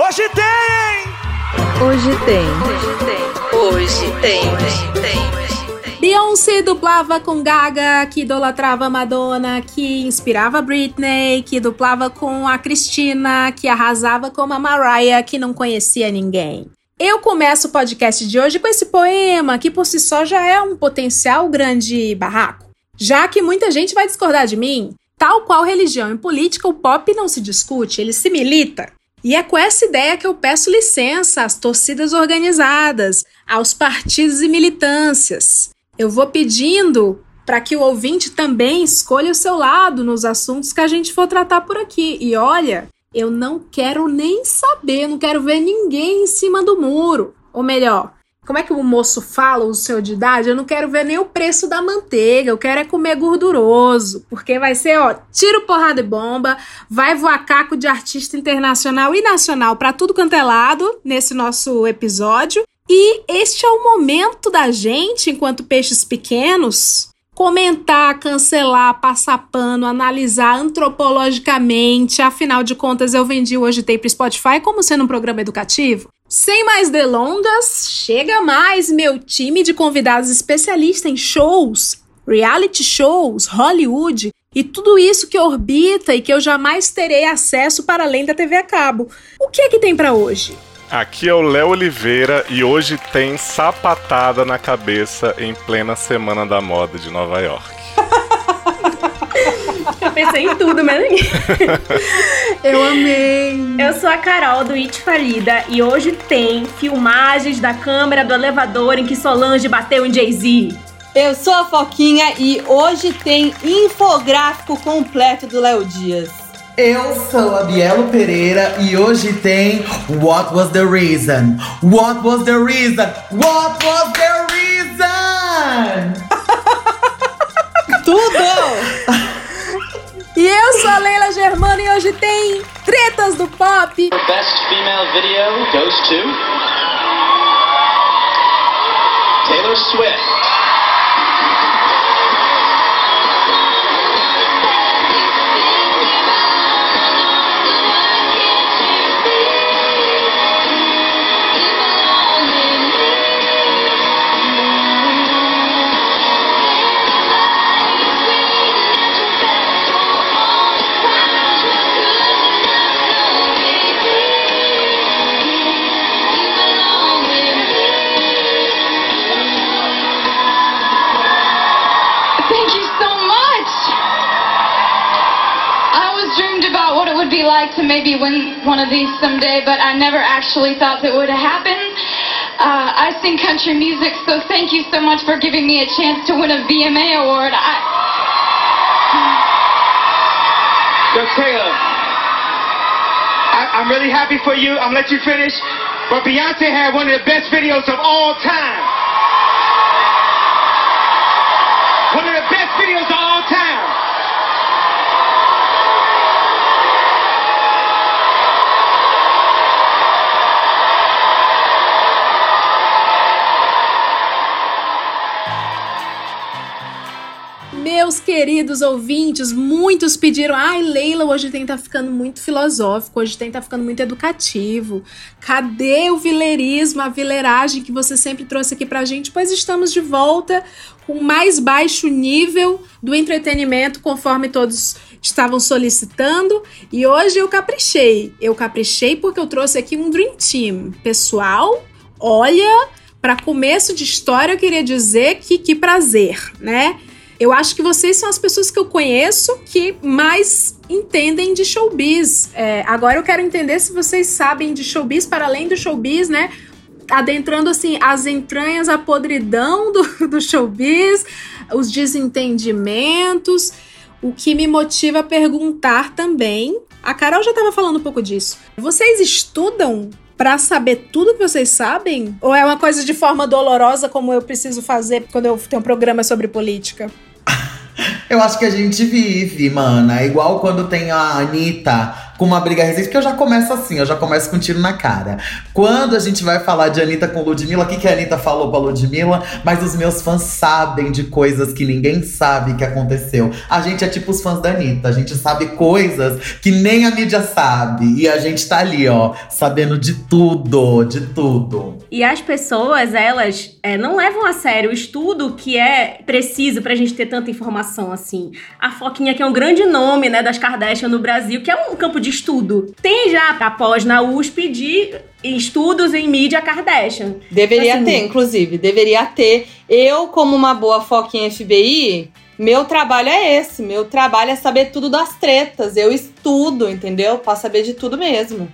Hoje tem! Hoje tem. Hoje tem. Hoje tem. Hoje tem. Beyoncé dublava com Gaga, que idolatrava Madonna, que inspirava Britney, que dublava com a Cristina, que arrasava com a Mariah, que não conhecia ninguém. Eu começo o podcast de hoje com esse poema, que por si só já é um potencial grande barraco. Já que muita gente vai discordar de mim, tal qual religião e política, o pop não se discute, ele se milita. E é com essa ideia que eu peço licença às torcidas organizadas, aos partidos e militâncias. Eu vou pedindo para que o ouvinte também escolha o seu lado nos assuntos que a gente for tratar por aqui. E olha, eu não quero nem saber, não quero ver ninguém em cima do muro. Ou melhor, como é que o moço fala, o seu de idade? Eu não quero ver nem o preço da manteiga, eu quero é comer gorduroso, porque vai ser, ó, tiro, porrada e bomba, vai voar caco de artista internacional e nacional para tudo quanto é lado nesse nosso episódio. E este é o momento da gente, enquanto peixes pequenos, comentar, cancelar, passar pano, analisar antropologicamente. Afinal de contas, eu vendi hoje tem pro Spotify como sendo um programa educativo. Sem mais delongas, chega mais meu time de convidados especialistas em shows, reality shows, Hollywood e tudo isso que orbita e que eu jamais terei acesso para além da TV a cabo. O que é que tem para hoje? Aqui é o Léo Oliveira e hoje tem sapatada na cabeça em plena semana da moda de Nova York. Eu pensei em tudo, mas Eu amei. Eu sou a Carol do It Falida e hoje tem filmagens da câmera do elevador em que Solange bateu em Jay-Z. Eu sou a Foquinha e hoje tem infográfico completo do Léo Dias. Eu sou a Bielo Pereira e hoje tem What Was the Reason? What was the reason? What was the reason? Tudo! E eu sou a Leila Germano e hoje tem Tretas do Pop. Best female video goes to Taylor Swift. Like to maybe win one of these someday, but I never actually thought that would happen. Uh, I sing country music, so thank you so much for giving me a chance to win a VMA award. I... Yo, Taylor, I, I'm really happy for you. I'm gonna let you finish. But Beyonce had one of the best videos of all time. One of the best videos of all time. Queridos ouvintes, muitos pediram: ai, Leila, hoje tem tá ficando muito filosófico, hoje tem tá ficando muito educativo. Cadê o vileirismo, a vileiragem que você sempre trouxe aqui pra gente? Pois estamos de volta com mais baixo nível do entretenimento, conforme todos estavam solicitando. E hoje eu caprichei. Eu caprichei porque eu trouxe aqui um Dream Team. Pessoal, olha, para começo de história eu queria dizer que que prazer, né? Eu acho que vocês são as pessoas que eu conheço que mais entendem de showbiz. É, agora eu quero entender se vocês sabem de showbiz para além do showbiz, né? Adentrando assim as entranhas, a podridão do, do showbiz, os desentendimentos, o que me motiva a perguntar também. A Carol já estava falando um pouco disso. Vocês estudam para saber tudo que vocês sabem? Ou é uma coisa de forma dolorosa, como eu preciso fazer quando eu tenho um programa sobre política? Eu acho que a gente vive, mana. Igual quando tem a Anitta com uma briga recente, porque eu já começo assim, eu já começo com um tiro na cara. Quando a gente vai falar de Anitta com Ludmilla, o que, que a Anitta falou pra Ludmilla? Mas os meus fãs sabem de coisas que ninguém sabe que aconteceu. A gente é tipo os fãs da Anitta, a gente sabe coisas que nem a mídia sabe. E a gente tá ali, ó, sabendo de tudo, de tudo. E as pessoas, elas é, não levam a sério o estudo que é preciso pra gente ter tanta informação assim. A Foquinha, que é um grande nome, né, das Kardashian no Brasil, que é um campo de estudo. Tem já após na USP de estudos em mídia Kardashian. Deveria Assim, ter, inclusive, deveria ter. Eu, como uma boa foquinha FBI, meu trabalho é esse. Meu trabalho é saber tudo das tretas. Eu estudo, entendeu? Pra saber de tudo mesmo.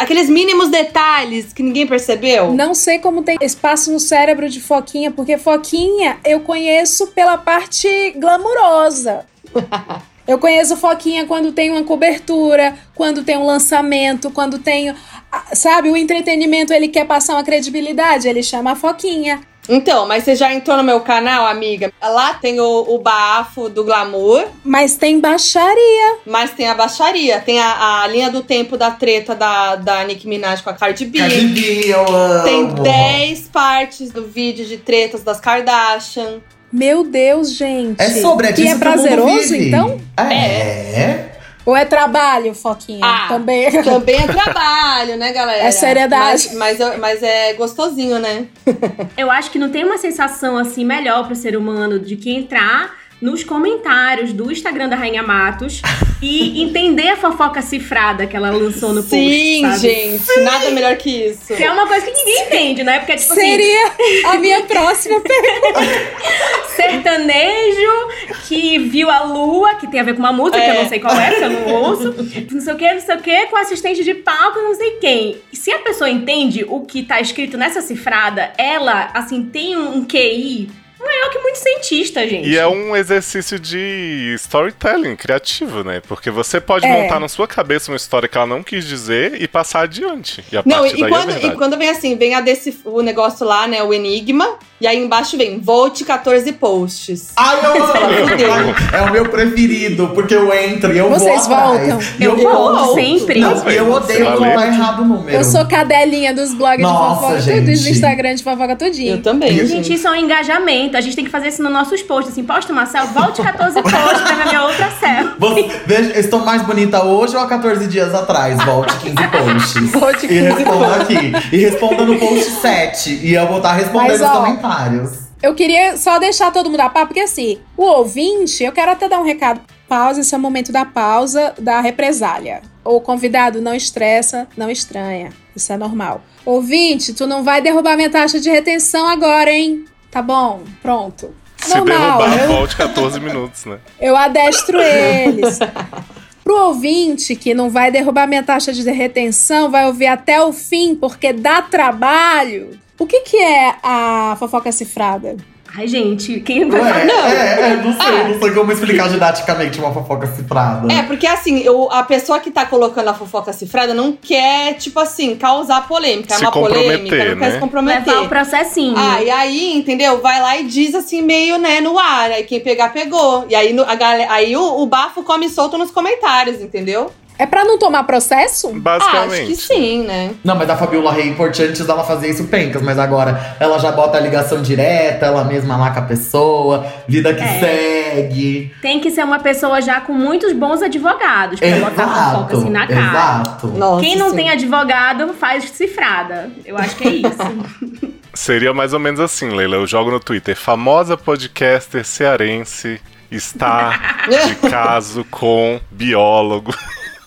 Aqueles mínimos detalhes que ninguém percebeu. Não sei como tem espaço no cérebro de Foquinha, porque Foquinha eu conheço pela parte glamurosa. Eu conheço Foquinha quando tem uma cobertura, quando tem um lançamento, quando tem. ah, Sabe, o entretenimento ele quer passar uma credibilidade, ele chama a Foquinha. Então, mas você já entrou no meu canal, amiga? Lá tem o, o bafo do glamour, Mas tem baixaria. mas tem a baixaria. Tem a, a linha do tempo da treta da, da Nicki Minaj com a Cardi B. Cardi B, eu amo. Tem 10 partes do vídeo de tretas das Kardashian. Meu Deus, gente. É sobre, é E disso é que o mundo prazeroso, então? É. Ou é trabalho, Foquinha? Ah, Também. Também é trabalho, né, galera? É seriedade. Mas, mas, mas é gostosinho, né? Eu acho que não tem uma sensação assim melhor pro ser humano de que entrar nos comentários do Instagram da Rainha Matos e entender a fofoca cifrada que ela lançou no post. Sim, sabe? gente. Nada melhor que isso. Que é uma coisa que ninguém entende, né? Porque, tipo assim, Seria a minha próxima pergunta. sertanejo que viu a lua, que tem a ver com uma música, que eu É. não sei qual é, que eu não ouço, não sei o que, não sei o que, com assistente de palco, não sei quem. Se a pessoa entende o que tá escrito nessa cifrada, ela, assim, tem um, um QI maior que muito cientista, gente. E é um exercício de storytelling criativo, né? Porque você pode É. montar na sua cabeça uma história que ela não quis dizer e passar adiante. E a Não, partir e daí quando, é e quando vem assim, vem a desse, o negócio lá, né? O enigma. E aí embaixo vem, volte 14 posts. Ai, eu amo. É o meu preferido, porque eu entro e eu Vocês vou atrás. voltam? E Eu volto sempre. Não, eu odeio tá errado o número. Eu sou cadelinha dos blogs Nossa, de fofoca, gente. tudo, dos Instagram de fofoca Eu tudinho. também, E- gente. Gente, isso é um engajamento. A gente tem que fazer isso nos nossos posts. Assim, posta Marcel, volte 14 posts pra ver minha outra. Você- veja, estou mais bonita hoje ou há 14 dias atrás? Volte 15 posts. Volte E 15 responda aqui. E responda no post 7. E eu vou estar respondendo Mas, os ó, comentários. Eu queria só deixar todo mundo a par, porque assim, o ouvinte, eu quero até dar um recado. Pausa, esse é o momento da pausa, da represália. O convidado não estressa, não estranha. Isso é normal. Ouvinte, tu não vai derrubar minha taxa de retenção agora, hein? Tá bom, pronto. Se Normal, derrubar, eu- volte 14 minutos, né? Eu adestro eles. Pro ouvinte que não vai derrubar minha taxa de retenção, vai ouvir até o fim, porque dá trabalho. O que, que é a fofoca cifrada? Ai, gente, quem vai falar? Não. é, é, não sei, Ah. não sei como explicar didaticamente uma fofoca cifrada. É, porque assim, eu- a pessoa que tá colocando a fofoca cifrada não quer, tipo assim, causar polêmica. É Se uma polêmica, não quer se né? comprometer. Levar o processinho. Ah, e aí, entendeu? Vai lá e diz assim, meio, né, no ar. Aí quem pegar, pegou. E aí, no- a galera, aí o, o bafo come solto nos comentários, entendeu? É pra não tomar processo? Ah, Basicamente. acho que sim, né? Não, mas a Fabiola Reinport, antes dela fazer isso, pencas. Mas agora ela já bota a ligação direta, ela mesma lá com a pessoa, vida que É. segue. Tem que ser uma pessoa já com muitos bons advogados pra botar a fofoca Exato, assim na cara. exato. Nossa, Quem não sim. tem advogado faz cifrada. Eu acho que é isso. Seria mais ou menos assim, Leila. Eu jogo no Twitter. Famosa podcaster cearense está de caso com biólogo.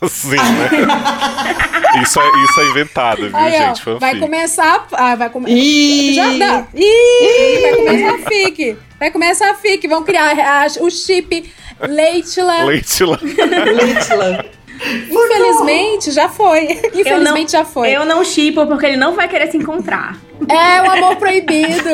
Assim, né? Isso é, isso é inventado, viu, Aí, gente? Fanfic. vai começar. Ah, vai começar. Ih, Já dá. Ih, vai começar a FIC. Vai começar a FIC. Vão criar a- o chip Leitila. Leite lá. Leitila. Infelizmente, já foi. Infelizmente, já foi. Eu não chipo porque ele não vai querer se encontrar. É o amor proibido.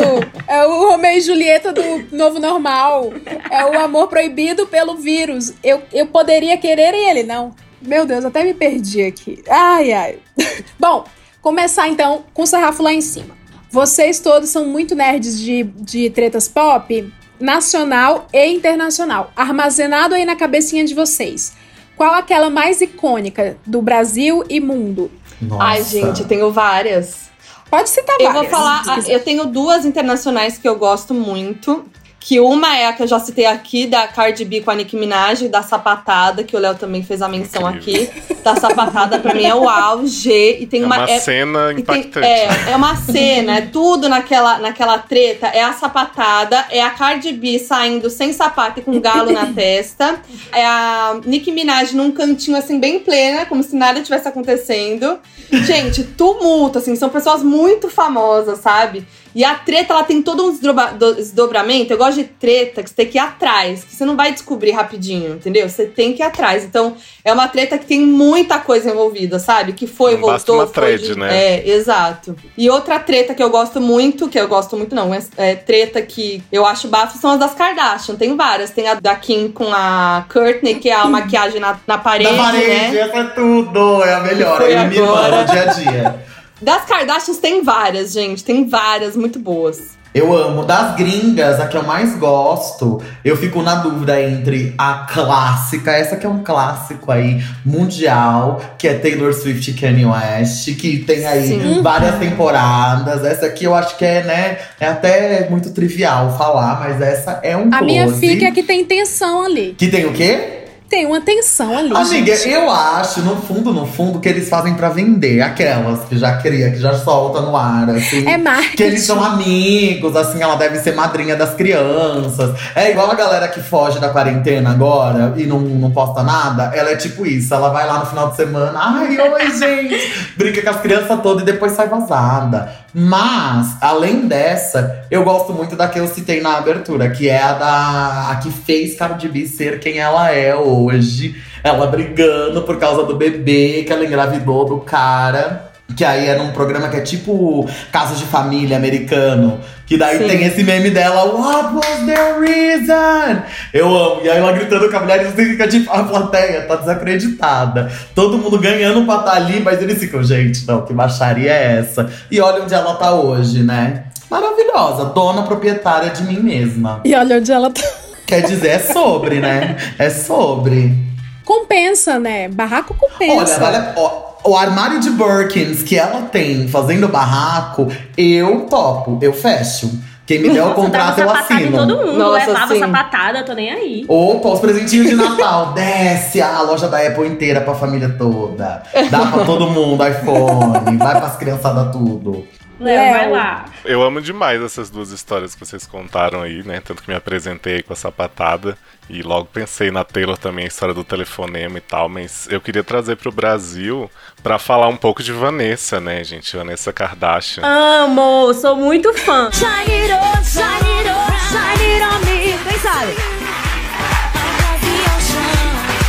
É o Romeu e Julieta do Novo Normal. É o amor proibido pelo vírus. Eu, eu poderia querer ele não. Meu Deus, até me perdi aqui. Ai, ai. Bom, começar então com o sarrafo lá em cima. Vocês todos são muito nerds de, de tretas pop, nacional e internacional. Armazenado aí na cabecinha de vocês. Qual aquela mais icônica do Brasil e mundo? Nossa. Ai, gente, eu tenho várias. Pode citar Eu várias. vou falar, eu tenho duas internacionais que eu gosto muito. Que uma é a que eu já citei aqui, da Cardi B com a Nicki Minaj, da Sapatada, que o Léo também fez a menção Incrível. aqui. Da Sapatada, pra mim, é o auge. E tem É uma. uma é- cena tem- impactante. é, é uma cena, é tudo naquela, naquela treta. É a sapatada, é a Cardi B saindo sem sapato e com galo na testa. É a Nicki Minaj num cantinho assim, bem plena, como se nada tivesse acontecendo. Gente, tumulto, assim, são pessoas muito famosas, sabe? E a treta, ela tem todo um desdobra- do- desdobramento. Eu gosto de treta que você tem que ir atrás, que você não vai descobrir rapidinho, entendeu? Você tem que ir atrás. Então, é uma treta que tem muita coisa envolvida, sabe? Que foi, Não basta voltou, uma foi thread, de- né? É, exato. E outra treta que eu gosto muito, que eu gosto muito não, é, é treta que eu acho bafo, são as das Kardashian. Tem várias. Tem a da Kim com a Courtney, que é a maquiagem na, na parede, Da parede, né? essa é tudo. É a melhor. Foi É a minha irmã dia a dia. Das Kardashians tem várias, gente. Tem várias muito boas. Eu amo. Das gringas, a que eu mais gosto, eu fico na dúvida entre a clássica, essa que é um clássico aí, mundial, que é Taylor Swift e Kanye West, que tem aí Sim. várias temporadas. Essa aqui eu acho que é, né, é até muito trivial falar, mas essa é um A minha close. fica é que tem tensão ali. Que tem o quê? Tem uma tensão ali. Amiga, gente. eu acho, no fundo, no fundo, que eles fazem pra vender aquelas que já cria, que já solta no ar, assim. É marketing. Que eles são amigos, assim, ela deve ser madrinha das crianças. É igual a galera que foge da quarentena agora e não, não posta nada. Ela é tipo isso, ela vai lá no final de semana, ai, oi, gente! Brinca com as crianças todas e depois sai vazada. Mas, além dessa, eu gosto muito da que eu citei na abertura, que é a da a que fez Cardi B ser quem ela é hoje. Ela brigando por causa do bebê que ela engravidou do cara. Que aí é num programa que é tipo Casos de Família americano. Que daí Sim. tem esse meme dela, What was the reason? Eu amo. E aí ela gritando com a mulher e você fica tipo, a plateia tá desacreditada. Todo mundo ganhando pra estar ali, mas eles ficam, gente, não, que baixaria é essa? E olha onde ela tá hoje, né? Maravilhosa, dona proprietária de mim mesma. E olha onde ela tá. Quer dizer, é sobre, né? É sobre. Compensa, né? Barraco compensa. Olha, vale, ó, o armário de Birkins que ela tem fazendo barraco, eu topo, eu fecho. Quem me der o contrato, eu sapatada em assino. todo mundo, Nossa, levava sim. sapatada, tô nem aí. Opa, os presentinhos de Natal. Desce a loja da Apple inteira pra família toda. Dá pra todo mundo iPhone. Vai pras criançadas tudo. Léo, vai lá. Eu amo demais essas duas histórias que vocês contaram aí, né? Tanto que me apresentei aí com a sapatada e logo pensei na Taylor também, a história do telefonema e tal, mas eu queria trazer pro Brasil pra falar um pouco de Vanessa, né, gente? Vanessa Kardashian. Amo, sou muito fã. Shine it on, shine it on, shine it on me. Quem sabe?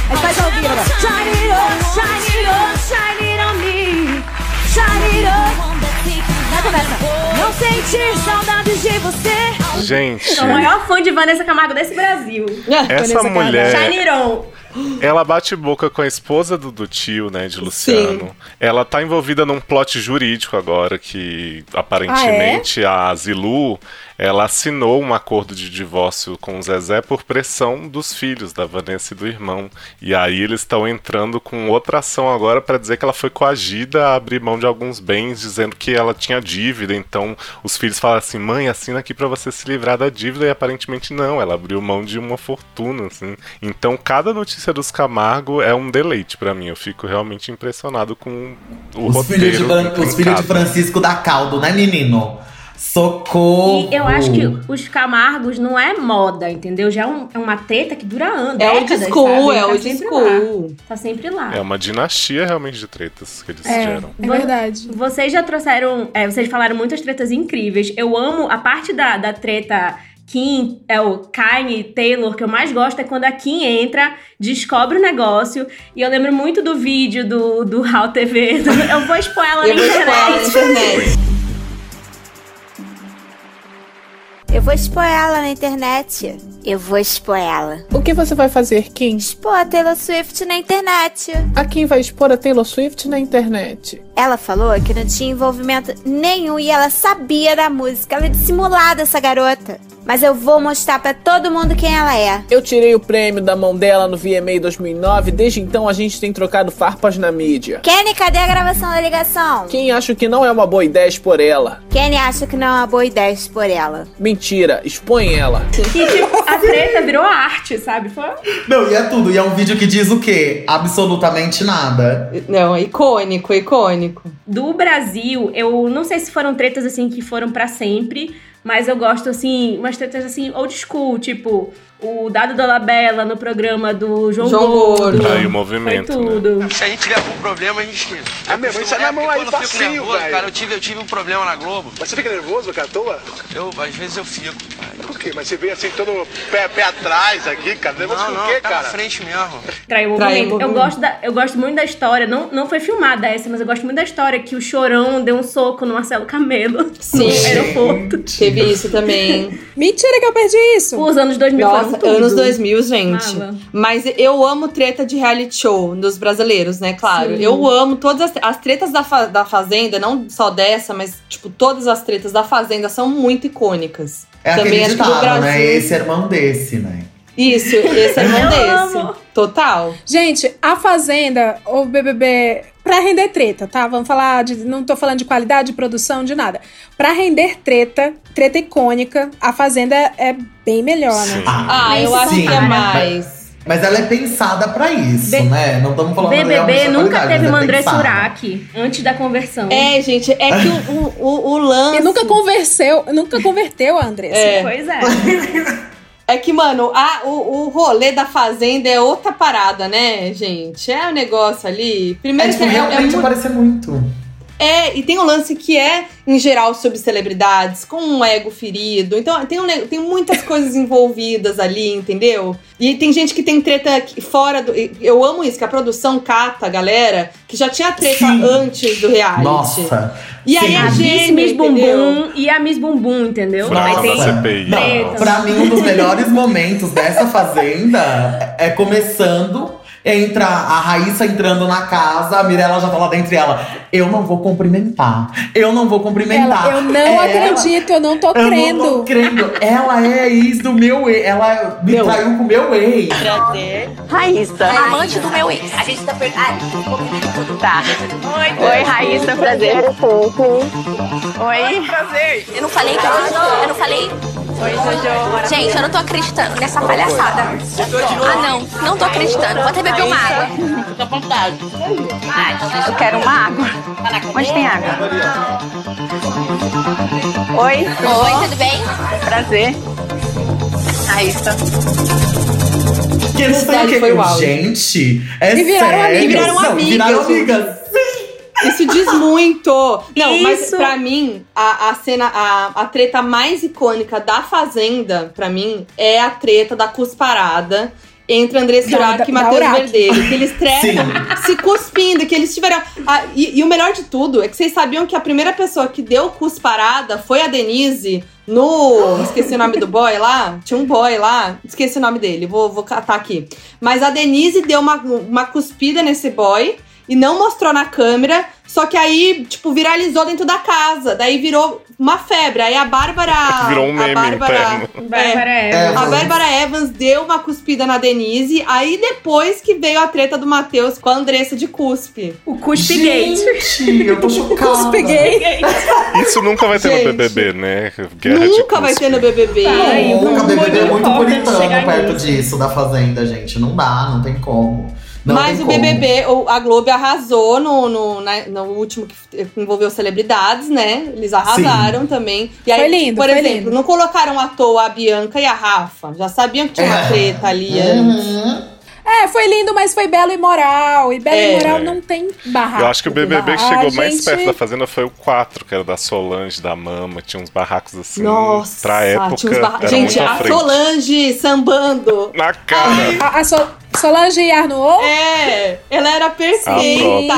Aí faz ao vivo agora. Shine it on, shine it on, shine it on me. Shine it on. Começa. Não sentir saudades de você. Gente, Sou o maior fã de Vanessa Camargo desse Brasil. essa Vanessa mulher. Ela bate boca com a esposa do, do tio, né, de Luciano. Ela tá envolvida num plot jurídico agora que aparentemente a Zilu, ela assinou um acordo de divórcio com o Zezé por pressão dos filhos da Vanessa e do irmão. E aí eles estão entrando com outra ação agora para dizer que ela foi coagida a abrir mão de alguns bens, dizendo que ela tinha dívida. Então os filhos falam assim: "Mãe, assina aqui para você se livrar da dívida" e aparentemente não, ela abriu mão de uma fortuna, assim. Então cada notícia dos Camargo é um deleite pra mim. Eu fico realmente impressionado com o Os filhos, de, roteiro. Os filhos de. Francisco da Caldo, né, menino? Socorro! E eu acho que os Camargos não é moda, entendeu? Já é, um- é uma treta que dura anos. É old décadas, school, sabe? é Tá old school. lá. Tá sempre lá. É uma dinastia realmente de tretas que eles É, geram. é verdade. Vocês já trouxeram. é, vocês falaram muitas tretas incríveis. Eu amo a parte da, da treta Kim, é o Kanye Taylor, que eu mais gosto é quando a Kim entra, descobre o negócio. E eu lembro muito do vídeo do, do How TV. do- eu vou expor ela Eu na vou expor ela na internet. Eu vou expor ela na internet. Eu vou expor ela. O que você vai fazer, Kim? Expor a Taylor Swift na internet. A Kim vai expor a Taylor Swift na internet. Ela falou que não tinha envolvimento nenhum e ela sabia da música. Ela é dissimulada, essa garota. mas eu vou mostrar pra todo mundo quem ela é. Eu tirei o prêmio da mão dela no VMA 2009. Desde então a gente tem trocado farpas na mídia. Kenny, cadê a gravação da ligação? Quem acha que não é uma boa ideia expor ela? Kenny acha que não é uma boa ideia expor ela. Mentira, expõe ela. A treta virou arte, sabe? Foi... Não, e é tudo. E é um vídeo que diz o quê? Absolutamente nada. Não, é icônico, icônico. Do Brasil, eu não sei se foram tretas assim que foram pra sempre, mas eu gosto assim, umas tretas assim old school, tipo o Dado Dolabella no programa do João, João Gordo. Gordo. Aí o movimento, Foi né? tudo. Se a gente tiver algum problema, a gente. Ah, meu, isso é na mão aí, fico facinho, nervoso, velho. cara. Eu tive, eu tive um problema na Globo. Mas você fica nervoso, cara, à toa? Eu, às vezes eu fico. Por quê? Mas você veio assim todo pé, pé atrás aqui, cara. Nervoso Não, quê, tá na cara? frente mesmo. Traiu o movimento. Eu gosto, da, eu gosto muito da história. Não, não foi filmada essa, mas eu gosto muito da história que o Chorão deu um soco no Marcelo Camelo Sim. no aeroporto. Teve isso também. Mentira que eu perdi isso. Os anos 2000 foram Nossa, tudo. anos 2000, gente. Mala. Mas eu amo treta de reality show dos brasileiros, né? Claro. Sim. Eu amo todas as, as tretas da, fa- da Fazenda, não só dessa, mas, tipo, todas as tretas da Fazenda são muito icônicas. É Também aquele acho que do ditado, Brasil. né? Esse é irmão desse, né? Isso, esse é irmão Eu desse. amo. Total. Gente, a Fazenda, ou BBB, pra render treta, tá? Vamos falar de. Não tô falando de qualidade, de produção, de nada. Pra render treta, treta icônica, a Fazenda é bem melhor, né? Ah, Nem eu acho que é compara. mais. Mas ela é pensada pra isso, B- né? Não estamos falando BBB realmente da nunca teve mas uma é André. Surak antes da conversão. É, gente, é que o, o, o, o lance. E nunca converseu, nunca converteu a Andressa. É. Pois é. É que, mano, a, o, o rolê da Fazenda é outra parada, né, gente? É um negócio ali. É, Primeiro tipo, que é, é, realmente muito- aparecer muito. É, e tem um lance que é, em geral, sobre celebridades, com um ego ferido. Então, tem, um tem muitas coisas envolvidas ali, entendeu? E tem gente que tem treta fora do. Eu amo isso, que a produção cata a galera que já tinha treta Sim. antes do reality. Nossa. E aí Sim. a A Miss gente, Miss? Bumbum e a Miss Bumbum, entendeu? Nossa, ter CPI. Não, pra mim, um dos melhores momentos dessa fazenda é começando. Entra a Raíssa entrando na casa, a Mirella já tá lá dentro e ela. Eu não vou cumprimentar. Eu não vou cumprimentar. Ela, eu não Ela- acredito, eu não tô Eu crendo. não tô crendo. Ela é ex do meu ex. Ela me Meu. traiu com o meu ex. Raíssa. Amante do meu ex. A gente tá perguntando. Tá. Oi, Oi Raíssa, prazer. Oi. Prazer. Eu não falei que eu, eu não falei. Gente, eu não tô acreditando nessa palhaçada. Ah, não. Não tô acreditando. Vou até beber uma água. Fica à vontade. Eu quero uma água. Onde tem água? Oi. Oi, tudo bem? Prazer. Raíssa. Que não sei o que. foi o. Gente, é E viraram sério. E viraram Não, amigas. Viraram amigas. Isso diz muito. Não, mas Isso. pra mim, a, a cena, a, a treta mais icônica da Fazenda, pra mim, é a treta da cusparada entre André Surak e Matheus. Verdelho. Que eles tretam se cuspindo, que eles tiveram. Ah, e, e o melhor de tudo é que vocês sabiam que a primeira pessoa que deu cusparada foi a Denise no. Esqueci o nome do boy lá. Tinha um boy lá. Esqueci o nome dele. Vou, vou catar aqui. Mas a Denise deu uma, uma cuspida nesse boy e não mostrou na câmera. Só que aí, tipo, viralizou dentro da casa. Daí virou uma febre. Aí a Bárbara. Virou um a meme Bárbara, interno. Bárbara É, Evans. a Bárbara Evans deu uma cuspida na Denise. Aí depois que veio a treta do Matheus com a Andressa de cuspe. O Cuspe. Gente, eu tô chocada. Cuspe gay. Isso nunca vai ter Gente. no BBB, né? Guerra de Nunca vai ter no BBB. Ai, o Nunca, BBB é muito chegar perto nisso. disso da Fazenda, gente. Não dá, não tem como. Não Mas o como. BBB, a Globo arrasou no, no, na- no último que envolveu celebridades, né? Eles arrasaram também. E aí, Foi lindo, por foi exemplo, lindo. não colocaram à toa a Bianca e a Rafa. Já sabiam que tinha uma É. treta ali antes. É, foi lindo, mas foi belo e moral. E belo É. e moral não tem barraco. Eu acho que o BBB que chegou mais gente, perto da Fazenda foi o 4, que era da Solange, da Mama. Tinha uns barracos assim. Nossa, pra época. tinha uns barra- Gente, a frente. Solange sambando. Na cara. A, a Sol- Solange Arnaud? É, ela era perfeita.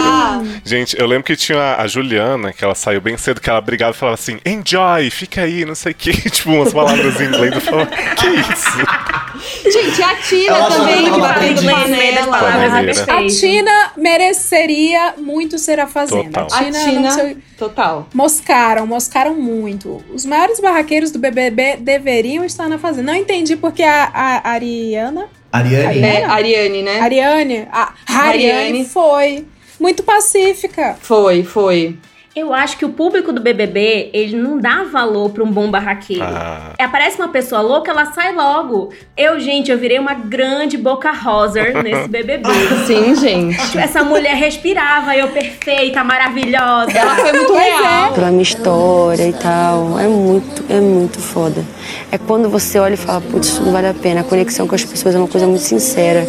Gente, eu lembro que tinha a Juliana, que ela saiu bem cedo, que ela brigava e falava assim, enjoy, fica aí, não sei o que. tipo, umas palavras em inglês. Eu falava, que isso? Gente, a Tina Ela também. que bateu no meio das palavras é. A. Tina mereceria muito ser a Fazenda. Total. A não Tina, sei- total. Moscaram, moscaram muito. Os maiores barraqueiros do BBB deveriam estar na Fazenda. Não entendi porque a, a Ariana, Ariane. É, Ariane, né? Ariane, a Ariane Ariane. foi muito pacífica. Foi, foi. Eu acho que o público do BBB, ele não dá valor pra um bom barraqueiro. Ah. Aparece uma pessoa louca, ela sai logo. Eu, gente, eu virei uma grande boca roser nesse BBB. Sim, gente. Essa mulher respirava, eu perfeita, maravilhosa. Ela foi muito real. pela minha história e tal. É muito, é muito foda. É quando você olha e fala, putz, isso não vale a pena. A conexão com as pessoas é uma coisa muito sincera.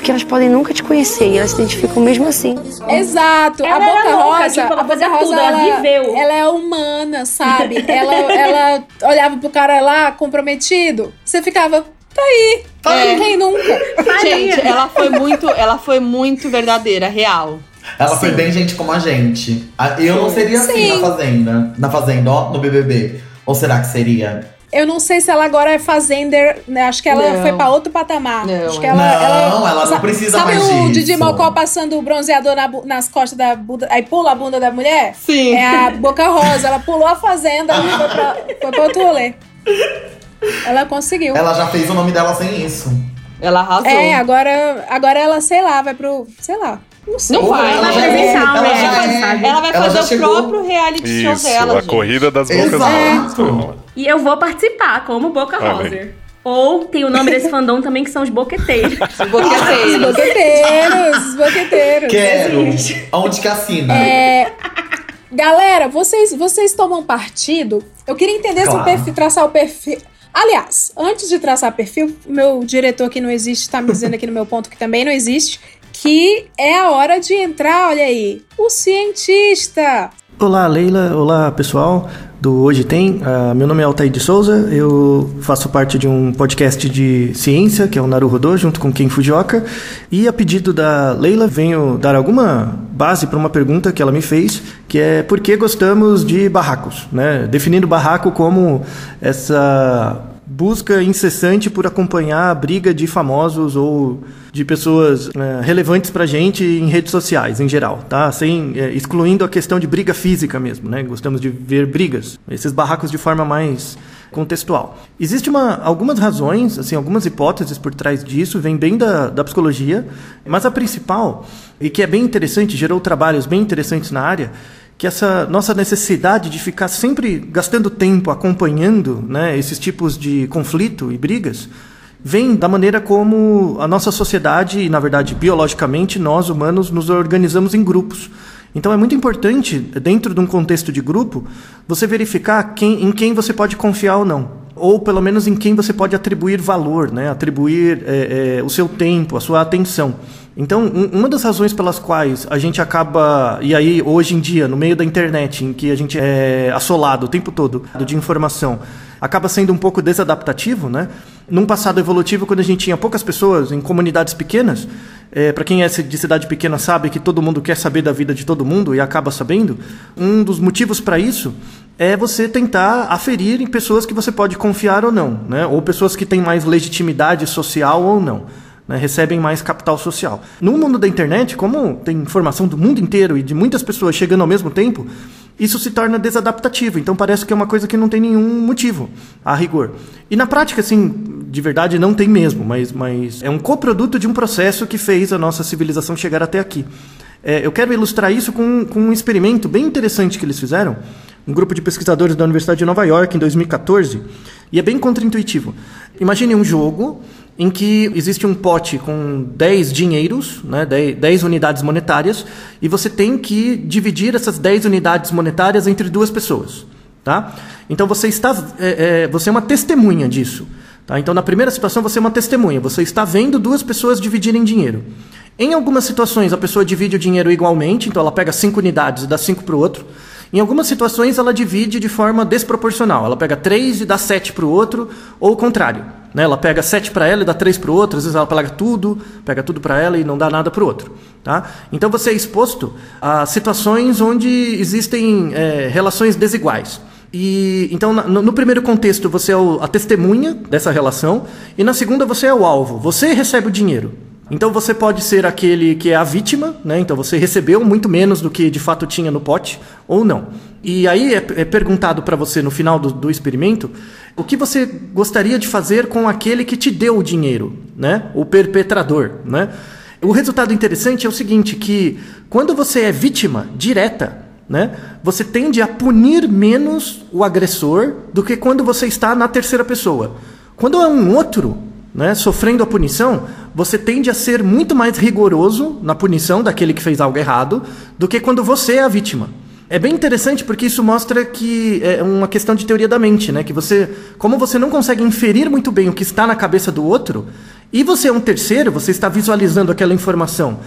Porque elas podem nunca te conhecer e elas se identificam mesmo assim. Exato. Ela a Boca louca, Rosa, tipo, ela a Boca Rosa, tudo, ela ela, viveu. ela é humana, sabe? ela, ela olhava pro cara lá, comprometido, você ficava, tá aí, tá aí, É. quem nunca? Gente, ela foi muito, ela foi muito verdadeira, real. Ela foi bem gente como a gente. Eu não seria assim Sim. na Fazenda. Na Fazenda, ó, no BBB. Ou será que seria? Eu não sei se ela agora é fazender, né? Acho que ela Não. foi pra outro patamar. Não, Acho que ela, Não, ela não sa- precisa sabe mais o disso. Didi Mocó passando o bronzeador na nas costas da bunda, aí pula a bunda da mulher? Sim. É a Boca Rosa, ela pulou a fazenda e foi pra, foi pra outro rolê. Ela conseguiu. Ela já fez o nome dela sem isso. Ela arrasou. É, agora, agora ela, sei lá, vai pro. Sei lá. Não sei. Não vai, Ela ela vai vai, apresentar ela reality, já é- sabe? ela vai Ela fazer o chegou- próprio reality show Isso, dela. a gente. corrida das bocas Exato. Rosa. E eu vou participar como Boca Olha Roser. Ou tem o nome desse fandom também, que são os boqueteiros. Os Boqueteiros. boqueteiros, os boqueteiros. Quero. Onde que assina? É, galera, vocês, vocês tomam partido? Eu queria entender se o Claro. perfil, traçar o perfil. Aliás, antes de traçar perfil, o meu diretor que não existe tá me dizendo aqui no meu ponto que também não existe, que é a hora de entrar, olha aí, o cientista. Olá, Leila. Olá, pessoal do Hoje Tem. Ah, meu nome é Altair de Souza. Eu faço parte de um podcast de ciência, que é o Naruhodô, junto com Ken Fujioka. E a pedido da Leila, venho dar alguma base para uma pergunta que ela me fez, que é por que gostamos de barracos, né? Definindo barraco como essa busca incessante por acompanhar a briga de famosos ou de pessoas né, relevantes pra gente em redes sociais em geral, tá? Sem é, excluindo a questão de briga física mesmo, né? Gostamos de ver brigas, esses barracos de forma mais contextual. Existe uma, algumas razões, assim, algumas hipóteses por trás disso, vem bem da, da psicologia, mas a principal e que é bem interessante, gerou trabalhos bem interessantes na área, que essa nossa necessidade de ficar sempre gastando tempo acompanhando né, esses tipos de conflito e brigas vem da maneira como a nossa sociedade, e na verdade biologicamente, nós humanos nos organizamos em grupos. Então é muito importante, dentro de um contexto de grupo, você verificar quem, em quem você pode confiar ou não. Ou pelo menos em quem você pode atribuir valor, né? atribuir é, é, o seu tempo, a sua atenção. Então, um, uma das razões pelas quais a gente acaba, e aí hoje em dia, no meio da internet, em que a gente é assolado o tempo todo de informação, acaba sendo um pouco desadaptativo, né? Num passado evolutivo, quando a gente tinha poucas pessoas em comunidades pequenas, é, para quem é de cidade pequena sabe que todo mundo quer saber da vida de todo mundo e acaba sabendo. Um dos motivos para isso é você tentar aferir em pessoas que você pode confiar ou não, né? Ou pessoas que têm mais legitimidade social ou não. Né, recebem mais capital social. No mundo da internet, como tem informação do mundo inteiro e de muitas pessoas chegando ao mesmo tempo, isso se torna desadaptativo. Então parece que é uma coisa que não tem nenhum motivo, a rigor. E na prática, assim, de verdade não tem mesmo, mas, mas é um coproduto de um processo que fez a nossa civilização chegar até aqui. É, eu quero ilustrar isso com, com um experimento bem interessante que eles fizeram, um grupo de pesquisadores da Universidade de Nova York em 2014, e é bem contraintuitivo. Imagine um jogo em que existe um pote com 10 dinheiros, né, 10, 10 unidades monetárias, e você tem que dividir essas 10 unidades monetárias entre duas pessoas. Tá? Então você está, é, é, você é uma testemunha disso. Tá? Então na primeira situação você é uma testemunha, você está vendo duas pessoas dividirem dinheiro. Em algumas situações a pessoa divide o dinheiro igualmente, então ela pega 5 unidades e dá 5 para o outro. Em algumas situações ela divide de forma desproporcional, ela pega 3 e dá 7 para o outro, ou o contrário. Né? Ela pega 7 para ela e dá 3 para o outro, às vezes ela pega tudo, pega tudo para ela e não dá nada para o outro. Tá? Então você é exposto a situações onde existem é, relações desiguais. E então no, no primeiro contexto você é o, a testemunha dessa relação e na segunda você é o alvo. Você recebe o dinheiro. Então você pode ser aquele que é a vítima, né? Então você recebeu muito menos do que de fato tinha no pote, ou não. E aí é, é perguntado para você no final do, do experimento o que você gostaria de fazer com aquele que te deu o dinheiro, né? O perpetrador, né? O resultado interessante é o seguinte, que quando você é vítima direta, né, você tende a punir menos o agressor do que quando você está na terceira pessoa. Quando é um outro né, sofrendo a punição, você tende a ser muito mais rigoroso na punição daquele que fez algo errado do que quando você é a vítima. É bem interessante porque isso mostra que é uma questão de teoria da mente, né? Que você, como você não consegue inferir muito bem o que está na cabeça do outro, e você é um terceiro, você está visualizando aquela informação.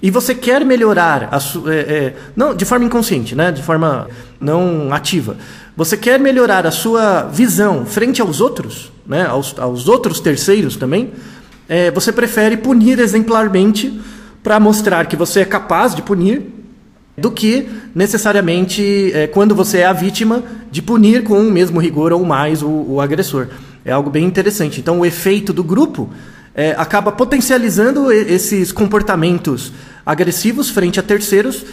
E você quer melhorar a é, é, não de forma inconsciente, né? De forma não ativa. Você quer melhorar a sua visão frente aos outros, né? Aos, aos outros terceiros também. É, você prefere punir exemplarmente para mostrar que você é capaz de punir do que necessariamente é, quando você é a vítima de punir com o mesmo rigor ou mais o, o agressor. É algo bem interessante. Então, o efeito do grupo é, acaba potencializando esses comportamentos agressivos frente a terceiros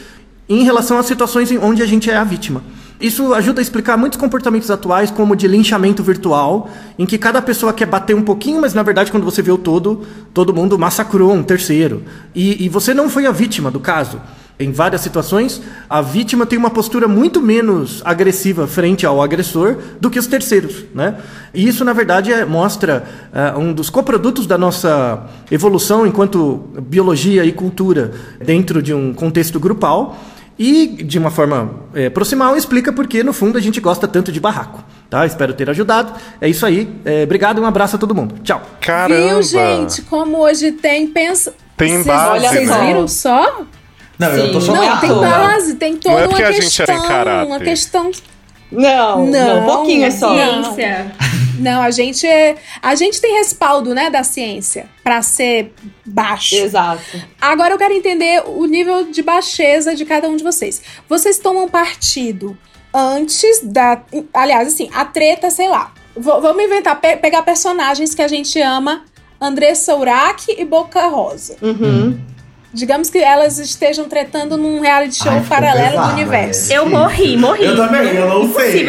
em relação às situações onde a gente é a vítima. Isso ajuda a explicar muitos comportamentos atuais, como de linchamento virtual, em que cada pessoa quer bater um pouquinho, mas na verdade, quando você vê o todo, todo mundo massacrou um terceiro. E, e você não foi a vítima do caso. Em várias situações, a vítima tem uma postura muito menos agressiva frente ao agressor do que os terceiros. Né? E isso, na verdade, é, mostra uh, um dos coprodutos da nossa evolução enquanto biologia e cultura dentro de um contexto grupal. E, de uma forma é, proximal, explica por que, no fundo, a gente gosta tanto de barraco. Tá? Espero ter ajudado. É isso aí. É, obrigado e um abraço a todo mundo. Tchau. Caramba! Viu, gente? Como hoje tem. Pensa... Tem base, Vocês né? viram só? Não, eu tô Sim. chocado. Não, tem base, tem toda Não é uma porque a gente era em questão. Uma questão. Não, não, um pouquinho é só. Ciência. Não, a gente é, a gente tem respaldo, né, da ciência pra ser baixo. Exato. Agora eu quero entender o nível de baixeza de cada um de vocês. Vocês tomam partido antes da, aliás, assim, a treta, sei lá. V- vamos inventar, pe- pegar personagens que a gente ama, Andressa Urach e Boca Rosa. Uhum. Digamos que elas estejam tretando num reality show Ai, paralelo pesado, do universo. né? Eu morri, morri. Eu também, eu não sei.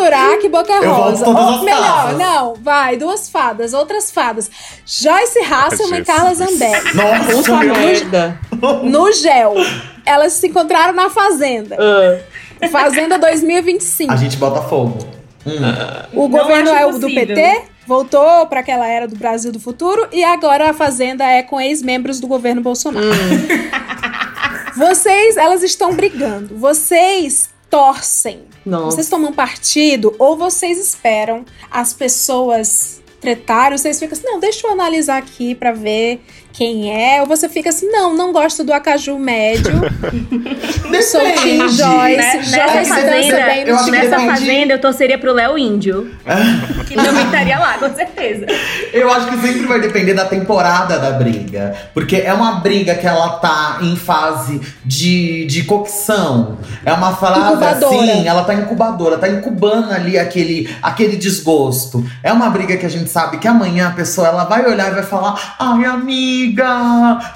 Urach e Boca Rosa. Ou melhor, casas. não, vai, duas fadas, outras fadas. Joyce Hasselman e. Carla Zambelli. Nossa, merda. No gel. Elas se encontraram na Fazenda. Ah. Fazenda 2025. A gente bota fogo. Hum. O Não governo é o do. PT, voltou para aquela era do Brasil do futuro e agora a Fazenda é com ex-membros do governo Bolsonaro. Vocês, elas estão brigando. Vocês torcem. Nossa. Vocês tomam partido ou vocês esperam as pessoas tretarem? Vocês ficam assim, não, deixa eu analisar aqui pra ver quem é. Ou você fica assim, não, não gosto do acaju médio. Sou Team Joyce. Né- Joyce Nessa dança fazenda, bem eu nessa fazenda eu torceria pro Léo Índio. que também estaria lá, com certeza. Eu acho que sempre vai depender da temporada da briga. Porque é uma briga que ela tá em fase de, de cocção. É uma Incubadora. assim, ela tá incubadora, tá incubando ali aquele, aquele desgosto. É uma briga que a gente sabe que amanhã a pessoa ela vai olhar e vai falar: Ai, amiga,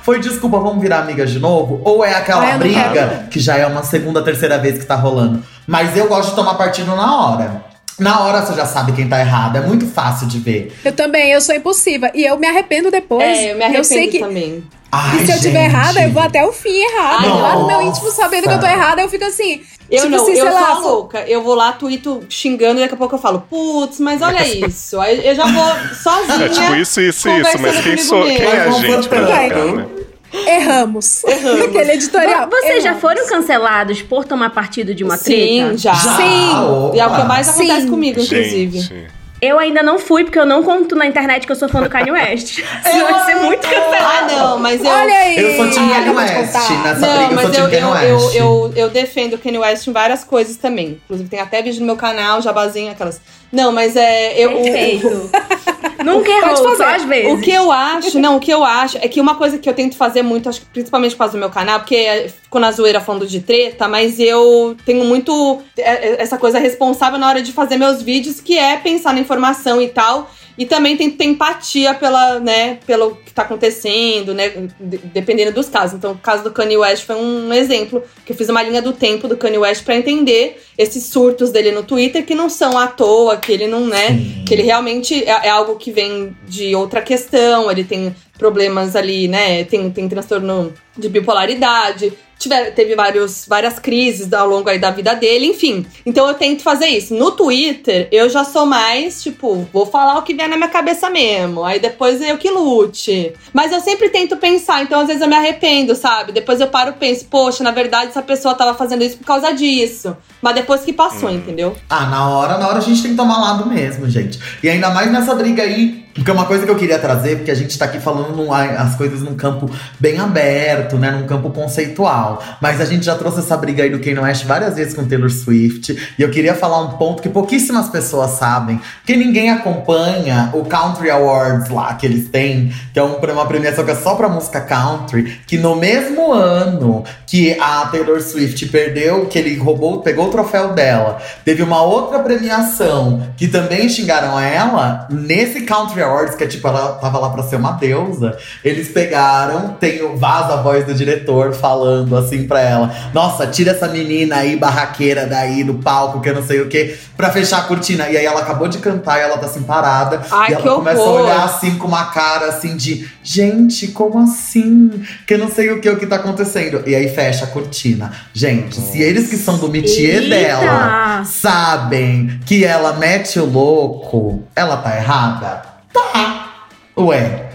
foi desculpa, vamos virar amigas de novo? Ou é aquela eu briga que já é uma segunda, terceira vez que tá rolando. Mas eu gosto de tomar partido na hora. Na hora você já sabe quem tá errado, é muito fácil de ver. Eu também, eu sou impulsiva. E eu me arrependo depois. É, eu me arrependo sei que. também. Ai, E se eu tiver gente. errada, eu vou até o fim errado. Ai, lá no meu íntimo, sabendo que eu tô errada, eu fico assim. Eu tipo não, assim, eu sou lá. a louca. Eu vou lá, tuito xingando, e daqui a pouco eu falo, putz, mas olha isso. Aí eu já vou sozinha. É tipo isso, isso, isso. Mas quem, sou, quem é a gente pra julgar, né? Erramos. Aquele editorial. Vocês já Erramos. foram cancelados por tomar partido de uma treta? Sim, já. Sim. E é o que mais Sim. acontece comigo, inclusive. Gente. Eu ainda não fui, porque eu não conto na internet que eu sou fã do Kanye West. Senão vai ser muito Ah, cancelado. não, mas eu. Olha aí. Eu sou Team Ah, Kanye West. contar. Nessa Não, briga eu sou mas eu, Kanye eu, West. eu, eu, eu defendo o Kanye West em várias coisas também. Inclusive, tem até vídeo no meu canal, jabazinho, aquelas. Não, mas é. Eu, o- Perfeito. Nunca errou, fazer. só às vezes. O que eu acho, não, o que eu acho é que uma coisa que eu tento fazer muito, acho que principalmente por causa do meu canal, porque é, ficou na zoeira falando de treta, mas eu tenho muito é, é, essa coisa responsável na hora de fazer meus vídeos, que é pensar na informação e tal. E também tem que ter empatia pela, né, pelo que tá acontecendo, né? de- dependendo dos casos. Então, o caso do Kanye West foi um exemplo, que eu fiz uma linha do tempo do Kanye West pra entender esses surtos dele no Twitter que não são à toa, que ele não, né? Que ele realmente é, é algo que vem de outra questão, ele tem problemas ali, né? Tem, tem transtorno de bipolaridade. Tiver, teve vários, várias crises ao longo aí da vida dele, enfim. Então eu tento fazer isso. No Twitter, eu já sou mais, tipo, vou falar o que vier na minha cabeça mesmo. Aí depois eu que lute. Mas eu sempre tento pensar, então às vezes eu me arrependo, sabe? Depois eu paro e penso, poxa, na verdade essa pessoa tava fazendo isso por causa disso. Mas depois que passou, entendeu? Ah, na hora, na hora a gente tem que tomar lado mesmo, gente. E ainda mais nessa briga aí, porque é uma coisa que eu queria trazer, porque a gente tá aqui falando num- as coisas num campo bem aberto, né? Num campo conceitual. Mas a gente já trouxe essa briga aí do Kanye West várias vezes com Taylor Swift. E eu queria falar um ponto que pouquíssimas pessoas sabem, que ninguém acompanha o Country Awards lá que eles têm, que é um- uma premiação que é só pra música country, que no mesmo ano que a Taylor Swift perdeu, que ele roubou, pegou o troféu dela, teve uma outra premiação que também xingaram ela, nesse Country Que é tipo, ela tava lá pra ser uma deusa, eles pegaram, tem o vaza a voz do diretor falando assim pra ela: Nossa, tira essa menina aí, barraqueira daí do palco, que eu não sei o que, pra fechar a cortina. E aí ela acabou de cantar e ela tá assim parada. Ai, e ela começa a horror. olhar assim com uma cara assim de gente, como assim? Que eu não sei o que, o que tá acontecendo. E aí fecha a cortina. Gente, se eles que são do métier Eita! dela sabem que ela mete o louco, ela tá errada? Tá. Ué.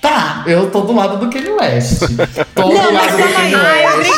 Tá, eu tô do lado do Kanye West. Tô do Não, mas lado do Kanye. West.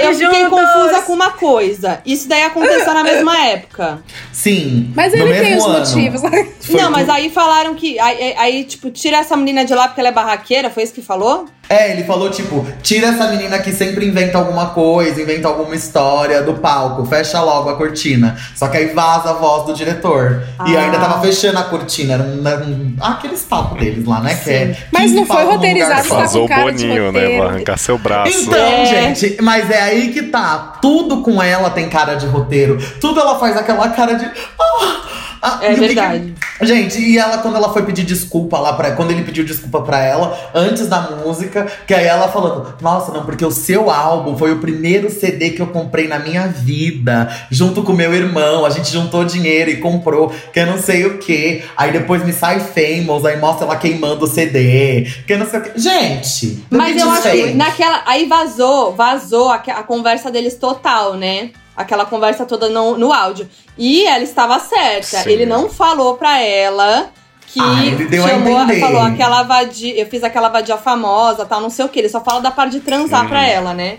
Eu fiquei juntos. confusa com uma coisa. Isso daí aconteceu na mesma época. Sim. Mas no ele tem os ano. motivos. Foi não, mas aí falaram que. Aí, aí- tipo, tira essa menina de lá porque ela é barraqueira, foi isso que falou? É, ele falou tipo, tira essa menina que sempre inventa alguma coisa, inventa alguma história do palco, fecha logo a cortina. Só que aí vaza a voz do diretor. E Ah. ainda tava fechando a cortina. Era um, era um- ah, aqueles papos deles lá, né? Que é Mas 15 não foi roteirizado, tá Vazou com o cara de Boninho, né? Vai arrancar seu braço. Então, É. gente, mas é aí que tá. Tudo com ela tem cara de roteiro. Tudo ela faz aquela cara de. "Ah, ah", É e o que verdade. Gente, e ela, quando ela foi pedir desculpa lá pra. Quando ele pediu desculpa pra ela, antes da música, que aí ela falando: Nossa, não, porque o seu álbum foi o primeiro CD que eu comprei na minha vida, junto com meu irmão. A gente juntou dinheiro e comprou, que eu não sei o quê. Aí depois me sai famous, aí mostra ela queimando o CD, que eu não sei o quê. Gente, Mas eu acho que naquela. Aí vazou, vazou a, a conversa deles total, né? Aquela conversa toda no, no áudio. E ela estava certa. Sim. Ele não falou pra ela que Ah, a chamou, entender. falou aquela vadia. Eu fiz aquela vadia famosa, tal, não sei o que. Ele só fala da parte de transar Uhum. pra ela, né?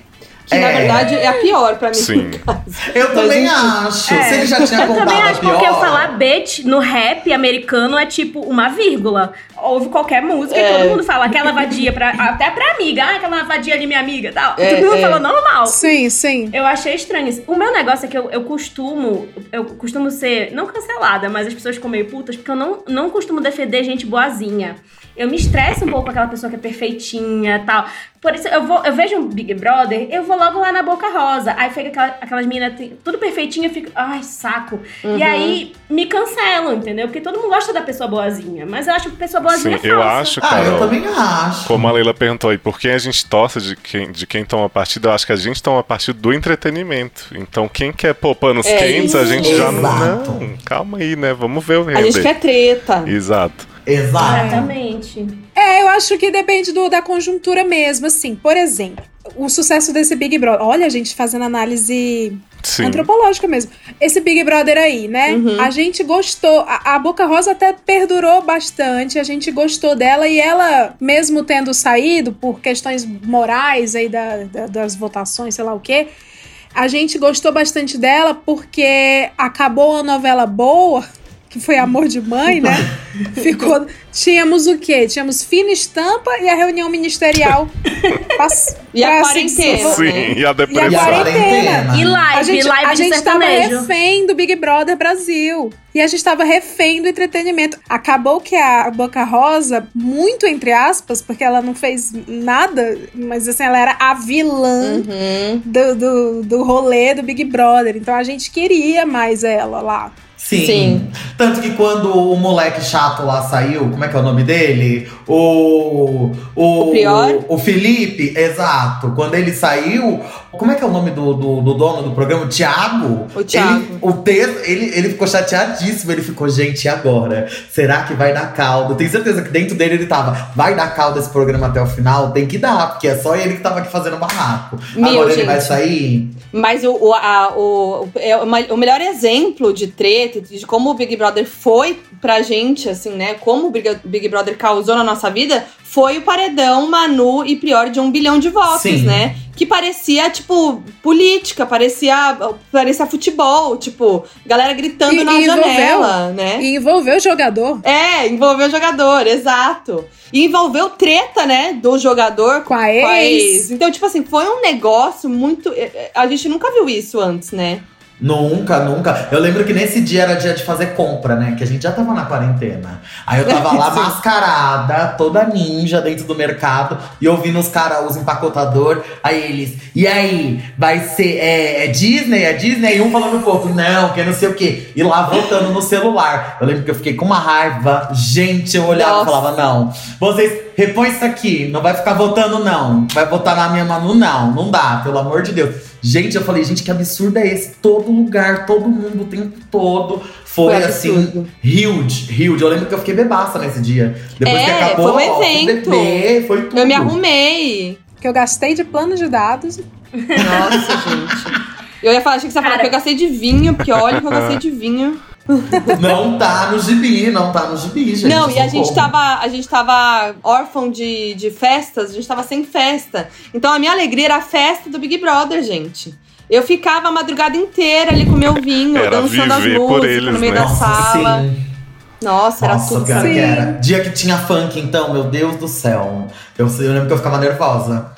Que na É. verdade é a pior pra mim. Sim. Eu também enfim. acho. Se ele já tinha É. Eu também a acho pior. porque eu falar bitch no rap americano é tipo uma vírgula. Ouve qualquer música É. e todo mundo fala aquela vadia pra, até pra amiga. Ah, aquela vadia ali, minha amiga tal. É, todo mundo é. fala normal. Sim, sim. Eu achei estranho isso. O meu negócio é que eu, eu costumo. Eu costumo ser. Não cancelada, mas as pessoas ficam meio putas, porque eu não, não costumo defender gente boazinha. Eu me estresso um pouco com aquela pessoa que é perfeitinha e tal. Por isso, eu, vou, eu vejo um Big Brother, eu vou logo lá na Boca Rosa. Aí fica aquela- aquelas meninas tudo perfeitinha, eu fico. Ai, saco. Uhum. E aí me cancelam, entendeu? Porque todo mundo gosta da pessoa boazinha. Mas eu acho que pessoa boazinha Sim, é eu falsa. acho, Ah, Carol. eu também acho. Como a Leila perguntou aí, por quem a gente torce de quem, de quem toma partido, eu acho que a gente toma partido do entretenimento. Então, quem quer pôr panos É quentes, a isso. gente já não. Exato. Não, calma aí, né? Vamos ver o render. A gente quer treta. Exato. Exato. Exatamente. É, eu acho que depende do- da conjuntura mesmo, assim. Por exemplo, o sucesso desse Big Brother. Olha, a gente fazendo análise Sim. antropológica mesmo. Esse Big Brother aí, né? Uhum. A gente gostou. A, a Boca Rosa até perdurou bastante. A gente gostou dela e ela, mesmo tendo saído por questões morais aí da, da- das votações, sei lá o quê. A gente gostou bastante dela porque acabou a novela boa que foi Amor de Mãe, né? Ficou. Tínhamos o quê? Tínhamos fina estampa e a reunião ministerial. Pass- E a pra, quarentena, Sim, né? e a E a depressão. quarentena. E live, a gente, live a gente tava sertanejo. refém do Big Brother Brasil. E a gente tava refém do entretenimento. Acabou que a Boca Rosa, muito entre aspas, porque ela não fez nada, mas assim, ela era a vilã Uhum. do, do, do rolê do Big Brother. Então a gente queria mais ela lá. Sim. Sim. Tanto que quando o moleque chato lá saiu, como é que é o nome dele? O. O, O Prior? O Felipe, exato. Quando ele saiu, como é que é o nome do, do, do dono do programa? O Thiago? O Thiago. Ele, o texto, ele, ele ficou chateadíssimo. Ele ficou, gente, e agora? Será que vai dar caldo? Tenho certeza que dentro dele ele tava, vai dar caldo esse programa até o final? Tem que dar, porque é só ele que tava aqui fazendo barraco. Meu, agora ele vai gente. sair? Mas o, o, a- o- é uma- o melhor exemplo de treta, de como o Big Brother foi pra gente, assim, né? Como o Big, Big Brother causou na nossa vida, foi o paredão Manu e Prior de um bilhão de votos, Sim. né? Que parecia, tipo, política, parecia, parecia futebol, tipo, galera gritando E- na e envolveu. janela, né? E envolveu o jogador É, envolveu o jogador, exato. E envolveu treta, né, do jogador com a ex. Então, tipo assim, foi um negócio muito. eh, eh, A gente nunca viu isso antes, né? Nunca, nunca. Eu lembro que nesse dia era dia de fazer compra, né? Que a gente já tava na quarentena. Aí eu tava lá mascarada, toda ninja dentro do mercado, e ouvindo os caras, os empacotador. Aí eles, e aí, vai ser é, é Disney? É Disney? E um falando pro outro, não, que não sei o quê. E lá votando no celular. Eu lembro que eu fiquei com uma raiva. Gente, eu olhava e falava, não. Vocês, repõe isso aqui. Não vai ficar votando, não. Vai votar na minha Manu, não. Não dá, pelo amor de Deus. Gente, eu falei, gente, que absurdo é esse? Todo lugar, todo mundo, o tempo todo. Foi, Foi assim, huge, huge. Eu lembro que eu fiquei bebaça nesse dia. Depois que É, acabou, foi um ó, evento. beber, foi tudo. Eu me arrumei. Que eu gastei de plano de dados. Nossa, gente. Eu ia falar, achei que você ia falar Cara. que eu gastei de vinho, porque olha que eu gastei de vinho. Não tá no gibi, não tá no gibi, gente. não, e a gente tava, a gente tava órfão de, de festas, a gente tava sem festa. Então a minha alegria era a festa do Big Brother, gente. Eu ficava a madrugada inteira ali com meu vinho, Era dançando as músicas eles, no meio né? da sala. Sim. Nossa, era Nossa, tudo cara, assim. Dia que tinha funk, então, meu Deus do céu. Eu, eu lembro que eu ficava nervosa.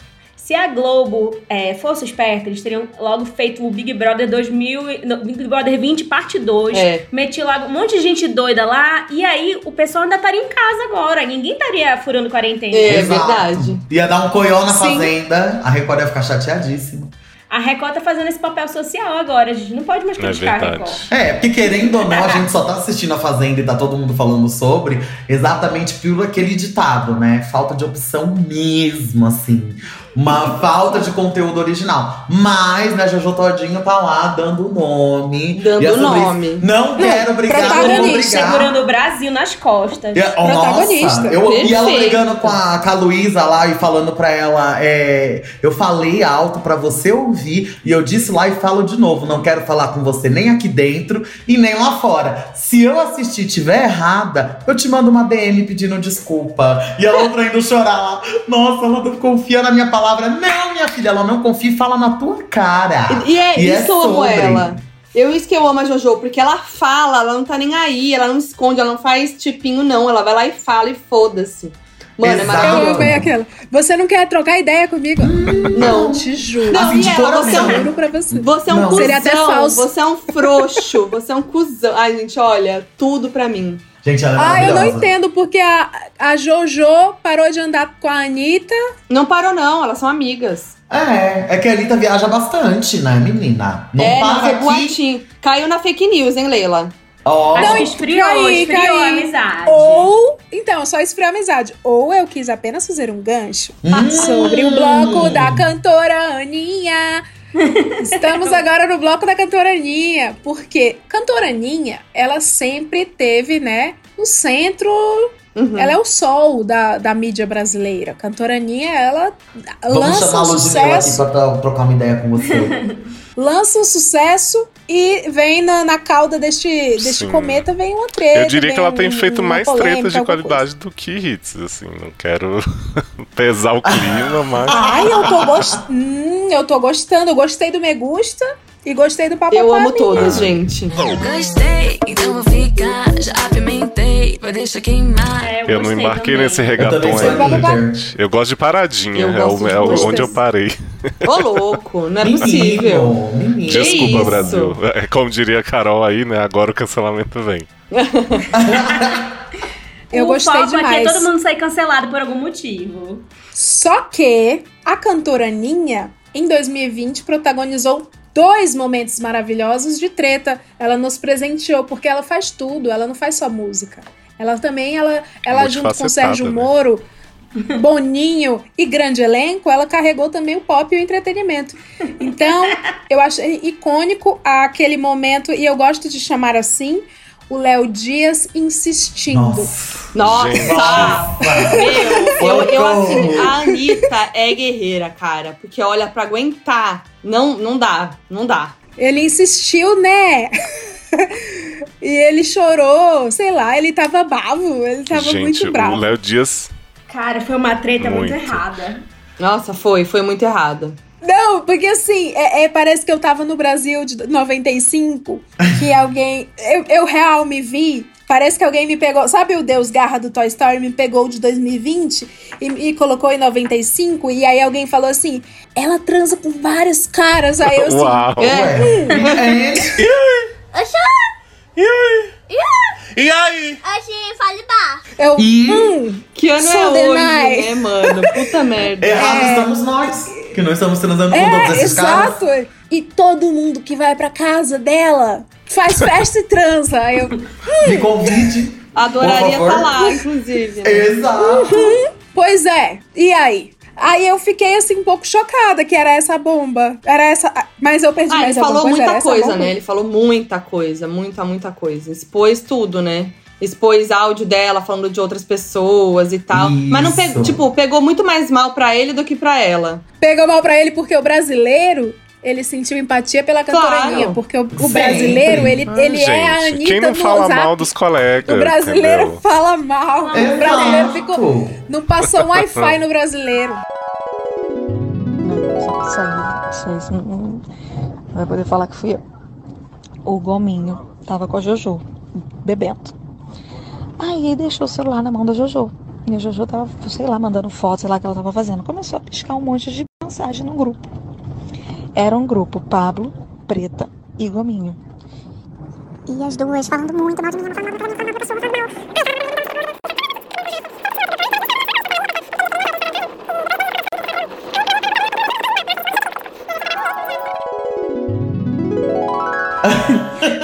Se a Globo é, fosse esperta, eles teriam logo feito o Big Brother 2000, e- não, Big Brother 20 parte 2. É. Meti lá um monte de gente doida lá. E aí o pessoal ainda estaria em casa agora. Ninguém estaria furando quarentena. É Exato. verdade. Ia dar um coió na Sim. fazenda, a Record ia ficar chateadíssima. A Record tá fazendo esse papel social agora. A gente não pode mais É criticar a verdade. Record. É, porque querendo ou não, a gente só tá assistindo a Fazenda e tá todo mundo falando sobre exatamente pelo aquele ditado, né? Falta de opção mesmo, assim. Uma falta de conteúdo original. Mas, né, Jojo Todinho tá lá dando o nome. Dando E é sobre nome. isso. Não quero brigar, não vou brigar. Segurando o Brasil nas costas. E- oh, Protagonista. Nossa, eu ouvi ela brigando com a, com a Luísa lá e falando pra ela: é, Eu falei alto pra você ouvir, e eu disse lá e falo de novo: não quero falar com você nem aqui dentro e nem lá fora. Se eu assistir e tiver errada, eu te mando uma DM pedindo desculpa. E a outra indo chorar lá. Nossa, ela não confia na minha palavra. Não, minha filha, ela não confia e fala na tua cara. E é E é isso que eu amo ela. Eu isso que eu amo a Jojo, porque ela fala, ela não tá nem aí, ela não esconde, ela não faz tipinho, não. Ela vai lá e fala e foda-se. Mano, é Exato. Eu maravilhoso. amei aquela. Você não quer trocar ideia comigo? Não. Te juro. Não, Assim, e ela, você é um Juro pra você. Você é um Não. cuzão, Seria até falso. você é um frouxo, você é um cuzão. Ai, gente, olha, tudo pra mim. Gente, ela é Ah, eu não entendo porque a, a Jojo parou de andar com a Anitta. Não parou, não, elas são amigas. É, é que a Anitta viaja bastante, né, menina? Não é, para é aqui. boatinho. Caiu na fake news, hein, Leila? Ó, Acho Não, que esfriou, caí, esfriou a caí. amizade. Ou, então, só esfriou a amizade. Ou eu quis apenas fazer um gancho Hum. sobre o bloco da cantora Aninha. Estamos agora no bloco da cantora Aninha. Porque cantora Aninha, ela sempre teve, né, no centro Uhum. Ela é o sol da, da mídia brasileira. Cantora Aninha, ela Vamos lança chamar a um Ludmilla aqui pra tra- trocar uma ideia com você. lança um sucesso e vem na, na cauda deste, deste Sim. cometa, vem uma treta. Eu diria que ela tem um- feito uma mais tretas de qualidade do que hits, assim. Não quero pesar o clima, mas. Ai, eu tô, gost... hum, eu tô gostando. Eu gostei do Me Gusta. E gostei do Papo Eu amo todos, gente. Gostei, então vou ficar. Já apimentei, vai deixar queimar. É, Eu não embarquei nesse Eu regatão também aí. Eu gosto de paradinha, Eu é, o, de é onde eu parei. Ô, louco, não é possível. Desculpa, isso? Brasil. É, como diria a Carol aí, né? Agora o cancelamento vem. Eu o gostei foco aqui é demais. todo mundo sair cancelado por algum motivo. Só que a cantora Ninha, em 2020, protagonizou dois momentos maravilhosos de treta. Ela nos presenteou, porque ela faz tudo, ela não faz só música. Ela também, ela, ela junto com Multifacetada, Sérgio né? Moro, Boninho e grande elenco, ela carregou também o pop e o entretenimento. Então, eu achei icônico aquele momento, e eu gosto de chamar assim, o Léo Dias insistindo. Nossa! Gente. Meu, eu, eu assim, a Anitta é guerreira, cara. Porque olha, pra aguentar, não, não dá, não dá. Ele insistiu, né? e ele chorou, sei lá, ele tava bravo, ele tava Gente, muito o bravo. Léo Dias. Cara, foi uma treta muito, Muito. errada. Nossa, foi, foi muito errado. Não, porque assim, é, é, parece que eu tava no Brasil de 95, que alguém. Eu, eu real me vi. Parece que alguém me pegou. Sabe o Deus Garra do Toy Story me pegou de 2020 e, e colocou em 95? E aí alguém falou assim: ela transa com vários caras. Aí eu assim. Uau! É. E aí? Achei, fale bar. Eu, E- hum, Que ano é hoje, deny. né, mano? Puta merda. Errado É. estamos nós, que não estamos transando com todos É, esses caras. exato. E todo mundo que vai pra casa dela faz festa e transa. Aí eu, Me convide. Adoraria lá, inclusive. né? Exato. pois é. E aí? Aí eu fiquei assim um pouco chocada que era essa bomba. Era essa. Mas eu perdi Ah, ele mais alguma falou coisa. muita coisa, né? Ele falou muita coisa, muita, muita coisa. Expôs tudo, né? Expôs áudio dela falando de outras pessoas e tal. Mas não pegou, Isso. tipo, pegou muito mais mal pra ele do que pra ela. Pegou mal pra ele porque o brasileiro. Ele sentiu empatia pela Claro. cantoraninha, porque o, o brasileiro, ele, ele é a Gente, Anitta quem não fala WhatsApp. mal dos colegas? O brasileiro entendeu? fala mal. O brasileiro Exato. ficou. Não passou um Wi-Fi no brasileiro. Isso não, não vai poder falar que fui eu. O Gominho tava com a Jojo, bebendo. Aí deixou o celular na mão da Jojo. E a Jojo tava, sei lá, mandando foto, sei lá o que ela tava fazendo. Começou a piscar um monte de mensagem no grupo. Era um grupo Pablo, Preta e Gominho. E as duas falando muito mal de mim, mal.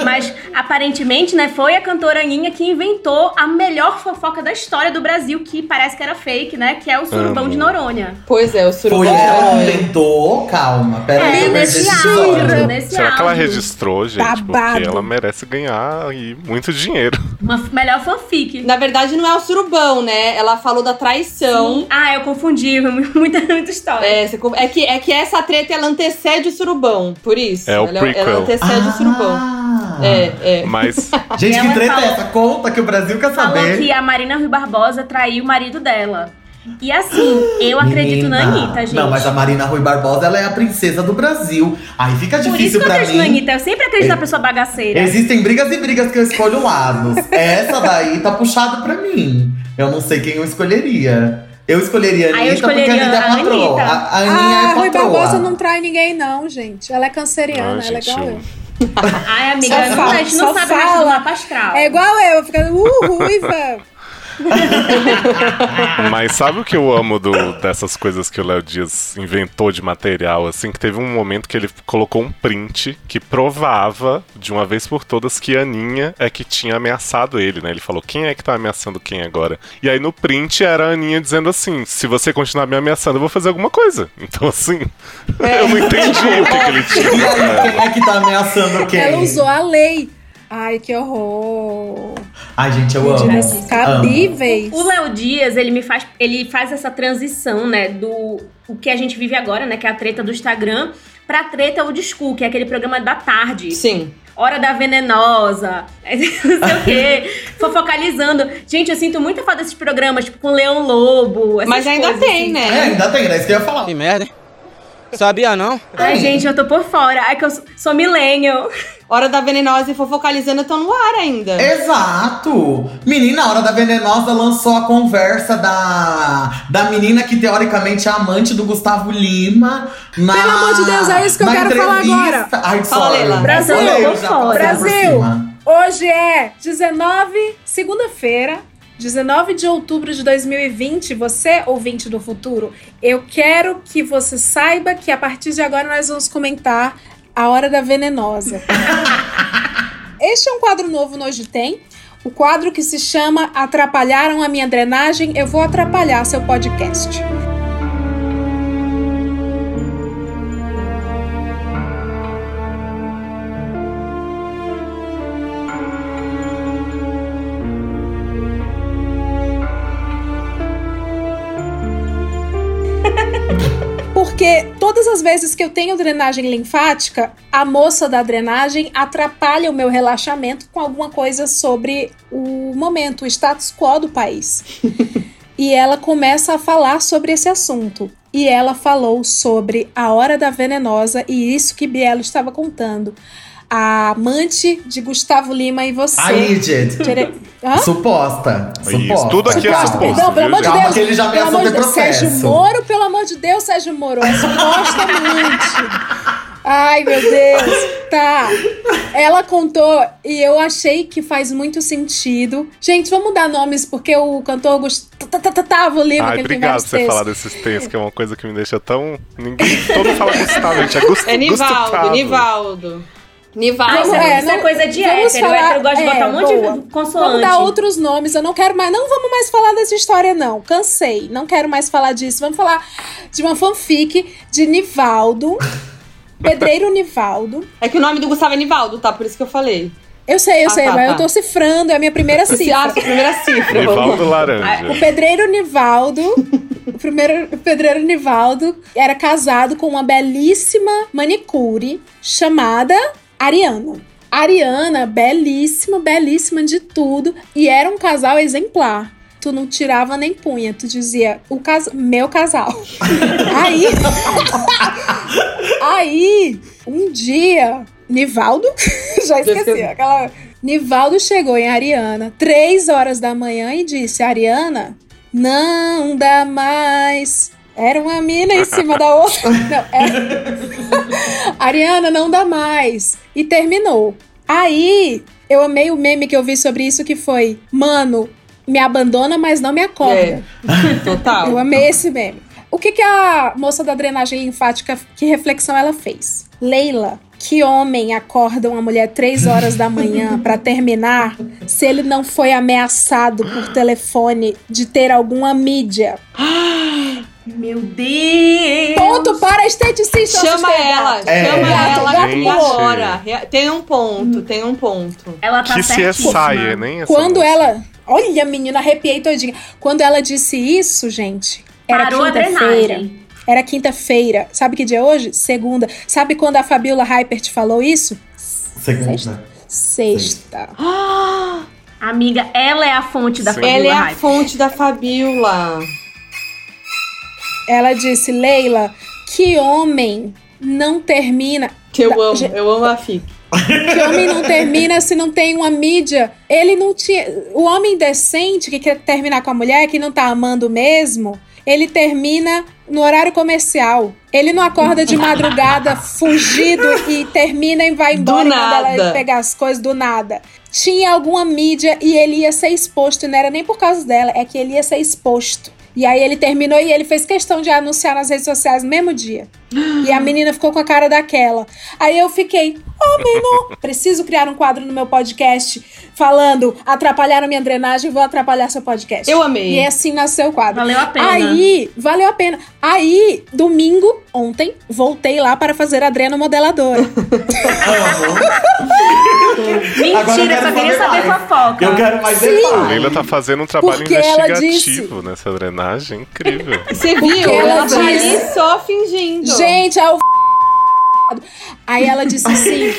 Mas aparentemente, né, foi a cantora Aninha que inventou a melhor fofoca da história do Brasil, que parece que era fake, né? Que é o surubão Amo. de Noronha. Pois é, o surubão Foi de ela que Noronha. inventou. Calma, pera É, nesse áudio, nesse Será que ela áudio. registrou, gente? Babado. Porque ela merece ganhar aí muito dinheiro. Uma melhor fanfic. Na verdade, não é o surubão, né? Ela falou da traição. Sim. Ah, eu confundi. foi mu- Muita, muita história. É, você é, que, é que essa treta ela antecede o surubão, por isso. É o ela, prequel. ela antecede o surubão. Ah. É, é. Mas Gente, que treta falou- é essa? Conta que o Brasil quer Falou saber. que a Marina Rui Barbosa traiu o marido dela. E assim, eu acredito na Menina. Anitta, gente. Não, mas a Marina Rui Barbosa, ela é a princesa do Brasil. Aí fica Por isso difícil que eu pra acredito na mim. Anitta. Eu sempre acredito na pessoa bagaceira. Existem brigas e brigas que eu escolho lados. Essa daí tá puxado pra mim. Eu não sei quem eu escolheria. Eu escolheria a Ah, eu Anitta porque a escolheria Anitta é a patroa. A, a Aninha Ah, é Rui patroa. Barbosa não trai ninguém, não, gente. Ela é canceriana, Ah, ela é gente, igual eu- eu. Ai, amiga, Só não, fala, a gente não sabe fala. mapa astral. É igual eu, ficando, uh, ruiva. Mas sabe o que eu amo do- dessas coisas que o Léo Dias inventou de material? Assim, que teve um momento que ele colocou um print que provava, de uma vez por todas, que a Aninha é que tinha ameaçado ele, né? Ele falou, quem é que tá ameaçando quem agora? E aí no print era a Aninha dizendo assim: se você continuar me ameaçando, eu vou fazer alguma coisa. Então, assim, eu não entendi o que, que ele tinha. E aí, quem é que tá ameaçando quem? Ela usou a lei. Ai, que horror. Ai, gente, eu amo. Amo. cabíveis. O Léo Dias, ele me faz, ele faz essa transição, né, do o que a gente vive agora, né, que é a treta do Instagram, pra treta old school, que é aquele programa da tarde. Sim. Hora da venenosa, não sei o quê, fofocalizando. Gente, eu sinto muita falta desses programas, tipo, com Leão Lobo. essas Mas ainda coisas, tem, assim. né? É, ainda tem, né? Isso que eu ia falar. Que merda, hein? Sabia não? Ai, gente, eu tô por fora. É que eu sou- sou millennial. Hora da Venenosa e Fofocalizando estão no ar ainda. Exato! Menina, a Hora da Venenosa lançou a conversa da, da menina que teoricamente é amante do Gustavo Lima. Na, Pelo amor de Deus, é isso que eu quero falar agora. Ai, Fala. Leila. Brasil, tô por Brasil, cima. hoje é 19, segunda-feira, 19 de outubro de 2020. Você, ouvinte do futuro, eu quero que você saiba que a partir de agora nós vamos comentar a Hora da Venenosa. Este é um quadro novo no Hoje Tem. O quadro que se chama Atrapalharam a minha drenagem, eu vou atrapalhar seu podcast. Todas as vezes que eu tenho drenagem linfática, a moça da drenagem atrapalha o meu relaxamento com alguma coisa sobre o momento, o status quo do país. e ela começa a falar sobre esse assunto. E ela falou sobre a hora da venenosa e isso que Bielo estava contando. A amante de Gustavo Lima e você. Alleged. Tere- Hã? Suposta. Isso, Suposta. tudo aqui é Suposta, suposto, Perdão, pelo amor de Deus. que ele já pelo amor de Deus. Sérgio. Moro, pelo amor de Deus, Sérgio Moro. É supostamente. Ai, meu Deus. Tá. Ela contou e eu achei que faz muito sentido. Gente, vamos dar nomes porque o cantor Gustavo Lima, Ai, que ele tem obrigado por você falar desses textos, que é uma coisa que me deixa tão. Ninguém. Todo mundo fala Gustavo, gente. É Gust... É Nivaldo, Gustavo. Nivaldo. Nivaldo. Isso é, É, isso é não- coisa de vamos hétero. O falar- hétero gosta de é, botar um monte boa. de consoante. Vamos dar outros nomes. Eu não quero mais. Não vamos mais falar dessa história, não. Cansei. Não quero mais falar disso. Vamos falar de uma fanfic de Nivaldo. Pedreiro Nivaldo. É que o nome do Gustavo é Nivaldo, tá? Por isso que eu falei. Eu sei, eu Ah, sei, tá, mas tá. eu tô cifrando, é a minha primeira Ah, cifra. sua primeira cifra. Nivaldo Laranja. O pedreiro Nivaldo, o primeiro o pedreiro Nivaldo, era casado com uma belíssima manicure chamada Ariana. Ariana, belíssima, belíssima de tudo, e era um casal exemplar. Tu não tirava nem punha, tu dizia, o cas meu casal. Aí, aí, um dia, Nivaldo, já esqueci, aquela. Nivaldo chegou em Ariana, três horas da manhã, e disse: Ariana, não dá mais. Era uma mina em cima da outra. Não, era... Ariana, não dá mais. E terminou. Aí, eu amei o meme que eu vi sobre isso, que foi: Mano, me abandona, mas não me acorda. É, total. Eu amei esse meme. O que, que a moça da drenagem linfática, que reflexão ela fez? Leila, que homem acorda uma mulher três horas da manhã pra terminar se ele não foi ameaçado por telefone de ter alguma mídia? Meu Deus! Ponto para a esteticista. Chama ela. É. chama Gato, ela Gente. agora. Tem um ponto, tem um ponto. Ela tá Que certíssima. CSI, nem essa Quando moça. ela. Olha, menina, arrepiei todinha. Quando ela disse isso, gente, era Parou a quinta-feira. drenagem. Era quinta-feira. Sabe que dia é hoje? Segunda. Sabe quando a Fabiola Hyper te falou isso? Segunda. Sexta. Amiga, ela é a fonte da Sim. Fabiola Ela é a fonte da Fabiola. Ela disse, Leila, que homem não termina. Que eu amo, eu amo a FIC. Que homem não termina se não tem uma mídia. Ele não tinha. O homem decente que quer terminar com a mulher, que não tá amando mesmo, ele termina no horário comercial. Ele não acorda de madrugada fugido e termina e vai embora Do ela pegar as coisas do nada. Tinha alguma mídia e ele ia ser exposto. E não era nem por causa dela, é que ele ia ser exposto. E aí ele terminou e ele fez questão de anunciar nas redes sociais no mesmo dia. E a menina ficou com a cara daquela. Aí eu fiquei, oh, menino, preciso criar um quadro no meu podcast falando atrapalharam minha drenagem, vou atrapalhar seu podcast. Eu amei. E assim nasceu o quadro. Valeu a pena. Aí, valeu a pena. Aí, domingo, ontem, voltei lá para fazer a dreno modeladora. Agora eu Mentira, quero só queria saber mais. fofoca. Eu quero mais A detalhes. Leila tá fazendo um trabalho Porque investigativo nessa drenagem. Incrível. Você Porque viu? ela Ela tá disse- ali só fingindo. Gente, é o Aí ela disse assim: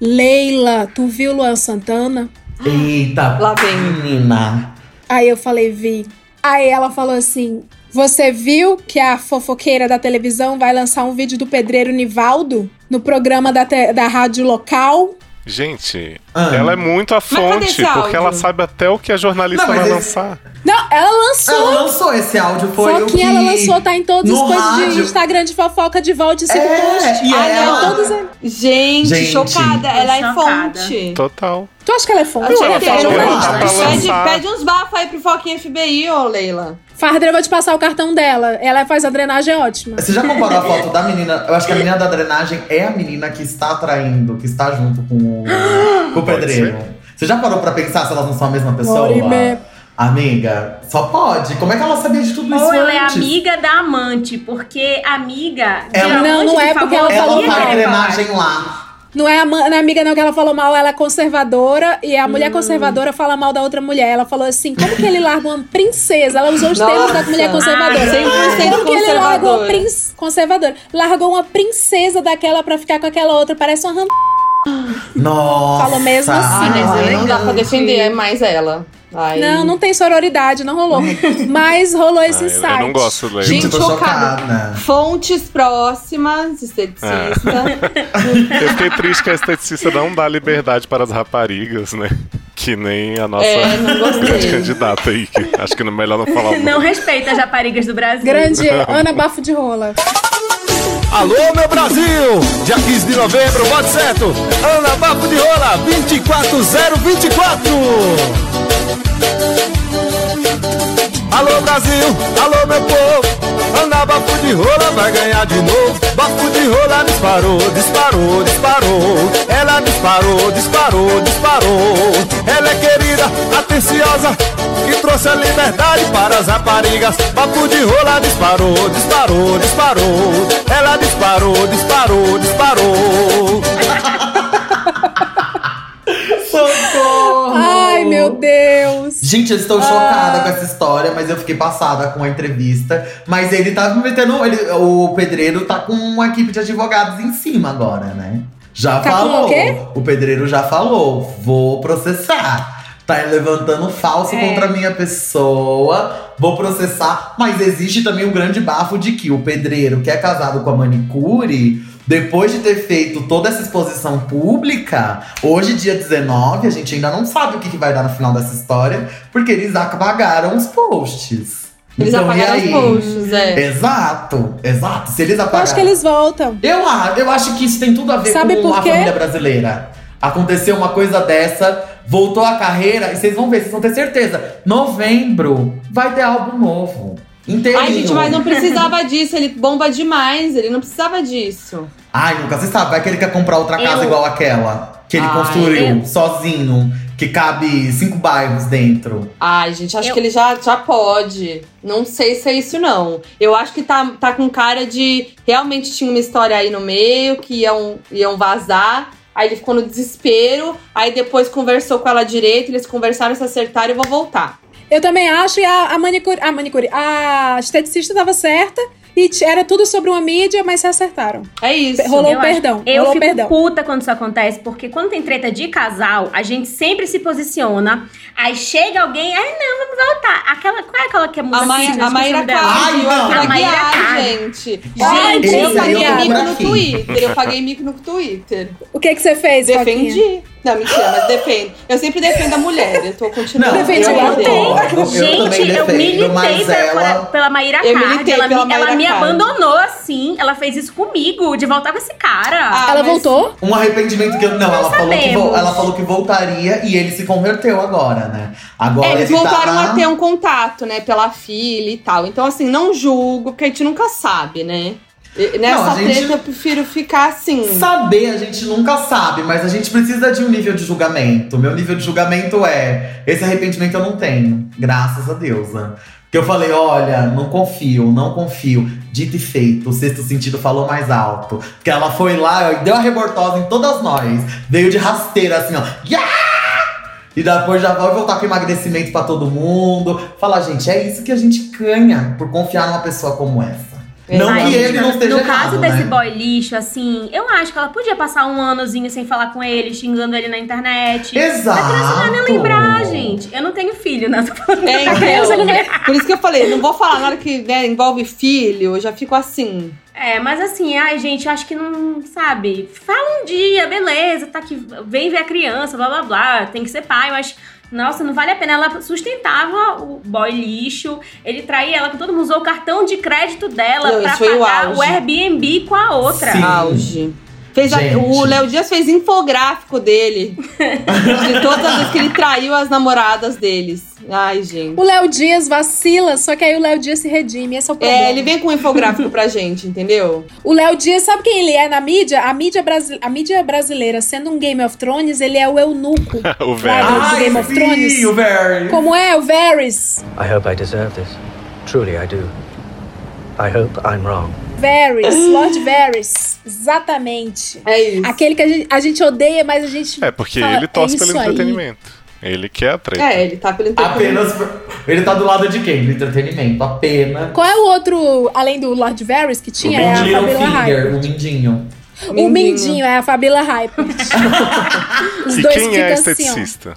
Leila, tu viu Luan Santana? Eita, Lá vem. menina. Aí eu falei, vi. Aí ela falou assim: Você viu que a fofoqueira da televisão vai lançar um vídeo do pedreiro Nivaldo no programa da, te- da rádio local? Gente, Ah. ela é muito a fonte, porque ela sabe até o que a jornalista Não, vai esse- lançar. Não, ela lançou. Ela lançou esse áudio, foi o que... Foquinha, ela lançou, tá em todas as coisas de. Instagram de fofoca de volta e É, post. e Ah, ela- não, todos. Gente, Gente. chocada. Ela é Chocada. fonte. Total. Tu acha que ela é fonte? Ela é falou, não tá é? pra Pede, pede uns bafos aí pro Foquinha FBI, ô Leila. Fardra, eu vou te passar o cartão dela. Ela faz a drenagem ótima. Você já comparou a foto da menina? Eu acho que a menina da drenagem é a menina que está atraindo, que está junto com o, com o pedreiro. Você já parou pra pensar se elas não são a mesma pessoa? Morime. Amiga, só pode. Como é que ela sabia de tudo isso Ou ela é antes? amiga da amante, porque amiga. Ela- Não, não é porque ela falou Ela faz mal. drenagem faz. lá. Não é a não é amiga não que ela falou mal, ela é conservadora e a Hum. mulher conservadora fala mal da outra mulher. Ela falou assim: como que ele larga uma princesa? Ela usou os termos da mulher conservadora. Ah, 100% como que ele largou uma conservadora. princ... conservadora? Largou uma princesa daquela pra ficar com aquela outra, parece uma ram... Nossa. Falou mesmo assim, Ai, mas não dá pra elegante. defender mais ela. Ai. Não, não tem sororidade, não rolou. Mas rolou esse eu- insight. eu não gosto dela. Gente, chocada. Fontes próximas, esteticista. Eu fiquei triste que a esteticista não dá liberdade para as raparigas, né? Que nem a nossa É, grande candidata aí. Que acho que é melhor não falar o nome. Não respeita as raparigas do Brasil. Grande Ana Bafo de Rola. Alô, meu Brasil! Dia 15 de novembro, voto certo! Ana Bafo de Rola, 24024! Alô, Brasil! Alô, meu povo! Ana Bafo de Rola vai ganhar de novo! Bafo de Rola disparou, disparou, disparou! Ela disparou, disparou, disparou! Ela é querida, atenciosa, que trouxe a liberdade para as raparigas. Bafo de Rola disparou, disparou, disparou! Ela disparou, disparou, disparou! Meu Deus. Gente, eu estou chocada com essa história, mas eu fiquei passada com a entrevista. Mas ele tá me metendo. Ele, o pedreiro tá com uma equipe de advogados em cima agora, né? Já Tá falou. o quê? O pedreiro já falou. Vou processar. Tá levantando falso É. contra a minha pessoa. Vou processar. Mas existe também o grande bafo de que o pedreiro que é casado com a manicure. Depois de ter feito toda essa exposição pública, hoje, dia 19, a gente ainda não sabe o que, que vai dar no final dessa história, porque eles apagaram os posts. Eles Então, apagaram os posts, é. Exato, exato. Se eles Eu apagaram. acho que eles voltam. Eu, eu acho que isso tem tudo a ver Sabe com a família brasileira. Aconteceu uma coisa dessa, voltou a carreira, e vocês vão ver, vocês vão ter certeza. Novembro vai ter álbum novo. Inteirinho. Ai, gente, mas não precisava disso. Ele bomba demais. Ele não precisava disso. Ai, nunca se sabe. Vai que ele quer comprar outra casa Eu- igual aquela. Que ele Ai, construiu eu- sozinho. Que cabe cinco bairros dentro. Ai, gente, acho Eu- que ele já, já pode. Não sei se é isso, não. Eu acho que tá, tá com cara de. Realmente tinha uma história aí no meio que iam, iam vazar. Aí ele ficou no desespero. Aí depois conversou com ela direito. Eles conversaram, se acertaram e vou voltar. Eu também acho, e a, a manicure, a manicure, a esteticista tava certa e era tudo sobre uma mídia, mas se acertaram. É isso. Rolou Eu acho- perdão. Eu rolou fico perdão. puta quando isso acontece, porque quando tem treta de casal, a gente sempre se posiciona. Aí chega alguém, ai não, vamos voltar. Aquela, qual é aquela que é A, Mai, fitness, a Maíra esqueci o nome dela. Ai, Card, eu não. pra A Maíra gente. Gente, eu paguei mico no. Twitter. Eu paguei mico no Twitter. O que que você fez? Defendi. Não, mentira, mas defendo. Eu sempre defendo a mulher. Eu tô continuando. Não, Defendi eu eu Gente, eu defendo, militei pela, ela... pela Maíra Ela, pela me, ela me abandonou assim. Ela fez isso comigo, de voltar com esse cara. Ah, Ela mas- voltou? Um arrependimento que eu. Não, ela, falou que, ela falou que voltaria e ele se converteu agora, né? Agora É, eles ele voltaram tá... a ter um contato, né, pela filha e tal. Então, assim, não julgo, porque a gente nunca sabe, né? Nessa Não, a gente- treta eu prefiro ficar assim. Saber a gente nunca sabe, mas a gente precisa de um nível de julgamento. Meu nível de julgamento é: esse arrependimento eu não tenho, graças a Deus. Né? Porque eu falei: olha, não confio, não confio. Dito e feito, o sexto sentido falou mais alto. Porque ela foi lá e deu a rebortosa em todas nós. Veio de rasteira assim, ó. Yeah! E depois já vai voltar com emagrecimento pra todo mundo. Fala, gente, é isso que a gente ganha por confiar numa pessoa como essa. Não Ai, que ele não no- esteja No caso errado, desse né? boy lixo, assim, eu acho que ela podia passar um anozinho sem falar com ele, xingando ele na internet. Exato. A criança não vai nem lembrar, gente. eu não tenho filho, né? Tô falando É, criança, né? então, por isso que eu falei, não vou falar nada que né, envolve filho, eu já fico assim. É, mas assim, ai, gente, eu acho que não, sabe? Fala um dia, beleza, tá aqui, vem ver a criança, blá blá blá, tem que ser pai, mas. Nossa, não vale a pena. Ela sustentava o boy lixo, ele traía ela com todo mundo, usou o cartão de crédito dela Não, pra o pagar o, auge. Airbnb com a outra. Sim. Auge. Fez a- o Léo Dias fez infográfico dele. de todas as vezes que ele traiu as namoradas deles. Ai, gente. O Léo Dias vacila, só que aí o Léo Dias se redime. Esse é o problema. É, ele vem com um infográfico pra gente, entendeu? O Léo Dias, sabe quem ele é na mídia? A mídia, brasi- a mídia brasileira, sendo um Game of Thrones, ele é o eunuco. o velho. do Game of Thrones. Sim, o Varys. Como é? O Varys. I hope I deserve this. Truly, I do. I hope I'm wrong. Varys, Lord Varys. Exatamente. É isso. Aquele que a gente, a gente odeia, mas a gente. É, porque fala, ele torce é pelo isso aí. entretenimento. Ele quer a treta. É, ele tá pelo entretenimento. Apenas. Ele tá do lado de quem? Do entretenimento. Apenas. Qual é o outro, além do Lord Varys, que O tinha? É a Mindinho Fabiola Finger, o Mindinho. O Mindinho, é a Fabiola Hyper. Os E dois quem é assim, esteticista?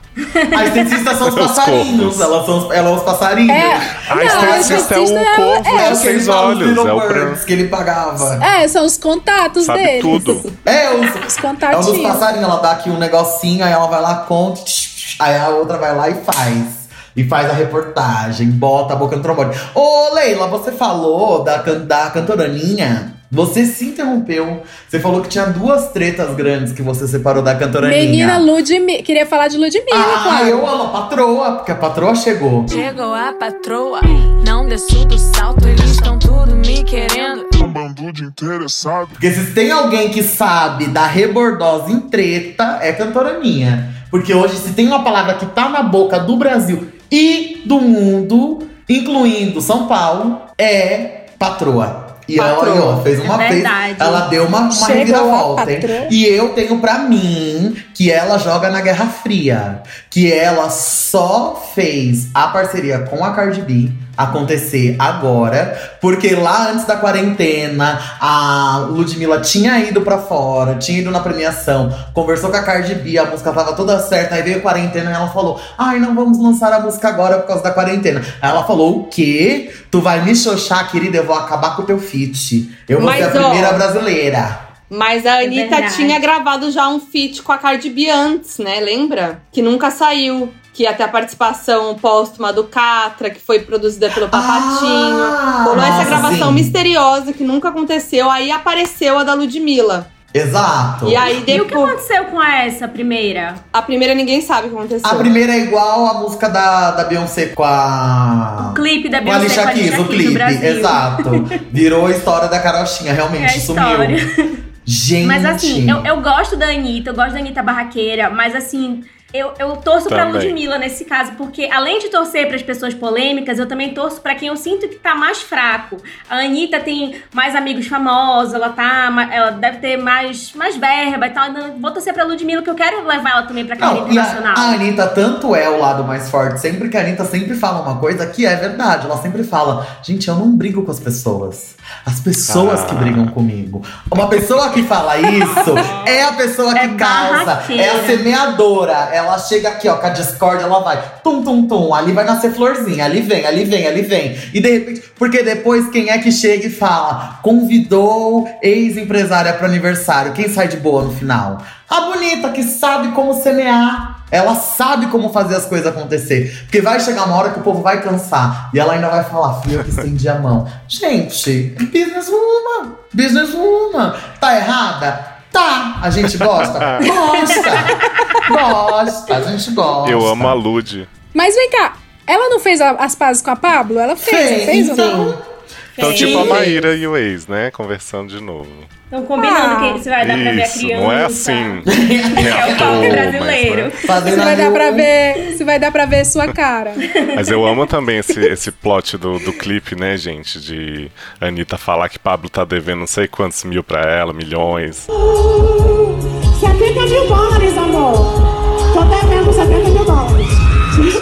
A esteticista são os Os passarinhos. Elas são, os- elas são os passarinhos. É, A não, esteticista é o corvo é- de seis olhos. É o branco. Que ele pagava. É, são os contatos Sabe deles. tudo. É, os, Os é um dos contatinhos. passarinhos. Ela dá aqui um negocinho, aí ela vai lá, conta. tch, tch, Aí a outra vai lá e faz. E faz a reportagem, bota a boca no trombone. Ô, Leila, você falou da, can- da cantoraninha. Você se interrompeu. Você falou que tinha duas tretas grandes que você separou da cantoraninha. Menina Ludmilla. Queria falar de Ludmilla, Ah, claro. eu amo a patroa, porque a patroa chegou. Chegou a patroa, não desço do salto, eles estão tudo me querendo. Um bando de interessado. Porque se tem alguém que sabe da rebordosa em treta, é cantoraninha. Porque hoje, se tem uma palavra que tá na boca do Brasil e do mundo, incluindo São Paulo, é patroa. E ela Patroa. aí, ó, fez uma É vez. verdade. Ela deu uma, uma reviravolta, hein? E eu tenho pra mim que ela joga na Guerra Fria. Que ela só fez a parceria com a Cardi B acontecer agora. Porque lá antes da quarentena, a Ludmilla tinha ido pra fora, tinha ido na premiação, conversou com a Cardi B, a música tava toda certa. Aí veio a quarentena e ela falou: Ai, não vamos lançar a música agora por causa da quarentena. Aí ela falou: O quê? Tu vai me xoxar, querida? Eu vou acabar com o teu feat. Eu vou Mas, ser a ó, primeira brasileira. Mas a É Anitta verdade. tinha gravado já um feat com a Cardi B antes, né? Lembra? Que nunca saiu. Que ia ter a participação póstuma do Catra, que foi produzida pelo Papatinho. Ah, Rolou essa gravação sim. misteriosa que nunca aconteceu. Aí apareceu a da Ludmilla. Exato. E aí E o que depois. aconteceu com essa primeira? A primeira ninguém sabe o que aconteceu. A primeira é igual a música da, da Beyoncé com a. O clipe da Beyoncé com a Alicia Keys, o clipe. Brasil. Exato. Virou a história da carochinha, realmente. É a história. Sumiu. Gente. Mas assim, eu, eu gosto da Anitta, eu gosto da Anitta barraqueira, mas assim. Eu, eu torço pra Também. Ludmilla nesse caso, porque além de torcer pras pessoas polêmicas, eu também torço pra quem eu sinto que tá mais fraco. A Anitta tem mais amigos famosos, ela tá. Ela deve ter mais, mais verba e tal. Então, vou torcer pra Ludmilla, que eu quero levar ela também pra carreira a, internacional. a Anitta tanto é o lado mais forte, sempre que a Anitta sempre fala uma coisa que é verdade. Ela sempre fala, gente, eu não brigo com as pessoas. As pessoas Ah. que brigam comigo. Uma pessoa que fala isso é a pessoa que É causa, barraqueira. é a semeadora. Ela chega aqui, ó, com a discórdia, ela vai tum, tum, tum. Ali vai nascer florzinha, ali vem, ali vem, ali vem. E de repente, porque depois quem é que chega e fala, convidou ex-empresária pro aniversário, quem sai de boa no final? A bonita que sabe como semear. Ela sabe como fazer as coisas acontecer. Porque vai chegar uma hora que o povo vai cansar. E ela ainda vai falar, fui eu que estendi a mão. Gente, businesswoman. Businesswoman. Tá errada? Tá. A gente gosta? Gosta. Gosta. A gente gosta. Eu amo a Lud. Mas vem cá, ela não fez a- as pazes com a Pablo? Ela fez, Fez, fez ou então. não? Então, Sim. tipo a Maíra e o ex, né? Conversando de novo. Estão combinando Ah. quem se vai dar pra ver a criança. não é assim. Que é o palco Reator, brasileiro. mas, né? Fazendo Se vai dar pra ver, se vai dar pra ver sua cara. Mas eu amo também esse, esse plot do, do clipe, né, gente? De Anitta falar que Pablo tá devendo não sei quantos mil pra ela, milhões. 70 mil dólares, amor. Tô devendo 70 mil.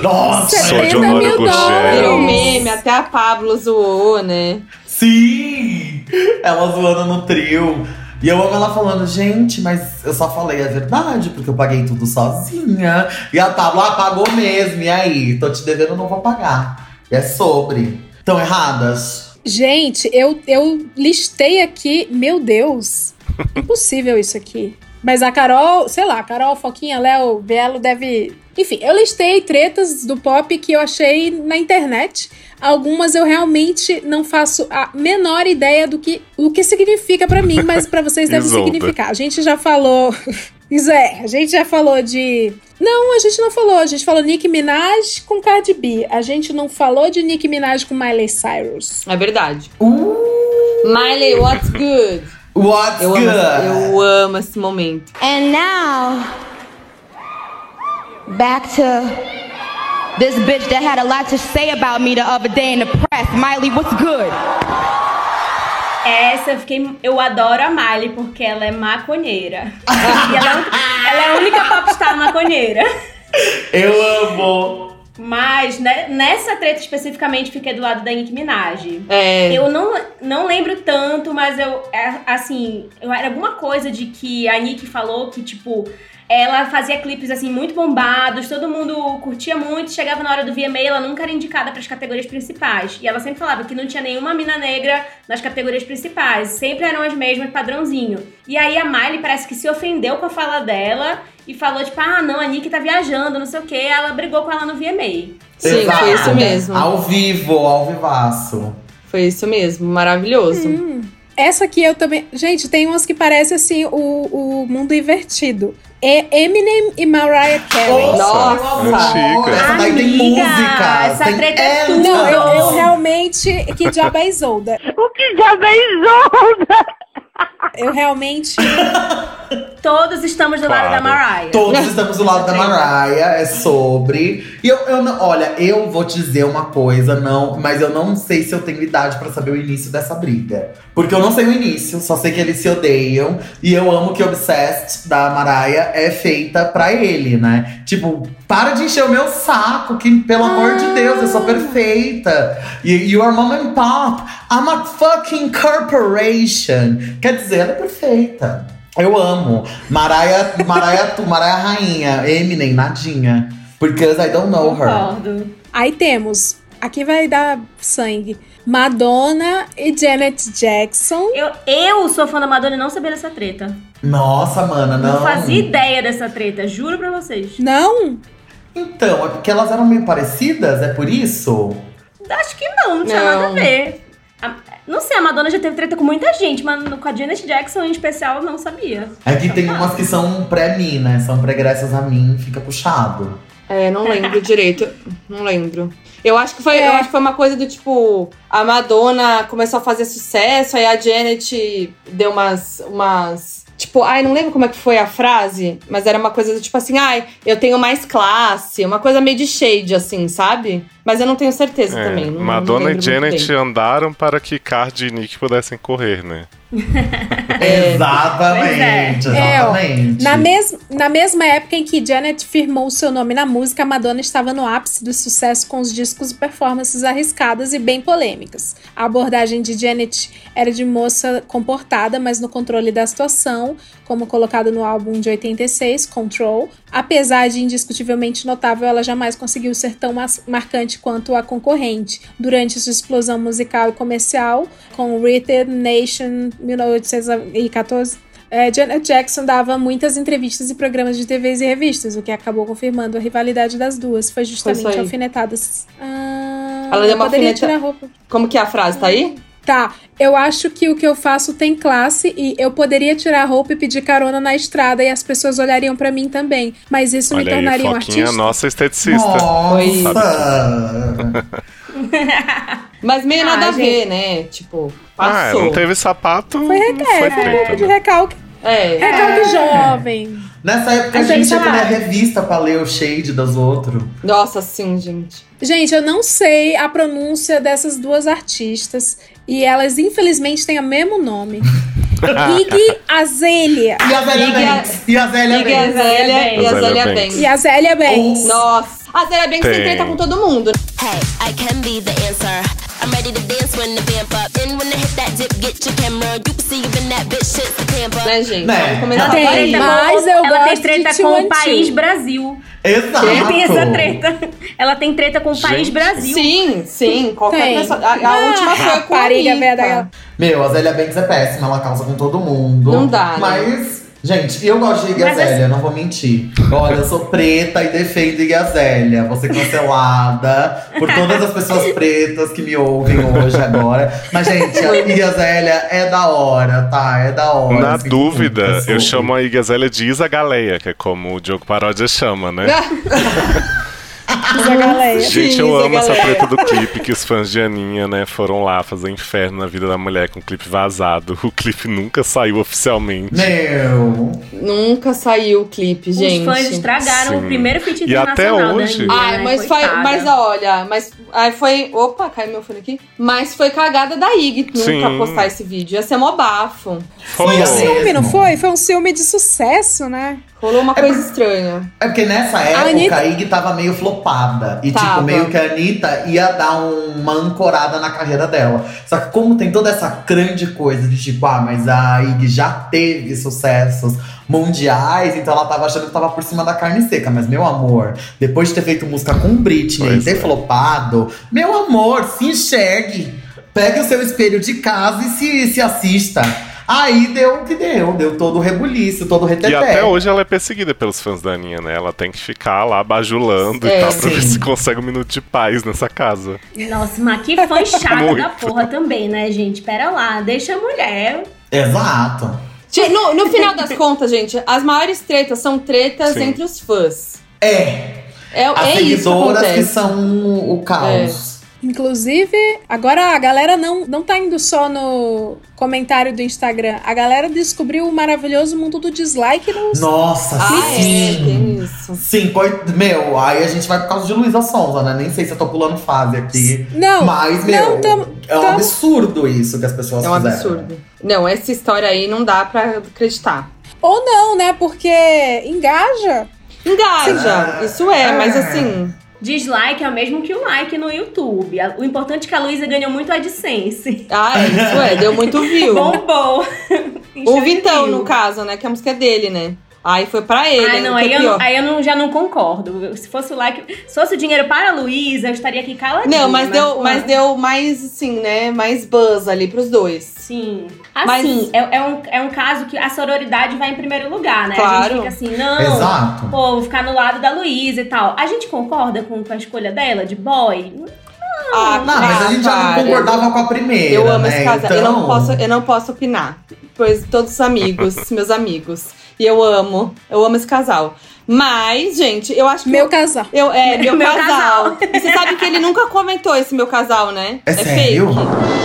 Nossa. Sou de 70 Honório mil Virou Gurgel. meme, até a Pablo zoou, né? Sim! Ela zoando no trio. E eu amo ela falando, gente, mas eu só falei a verdade, porque eu paguei tudo sozinha. E a Pablo, ah, pagou mesmo, e aí? Tô te devendo, não vou pagar. E é sobre. Estão erradas? Gente, eu, eu listei aqui, meu Deus, impossível isso aqui. Mas a Carol, sei lá, Carol, Foquinha, Léo, Belo deve. Enfim, eu listei tretas do pop que eu achei na internet. Algumas eu realmente não faço a menor ideia do que, o que significa pra mim, mas pra vocês deve significar. A gente já falou. Isso é, a gente já falou de. Não, a gente não falou. A gente falou Nicki Minaj com Cardi B. A gente não falou de Nicki Minaj com Miley Cyrus. É verdade. Miley, what's good? What's eu good? Amo, eu amo esse momento. And now, back to this bitch that had a lot to say about me the other day in the press. Miley, what's good? Essa eu fiquei. Eu adoro a Miley porque ela é maconheira. e ela, é a- ela é a única popstar maconheira. Eu amo. Mas né, nessa treta especificamente fiquei do lado da Nicki Minaj. É. Eu não, não lembro tanto, mas eu é, assim, eu, era alguma coisa de que a Nicki falou que tipo ela fazia clipes assim muito bombados, todo mundo curtia muito, chegava na hora do VMA, ela nunca era indicada para as categorias principais. E ela sempre falava que não tinha nenhuma mina negra nas categorias principais, sempre eram as mesmas, padrãozinho. E aí a Miley parece que se ofendeu com a fala dela e falou tipo: "Ah, não, a Nicki tá viajando, não sei o quê". Ela brigou com ela no VMA. Sim, foi isso mesmo. Ao vivo, ao vivaço. Foi isso mesmo, maravilhoso. Hum. Essa aqui eu também. Gente, tem umas que parecem assim o, o mundo invertido. É Eminem e Mariah Carey. Nossa, antiga. essa daí tem música. essa tem treta é tudo. Não, eu, eu realmente. Que diabo é Isolda? O que já vem Isolda? Eu realmente. Todos estamos do lado da Mariah. Todos estamos do lado da Mariah, é sobre. E eu, eu não, olha, eu vou te dizer uma coisa, não, mas eu não sei se eu tenho idade pra saber o início dessa briga. Porque eu não sei o início, só sei que eles se odeiam. E eu amo que Obsessed da Mariah é feita pra ele, né? Tipo, para de encher o meu saco, que pelo amor de Deus, eu sou perfeita. E you are mom and pop. I'm a fucking corporation. Quer dizer, ela é perfeita. Eu amo. Mariah, Mariah, tu, Mariah Rainha, Eminem, nadinha. Because I don't know her. Concordo. Aí temos. Aqui vai dar sangue. Madonna e Janet Jackson. Eu, eu sou fã da Madonna e não sabia dessa treta. Nossa, mana, não. Não, fazia ideia dessa treta, juro pra vocês. Não? Então, é porque elas eram meio parecidas, é por isso? Acho que não, não tinha Não. nada a ver. A- não sei, a Madonna já teve treta com muita gente, mas com a Janet Jackson em especial eu não sabia. É que tem umas que são pré-mim, né? São pregressas a mim, fica puxado. É, não lembro direito. Não lembro. Eu acho que foi, É. eu acho que foi uma coisa do tipo, a Madonna começou a fazer sucesso, aí a Janet deu umas umas Tipo, ai, não lembro como é que foi a frase, mas era uma coisa tipo assim, ai, eu tenho mais classe, uma coisa meio de shade, assim, sabe? Mas eu não tenho certeza É, também. não- não Madonna lembro e Janet andaram para que Cardi e Nick pudessem correr, né? Exatamente, É, ó, exatamente. na, mes na mesma época em que Janet firmou seu nome na música, Madonna estava no ápice do sucesso com os discos e performances arriscadas e bem polêmicas. A abordagem de Janet era de moça comportada, mas no controle da situação, como colocado no álbum de 86, Control. Apesar de indiscutivelmente notável, ela jamais conseguiu ser tão marcante quanto a concorrente. Durante sua explosão musical e comercial, com Rhythm Nation 1814, é, Janet Jackson dava muitas entrevistas e programas de TVs e revistas, o que acabou confirmando a rivalidade das duas. Foi justamente Foi alfinetadas. Ah, Ela deu uma alfineta-. Como que é a frase? Tá aí? Tá, eu acho que o que eu faço tem classe e eu poderia tirar a roupa e pedir carona na estrada e as pessoas olhariam pra mim também. Mas isso me Olha aí, tornaria um Foquinha, artista. nossa esteticista. Nossa! Mas meio Ah, nada a gente. ver, né? Tipo, Ah, passou. não teve sapato, Foi não foi recalque, treta, de né? recalque. É. Recalque jovem. Nessa época a Mas aí gente ia tá. revista pra ler o shade dos outros. Nossa, sim, gente. Gente, eu não sei a pronúncia dessas duas artistas e elas infelizmente têm o mesmo nome. Iggy Azalea. E a Zélia Banks. E a Zélia Banks. E a Zélia Banks. E a Zélia Banks. Nossa. A Zélia Banks Tem. treta com todo mundo. Hey, I can be the answer. I'm ready to dance when the vamp up. Then when I hit that dip, get your camera. You can see even that bitch shit's the tampa. Né, gente? Né? Vamos Ela tem treta, Mas com, eu ela tem treta com o país Tio. Exato. Brasil. Ela tem essa treta. Ela tem treta com o país Gente. Brasil. Sim, sim. Qualquer Tem. pessoa. A, a Ah, última foi com a Anitta. Meu, a Zélia Banks é péssima, ela causa com todo mundo. Não dá, né? Gente, eu gosto de Iggy Mas Azélia, não vou mentir. Olha, eu sou preta e defendo Iggy Azélia. Vou ser cancelada por todas as pessoas pretas que me ouvem hoje agora. Mas, gente, a Iggy Azélia é da hora, tá? É da hora. Na assim, dúvida, eu chamo a Igazélia de Isa Galeia, que é como o Diogo Paródia chama, né? Isa Galeia. Gente, Sim, eu amo essa Galeia. treta do clipe que os fãs de Aninha, né, foram lá fazer inferno na vida da mulher com o clipe vazado. O clipe nunca saiu oficialmente. Meu. Nunca saiu o clipe, gente. Os fãs estragaram Sim. o primeiro feat E até hoje- Anitta, Ai, né? mas foi. Coitada. Mas olha, mas aí foi. Opa, caiu meu fone aqui. Mas foi cagada da Ig nunca Sim. postar esse vídeo. Ia ser mó bafo. Foi Um Sim. ciúme, não foi? Foi um ciúme de sucesso, né? Rolou uma coisa estranha. É porque nessa época Anitta- a Iggy tava meio flopada. E, Tava. tipo, meio que a Anitta ia dar uma ancorada na carreira dela. Só que como tem toda essa grande coisa de tipo, ah, mas a Iggy já teve sucessos mundiais, então ela tava achando que tava por cima da carne seca. Mas, meu amor, depois de ter feito música com Britney Pois e ter é. flopado, meu amor, se enxergue. Pegue o seu espelho de casa e se, se assista. Aí deu o que deu, deu todo o rebuliço, todo o reteté. E até hoje ela é perseguida pelos fãs da Aninha, né? Ela tem que ficar lá bajulando É, e tal, pra ver sim. se consegue um minuto de paz nessa casa. Nossa, mas que fã chata Muito. da porra também, né, gente? Pera lá, deixa a mulher. Exato. No, no final das contas, gente, as maiores tretas são tretas Sim. entre os fãs. É. É, As é isso que seguidoras que, são o caos. Inclusive, agora a galera não, não tá indo só no comentário do Instagram. A galera descobriu o maravilhoso mundo do dislike nos. Nossa, Ah, é, sim. isso. Sim, meu, aí a gente vai por causa de Luísa Sonza, né? Nem sei se eu tô pulando fase aqui. Não, Mas, meu, não, tamo- é um tamo- absurdo isso que as pessoas É um fizeram. absurdo. Não, essa história aí não dá pra acreditar. Ou não, né? Porque engaja. Engaja, isso é, mas assim. Dislike é o mesmo que o like no YouTube. O importante é que a Luísa ganhou muito AdSense. Ah, isso é, deu muito view. Bombou. o Vitão, no caso, né? Que a música é dele, né? Aí foi pra ele. Ai, né, não, é aí eu, aí eu não- já não concordo. Se fosse o like. Se fosse o dinheiro para a Luísa, eu estaria aqui caladinha. Não, mas deu, mas deu mais, assim, né? Mais buzz ali pros dois. Sim. Mas- Assim, é, é um, é um caso que a sororidade vai em primeiro lugar, né? A Claro. gente fica assim, não. Exato. Pô, vou ficar no lado da Luísa e tal. A gente concorda com, com a escolha dela de boy? Ah, Não, mas a gente já não concordava com a primeira. Eu amo né? esse casal. Eu, não Então- posso, eu não posso opinar. Pois todos os amigos, meus amigos. E eu amo. Eu amo esse casal. Mas, gente, eu acho que. Meu casal. Eu, é, meu, Meu casal. E você sabe que ele nunca comentou esse meu casal, né? É sério? É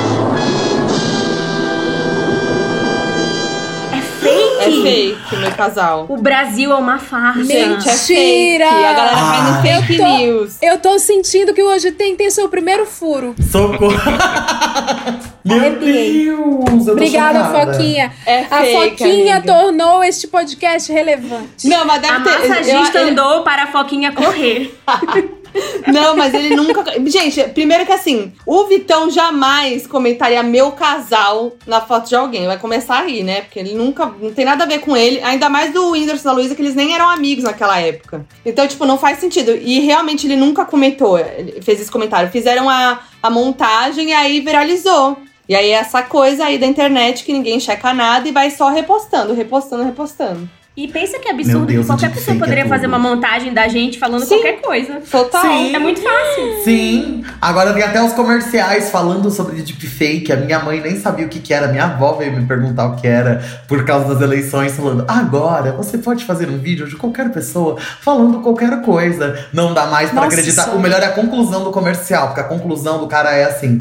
fake? É fake, meu casal. O Brasil é uma farsa. Gente, é Mentira! fake. A galera vai no Ah. fake Eu tô- news. Eu tô sentindo que hoje tem, tem seu primeiro furo. Socorro. Meu Arrepiei. Deus, Obrigada, chocada. Foquinha. É A fake, Foquinha amiga. tornou este podcast relevante. Não, mas deve A ter. massagista eu- andou para a Foquinha correr. Não, mas ele nunca. Gente, primeiro que assim, o Vitão jamais comentaria meu casal na foto de alguém. Vai começar a rir, né? Porque ele nunca. Não tem nada a ver com ele. Ainda mais do Whindersson e da Luísa, que eles nem eram amigos naquela época. Então, tipo, não faz sentido. E realmente ele nunca comentou, ele fez esse comentário. Fizeram a, a montagem e aí viralizou. E aí essa coisa aí da internet que ninguém checa nada e vai só repostando, repostando, repostando. E pensa que absurdo Deus, que qualquer o pessoa poderia é fazer uma montagem da gente falando Sim. qualquer coisa. Total. Sim. É muito fácil. Sim, agora tem até os comerciais falando sobre deepfake. A minha mãe nem sabia o que, que era, minha avó veio me perguntar o que era por causa das eleições, falando: agora você pode fazer um vídeo de qualquer pessoa falando qualquer coisa. Não dá mais pra Nossa acreditar. O melhor é a conclusão do comercial, porque a conclusão do cara é assim: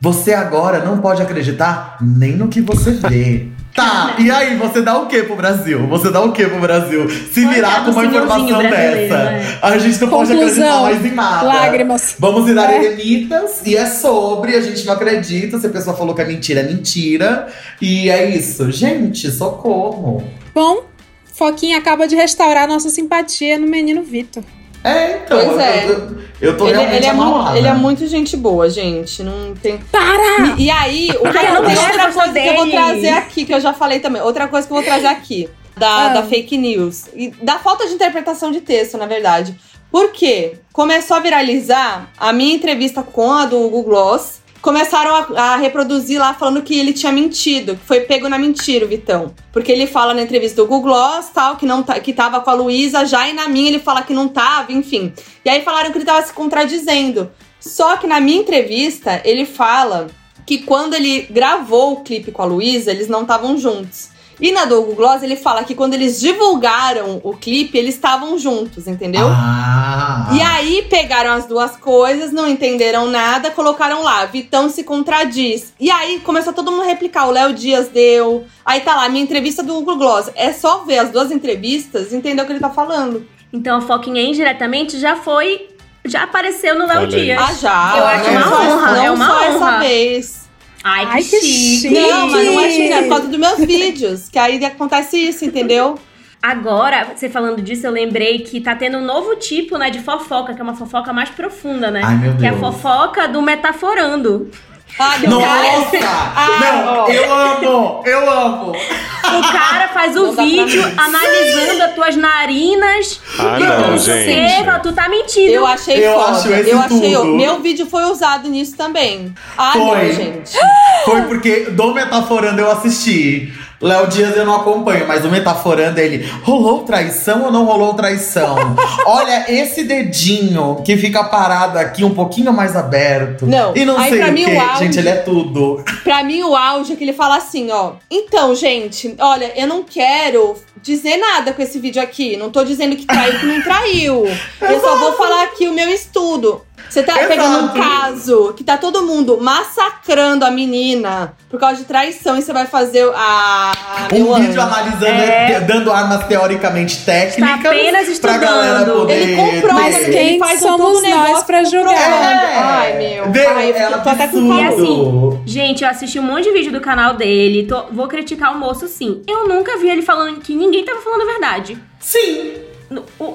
você agora não pode acreditar nem no que você vê. Tá, e aí você dá o que pro Brasil? Você dá o que pro Brasil? Se virar com uma informação dessa, é. a gente não pode acreditar Conclusão. mais em nada. Lágrimas. Vamos virar É. eremitas e é sobre, a gente não acredita. Se a pessoa falou que é mentira, é mentira. E é isso. Gente, socorro. Bom, Foquinha acaba de restaurar nossa simpatia no menino Vitor. É, então. Pois é. Eu, eu, eu tô ele, realmente ele é muito, ele é muito gente boa, gente. Não tem. Para! E, e aí, o que Ai, eu eu não tem outra coisa que eu vou trazer aqui, que eu já falei também. Outra coisa que eu vou trazer aqui. Da, Ah. da fake news. E da falta de interpretação de texto, na verdade. Por quê? Começou a viralizar a minha entrevista com a do Google Gloss. Começaram a, a reproduzir lá falando que ele tinha mentido, que foi pego na mentira, o Vitão. Porque ele fala na entrevista do Google Gloss, tal, que, não tá, que tava com a Luísa já, e na minha ele fala que não tava, enfim. E aí falaram que ele tava se contradizendo. Só que na minha entrevista, ele fala que quando ele gravou o clipe com a Luísa, eles não estavam juntos. E na do Google Gloss, ele fala que quando eles divulgaram o clipe, eles estavam juntos, entendeu? Ah. E aí pegaram as duas coisas, não entenderam nada, colocaram lá, Vitão se contradiz. E aí começou todo mundo a replicar, o Léo Dias deu. Aí tá lá, minha entrevista do Google Gloss. É só ver as duas entrevistas e entender o que ele tá falando. Então a Foquinha indiretamente já foi. Já apareceu no Léo. Dias. Ah, já. Eu acho não uma só- honra, Não é uma só honra. essa vez. Ai, que, Ai, que chique. chique. Não, mas não é chique, é por causa dos meus vídeos. Que aí acontece isso, entendeu? Agora, você falando disso, eu lembrei que tá tendo um novo tipo, né, de fofoca, que é uma fofoca mais profunda, né? Ai, meu que é a fofoca do metaforando. Ah, Nossa! Ah, ó. não, eu amo! Eu amo! O cara faz o vídeo analisando as tuas narinas. Ah, e não, você, gente. fala, tu tá mentindo. Eu achei Eu foda. acho esse eu achei. tudo. Meu vídeo foi usado nisso também. Ah, Foi. não, gente. Foi porque do Metaforando eu assisti. Léo Dias eu não acompanho, mas o Metaforando ele rolou traição ou não rolou traição? Olha, esse dedinho que fica parado aqui um pouquinho mais aberto. Não, E não aí sei pra o mim que. o auge- Gente, ele é tudo. Pra mim, o auge é que ele fala assim, ó. Então, gente, olha, eu não quero dizer nada com esse vídeo aqui. Não tô dizendo que traiu, que não traiu. Eu só vou falar aqui o meu estudo. Você tá Exato. pegando um caso que tá todo mundo massacrando a menina por causa de traição e você vai fazer a. a Um vídeo anjo. analisando, É. dando armas teoricamente técnicas. apenas pra galera estudando. poder. Ele comprou, Mas ele quem faz somos nós pra julgar? Ai, meu. Ai, eu é tô até com. E assim, gente, eu assisti um monte de vídeo do canal dele. tô- vou criticar o moço, sim. Eu nunca vi ele falando que ninguém tava falando a verdade. Sim.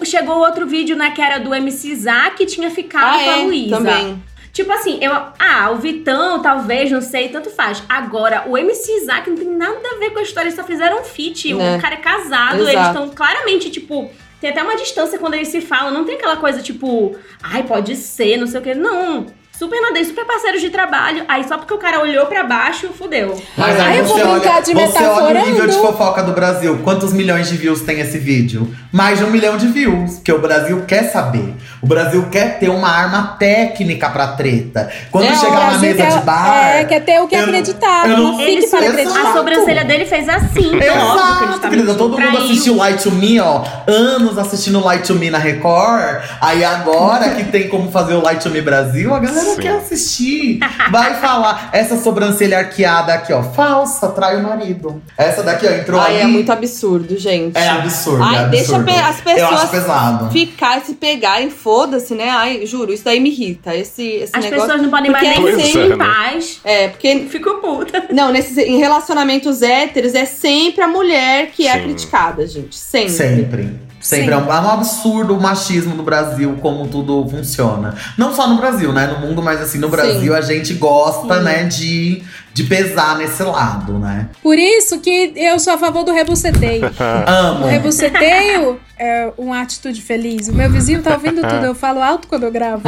Chegou outro vídeo, né, que era do MC Zack que tinha ficado Ah, com a é? Luísa. Também. Tipo assim, eu. Ah, o Vitão, talvez, não sei, tanto faz. Agora, o MC Zack não tem nada a ver com a história, eles só fizeram um feat. Né? O cara é casado, Exato. eles estão claramente, tipo. Tem até uma distância quando eles se falam. Não tem aquela coisa tipo, ai, pode ser, não sei o quê. Não. Super nada, super parceiros de trabalho. Aí só porque o cara olhou pra baixo, fudeu. Mas Ai, aí eu vou você brincar olha, de você olha o nível de fofoca do Brasil. Quantos milhões de views tem esse vídeo? Mais de um milhão de views. Porque o Brasil quer saber. O Brasil quer ter uma arma técnica pra treta. Quando É, chegar na mesa quer- de bar. É, quer ter o que eu- acreditar. eu não- fique para Exato. acreditar. A sobrancelha dele fez assim. Então, óbvio que está querida. Todo mundo assistiu Light to Me, ó. Anos assistindo Light to Me na Record. Aí agora que tem como fazer o Light to Me Brasil, a galera Sim. quer assistir. Vai falar. Essa sobrancelha arqueada aqui, ó. Falsa, trai o marido. Essa daqui, ó, entrou Ai, ali. é muito absurdo, gente. É absurdo, Ai, é deixa absurdo. pe- as Eu acho pessoas pesado. ficar, se pegarem, foda-se, né? Ai, juro, isso daí me irrita. Esse, esse As negócio. pessoas não podem mais Porque nem é Pois ser é, em né? paz. É, porque. Fico puta. Não, nesses, em relacionamentos héteros é sempre a mulher que é Sim. criticada, gente. Sempre. Sempre. Sempre. É um, é um absurdo o machismo no Brasil, como tudo funciona. Não só no Brasil, né? No mundo, mas assim, no Brasil a gente gosta, Sim. né, de, de pesar nesse lado, né? Por isso que eu sou a favor do rebuceteio. Amo. O rebuceteio é uma atitude feliz. O meu vizinho tá ouvindo tudo. Eu falo alto quando eu gravo.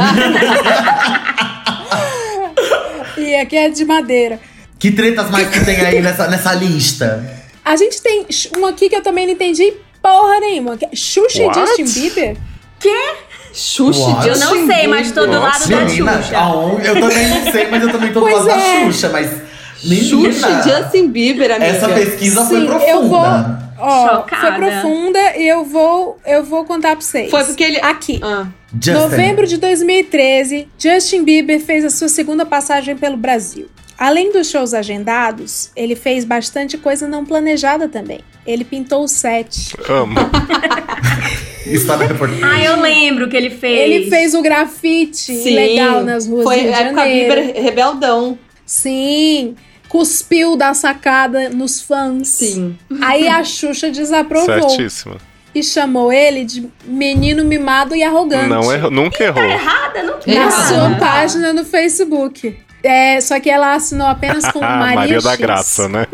e aqui é de madeira. Que tretas mais que tem aí nessa, nessa lista? A gente tem um aqui que eu também não entendi porra nenhuma. que é Xuxa What? e Justin Bieber? Xuxa, What? Eu não sei, mas tô do Nossa, lado da Menina, Xuxa. aonde? eu também não sei, mas eu também tô do Pois lado da é. Xuxa, mas. Menina, Xuxa e Justin Bieber, amiga. essa pesquisa foi Sim, profunda. eu vou. Ó, Chocada. foi profunda e eu vou, eu vou contar pra vocês. Foi porque ele. Aqui. Ah. Novembro de 2013, Justin Bieber fez a sua segunda passagem pelo Brasil. Além dos shows agendados, ele fez bastante coisa não planejada também. Ele pintou o set. Amo. Isso tá na reportagem. Ah, eu lembro que ele fez. Ele fez o grafite Sim. legal nas ruas Foi do Rio de época Janeiro. Bieber rebeldão. Sim. Cuspiu da sacada nos fãs. Sim. Aí a Xuxa desaprovou. Certíssimo. que chamou ele de menino mimado e arrogante. Não errou, nunca errou. Errada, não Na Errado. sua página no Facebook. É, só que ela assinou apenas com Maria, Maria da X. Graça, né?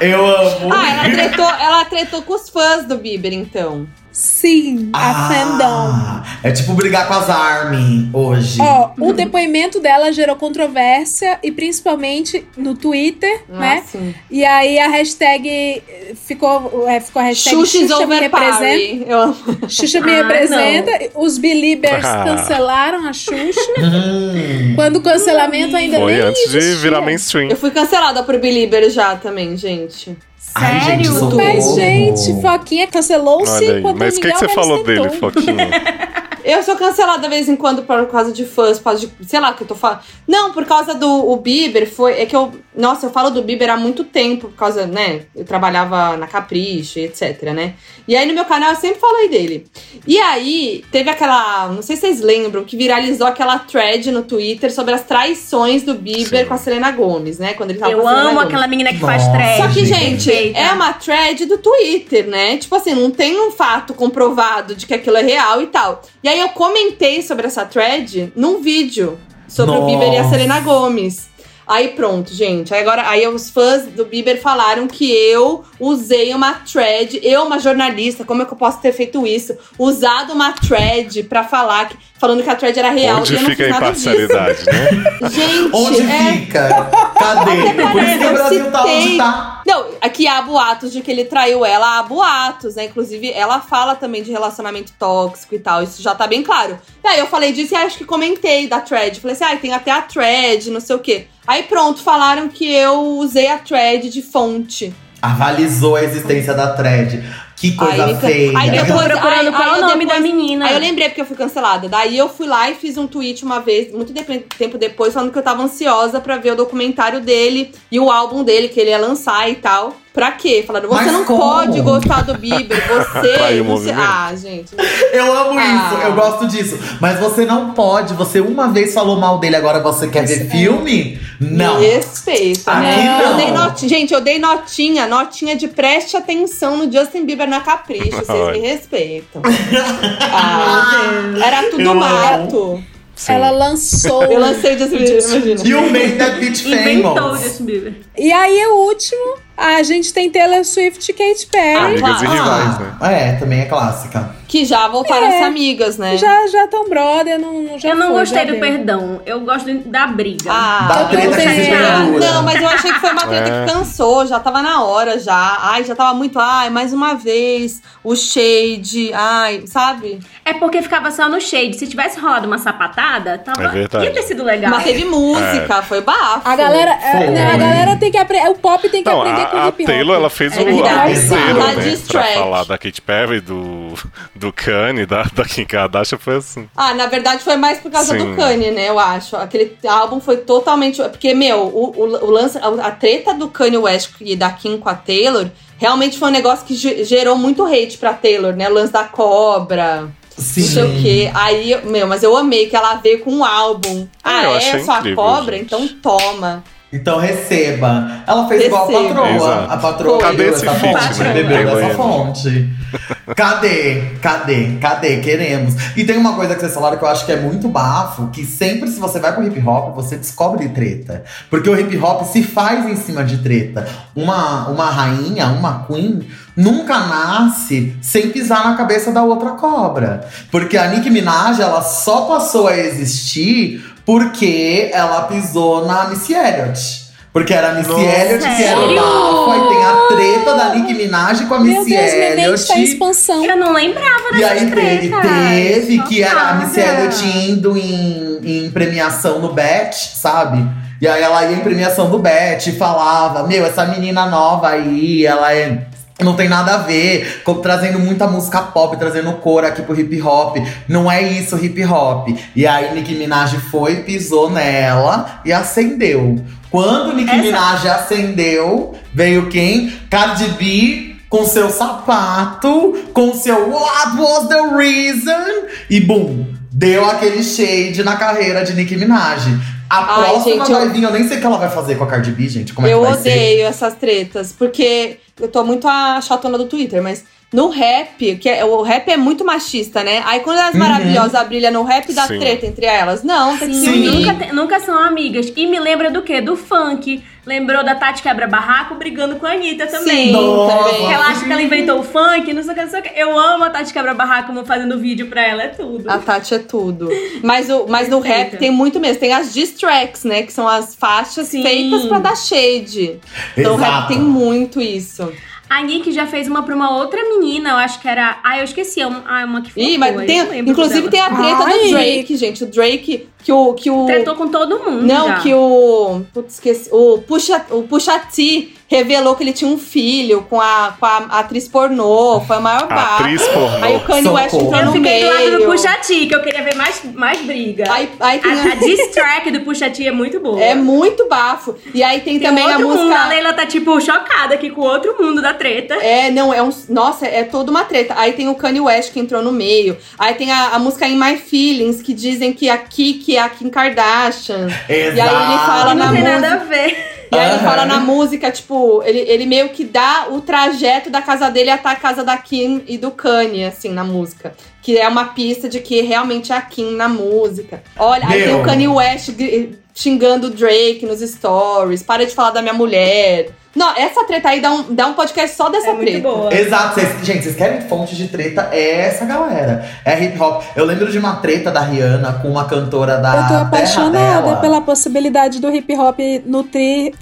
Eu amo. Ah, ela tretou, ela tretou com os fãs do Bieber, então. Sim, a fandom. Ah, é tipo brigar com as Armin hoje. Ó, o depoimento dela gerou controvérsia e principalmente no Twitter, Ah, né? sim. E aí a hashtag ficou, é, ficou a hashtag Xuxa is Xuxa me representa. Eu amo. Xuxa me Ah, representa. Os Beliebers Ah. cancelaram a Xuxa. Hum. quando o cancelamento ainda Foi nem antes de existia. virar mainstream. Eu fui cancelada por Belieber já também, gente. Ai, gente, Sério? Mas, gente, Foquinha aí. enquanto Mas o que, que você falou dele, Foquinha? Eu sou cancelada de vez em quando por causa de fãs, por causa de. Sei lá o que eu tô falando. Não, por causa do o Bieber, foi. É que eu. Nossa, eu falo do Bieber há muito tempo, por causa, né? Eu trabalhava na Capricho, etc, né? E aí no meu canal eu sempre falei dele. E aí, teve aquela. Não sei se vocês lembram, que viralizou aquela thread no Twitter sobre as traições do Bieber Sim. com a Selena Gomes, né? Quando ele tava Eu amo Gomez. aquela menina que faz thread. Só que, gente, Perfeita. é uma thread do Twitter, né? Tipo assim, não tem um fato comprovado de que aquilo é real e tal. E aí eu comentei sobre essa thread num vídeo sobre o Nossa. Bieber e a Selena Gomes. Aí pronto, gente. Aí agora aí os fãs do Bieber falaram que eu usei uma thread, eu, uma jornalista, como é que eu posso ter feito isso? Usado uma thread pra falar que, falando que a thread era real. Onde e eu não fica a fiz nada disso. imparcialidade, né? Gente, Onde é... fica? Cadê? Por isso que o Brasil tá onde tá. Não, aqui há boatos de que ele traiu ela, há boatos, né? Inclusive, ela fala também de relacionamento tóxico e tal, isso já tá bem claro. E aí eu falei disso e acho que comentei da thread. Falei assim, ah, tem até a thread, não sei o quê. Aí pronto, falaram que eu usei a thread de fonte. Avalizou a existência da thread. Que coisa aí, feia. aí depois, tô procurando aí- qual aí é o nome da menina. Aí eu lembrei porque eu fui cancelada. Daí eu fui lá e fiz um tweet uma vez, muito de- tempo depois, falando que eu tava ansiosa pra ver o documentário dele e o álbum dele que ele ia lançar e tal. Pra quê? Falando, você Mas não como? pode gostar do Bieber, você. Movimento. Ah, gente. Eu amo Ah. isso, eu gosto disso. Mas você não pode. Você uma vez falou mal dele, agora você quer ver filme? Não. Me respeita, né? não. Eu dei notinha. Gente, eu dei notinha, notinha de preste atenção no Justin Bieber na Capricho. Vocês Ai. me respeitam. Ah, era tudo Eu amo. mato. Sim. Ela lançou. Eu lancei o Justin Bieber, imagina. You made that bitch Inventou o famous. Justin Bieber. E aí, o último, a gente tem Taylor Swift e Katy Perry. Amigas e rivais, né? Ah, é, também é clássica. Que já voltaram É. a ser amigas, né? Já, já tão brother, não, não já eu não foi, gostei do deu. perdão. Eu gosto da briga. Ah, Da treta que se perdura. Não, mas eu achei que foi uma treta É. que cansou, já tava na hora já. Ai, já tava muito, ai, mais uma vez, o shade, ai, sabe? É porque ficava só no shade. Se tivesse rolado uma sapatada, tava... É verdade. ia ter sido legal. Mas teve música, foi bafo. A galera, é, Foi. né, a galera tem que aprender. O pop tem que Não, aprender o a, a. Taylor, ela fez É o Tá né? Pra falar da Katy Perry, do, do Kanye, da, da Kim Kardashian, foi assim. Ah, na verdade foi mais por causa Sim. do Kanye, né? Eu acho. Aquele álbum foi totalmente. Porque, meu, o, o, o lance, a, a treta do Kanye West e da Kim com a Taylor realmente foi um negócio que ge- gerou muito hate pra Taylor, né? O lance da cobra. Sim. Não sei o quê. Aí, meu, mas eu amei que ela veio com um álbum. Ah, Ah, eu é sua incrível, cobra? gente. Então toma. Então receba. Ela fez igual a Receba. patroa. Exato. A patroa Cadê essa feat, fonte. né? Bebeu dessa banheiro. fonte. Cadê? Cadê? Cadê? Queremos. E tem uma coisa que vocês falaram que eu acho que é muito bafo, que sempre se você vai pro hip hop, você descobre treta. Porque o hip hop se faz em cima de treta. Uma, uma rainha, uma queen, nunca nasce sem pisar na cabeça da outra cobra. Porque a Nicki Minaj, ela só passou a existir porque ela pisou na Missy Elliott. Porque era a Missy Nossa. Elliott que era o bafo. Aí tem a treta da Nicki Minaj com a Meu Missy Deus, minha mente Elliott. tá em expansão. Eu não lembrava E dessas aí teve, teve que era a Missy. Elliott indo em, em premiação no Bet, sabe? E aí ela ia em premiação do Bet e falava: Meu, essa menina nova aí, ela é. Não tem nada a ver, co- trazendo muita música pop, trazendo cor aqui pro hip hop. Não é isso hip hop. E aí Nicki Minaj foi, pisou nela e acendeu. Quando Nicki Essa- Minaj acendeu, veio quem? Cardi B com seu sapato, com seu What was the reason? E boom, deu aquele shade na carreira de Nicki Minaj. A Ai, próxima gente, vai eu- vir, eu nem sei o que ela vai fazer com a Cardi B, gente. Como é eu que vai ser? odeio essas tretas, porque eu tô muito a chatona do Twitter, mas no rap, que é- o rap é muito machista, né? Aí quando as Uhum. maravilhosas brilham no rap, dá Sim. treta entre elas. Não, tem que Sim, unir. nunca, te- nunca são amigas. E me lembra do quê? Do funk. Lembrou da Tati Quebra-Barraco brigando com a Anitta também. Sim, também. Que ela acha que ela inventou o funk, não sei o que, não sei o que. Eu amo a Tati Quebra-Barraco fazendo vídeo pra ela, é tudo. A Tati é tudo. Mas, o, mas no rap tem muito mesmo. Tem as diss tracks, né? Que são as faixas Sim. feitas pra dar shade. Então o rap Exato. tem muito isso. A Nick já fez uma pra uma outra menina, eu acho que era. Ah, eu esqueci. é uma, ah, uma que foi. Ih, mas tem, inclusive tem a treta Ai. do Drake, gente. O Drake, que o. Que o Tretou com todo mundo. não, já. que o. Putz, esqueci. O Pusha, o Pusha T revelou que ele tinha um filho com a, com a atriz pornô. Foi a maior barra. Atriz pornô. Aí o Kanye West Socorro. entrou Eu no fiquei do lado do meio. T, que eu queria ver mais, mais briga. Aí, aí tem A, a diss track do Pusha T é muito boa. É muito bafo. E aí tem, Tem também a música. mundo. A Leila tá, tipo, chocada aqui com outro mundo da treta. É, não, é um. Nossa, é toda uma treta. Aí tem o Kanye West que entrou no meio. Aí tem a, a música In My Feelings, que dizem que a Kiki é a Kim Kardashian. E aí ele fala E não na tem música. nada a ver. E aí ele fala na música, tipo, ele, ele meio que dá o trajeto da casa dele até a casa da Kim e do Kanye, assim, na música. Que é uma pista de que realmente é a Kim na música. Olha, aí tem Meu. o Kanye West xingando o Drake nos stories. Para de falar da minha mulher. Não, essa treta aí dá um, dá um podcast só dessa É muito treta. boa. Exato, vocês- gente, vocês querem fonte de treta? É essa galera. É hip hop. Eu lembro de uma treta da Rihanna com uma cantora da Eu tô terra apaixonada dela. pela possibilidade do hip hop nutrir.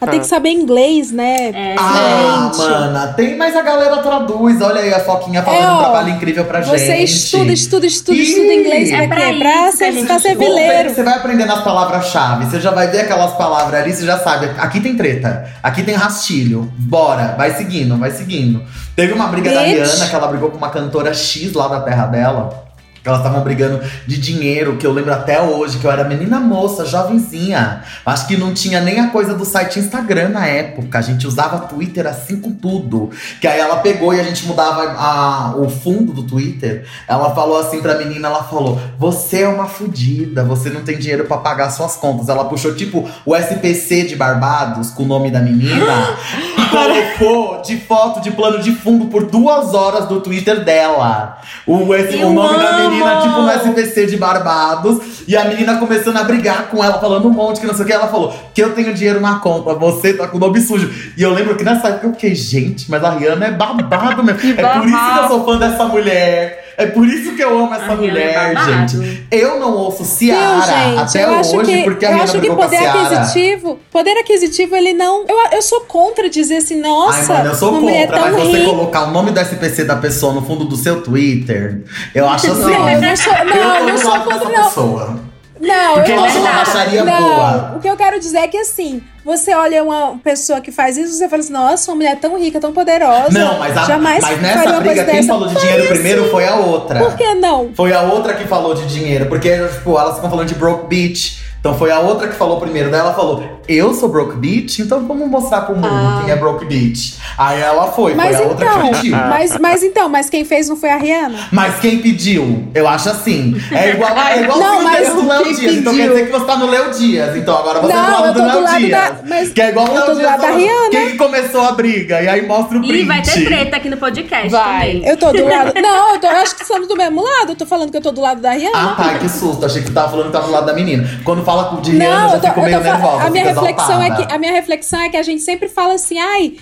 Ela tem que saber inglês, né? É, Ah, gente. mana, tem, mas a galera traduz. Olha aí a Foquinha fazendo É, um ó, trabalho incrível pra gente. Você estuda, estuda, estuda, Ih, estuda inglês é pra quê? Pra isso que a ser, gente pra ser estuda. vileiro. Você vai aprendendo as palavras-chave, você já vai ver aquelas palavras ali, você já sabe. Aqui tem treta, aqui tem rastilho. Bora, vai seguindo, vai seguindo. Teve uma briga da Bitch. Rihanna que ela brigou com uma cantora X lá da terra dela. Elas estavam brigando de dinheiro, que eu lembro até hoje, que eu era menina moça, jovenzinha. Acho que não tinha nem a coisa do site Instagram na época. A gente usava Twitter assim com tudo. Que aí ela pegou e a gente mudava a- o fundo do Twitter. Ela falou assim pra menina, ela falou: Você é uma fudida, você não tem dinheiro pra pagar suas contas. Ela puxou tipo o SPC de Barbados com o nome da menina e colocou de foto de plano de fundo por duas horas do Twitter dela. O, esse, o nome da amo! Menina, tipo, no SPC de Barbados. E a menina começando a brigar com ela, falando um monte que não sei o que. Ela falou que eu tenho dinheiro na conta, você tá com o nome sujo. E eu lembro que nessa época eu fiquei, gente, mas a Rihanna é babado mesmo. É por isso que eu sou fã dessa mulher. É por isso que eu amo essa A é mulher, babado. gente. Eu não ouço Ciara gente? até eu acho hoje, que, porque a eu acho que poder aquisitivo, poder aquisitivo, ele não. Eu, eu sou contra dizer assim, Ai, nossa, mano, eu sou contra, tão mas você colocar o nome do SPC da pessoa no fundo do seu Twitter, eu acho assim. Não, eu não sou, não, eu não sou contra, não. pessoa. Não, Porque eu acho uma não, boa. O que eu quero dizer é que assim, você olha uma pessoa que faz isso, você fala assim, nossa, uma mulher tão rica, tão poderosa. Não, mas, a- jamais mas nessa briga, quem dessa. falou de Foi dinheiro assim. primeiro foi a outra. Por que não? Foi a outra que falou de dinheiro, porque, tipo, elas ficam falando de broke bitch. Então foi a outra que falou primeiro. Daí ela falou, eu sou broke bitch, então vamos mostrar pro mundo Ah. quem é broke bitch. Aí ela foi, Mas foi a outra então, que pediu. mas, mas então, mas quem fez não foi a Rihanna? Mas quem pediu? Eu acho assim. É igual, é igual Não, o mas do Léo Dias. Então pediu? quer dizer que você tá no Léo Dias. Então agora você Não, tá lado tô do Léo lado Dias. da- mas que é igual o eu Léo Dias lado da Rihanna. Quem que começou a briga? E aí mostra o print. E vai ter treta aqui no podcast Vai. também. Eu tô do lado. Não, eu, tô, eu acho que estamos do mesmo lado. Eu tô falando que eu tô do lado da Rihanna. Ah, tá, que susto. Achei que tava falando que tava do lado da menina. Quando fala de Rihanna, eu Não, já eu tô, fico eu meio nervosa. a minha reflexão é que a minha reflexão é que a gente sempre fala assim, ai,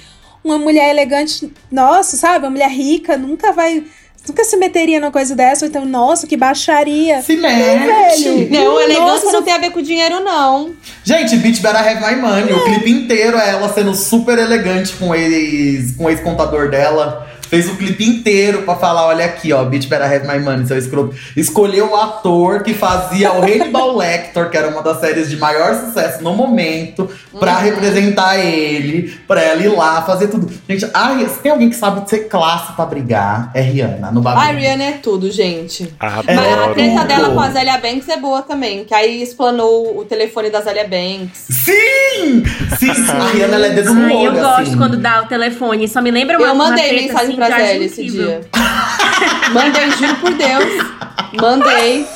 uma mulher elegante, nossa, sabe, uma mulher rica nunca vai nunca se meteria numa coisa dessa, ou então, nossa, que baixaria. Se Não, mete. velho. Não, elegância Nossa, não tem a ver com dinheiro, não. Gente, Bitch Better Have My Money. O clipe inteiro é ela sendo super elegante com o ex, com o ex-contador dela. Fez o clipe inteiro pra falar: olha aqui, ó, Bitch Better Have My Money, seu escroto. Escolheu o ator que fazia o Hannibal Lecter, que era uma das séries de maior sucesso no momento, pra Uhum. representar ele, pra ela ir lá fazer tudo. Gente, ai, se tem alguém que sabe ser classe pra brigar, é Rihanna, no bagulho. A Rihanna é tudo, gente. Adoro. Mas a treta dela com a Zélia Banks é boa também. Que aí explanou o telefone da Zélia Banks. Sim! Sim, a Rihanna ela é dedo no Ai, eu olho, gosto assim. quando dá o telefone. Só me lembra uma Eu mandei mensagem pra acho Zélia esse dia. Mandei, juro por Deus. Mandei.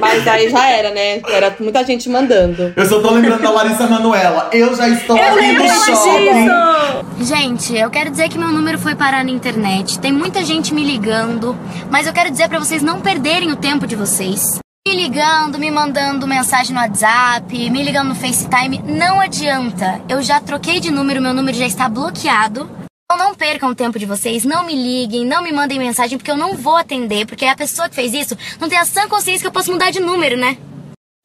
Mas aí já era, né? Era muita gente mandando. Eu só tô lembrando da Larissa Manoela. Eu já estou Eu lembrei no shopping. disso! Gente, eu quero dizer que meu número foi parar na internet. Tem muita gente me ligando, mas eu quero dizer pra vocês não perderem o tempo de vocês. Me ligando, me mandando mensagem no WhatsApp, me ligando no FaceTime, não adianta. Eu já troquei de número, meu número já está bloqueado. Então não percam o tempo de vocês, não me liguem, não me mandem mensagem, porque eu não vou atender, porque a pessoa que fez isso não tem a sã consciência que eu posso mudar de número, né?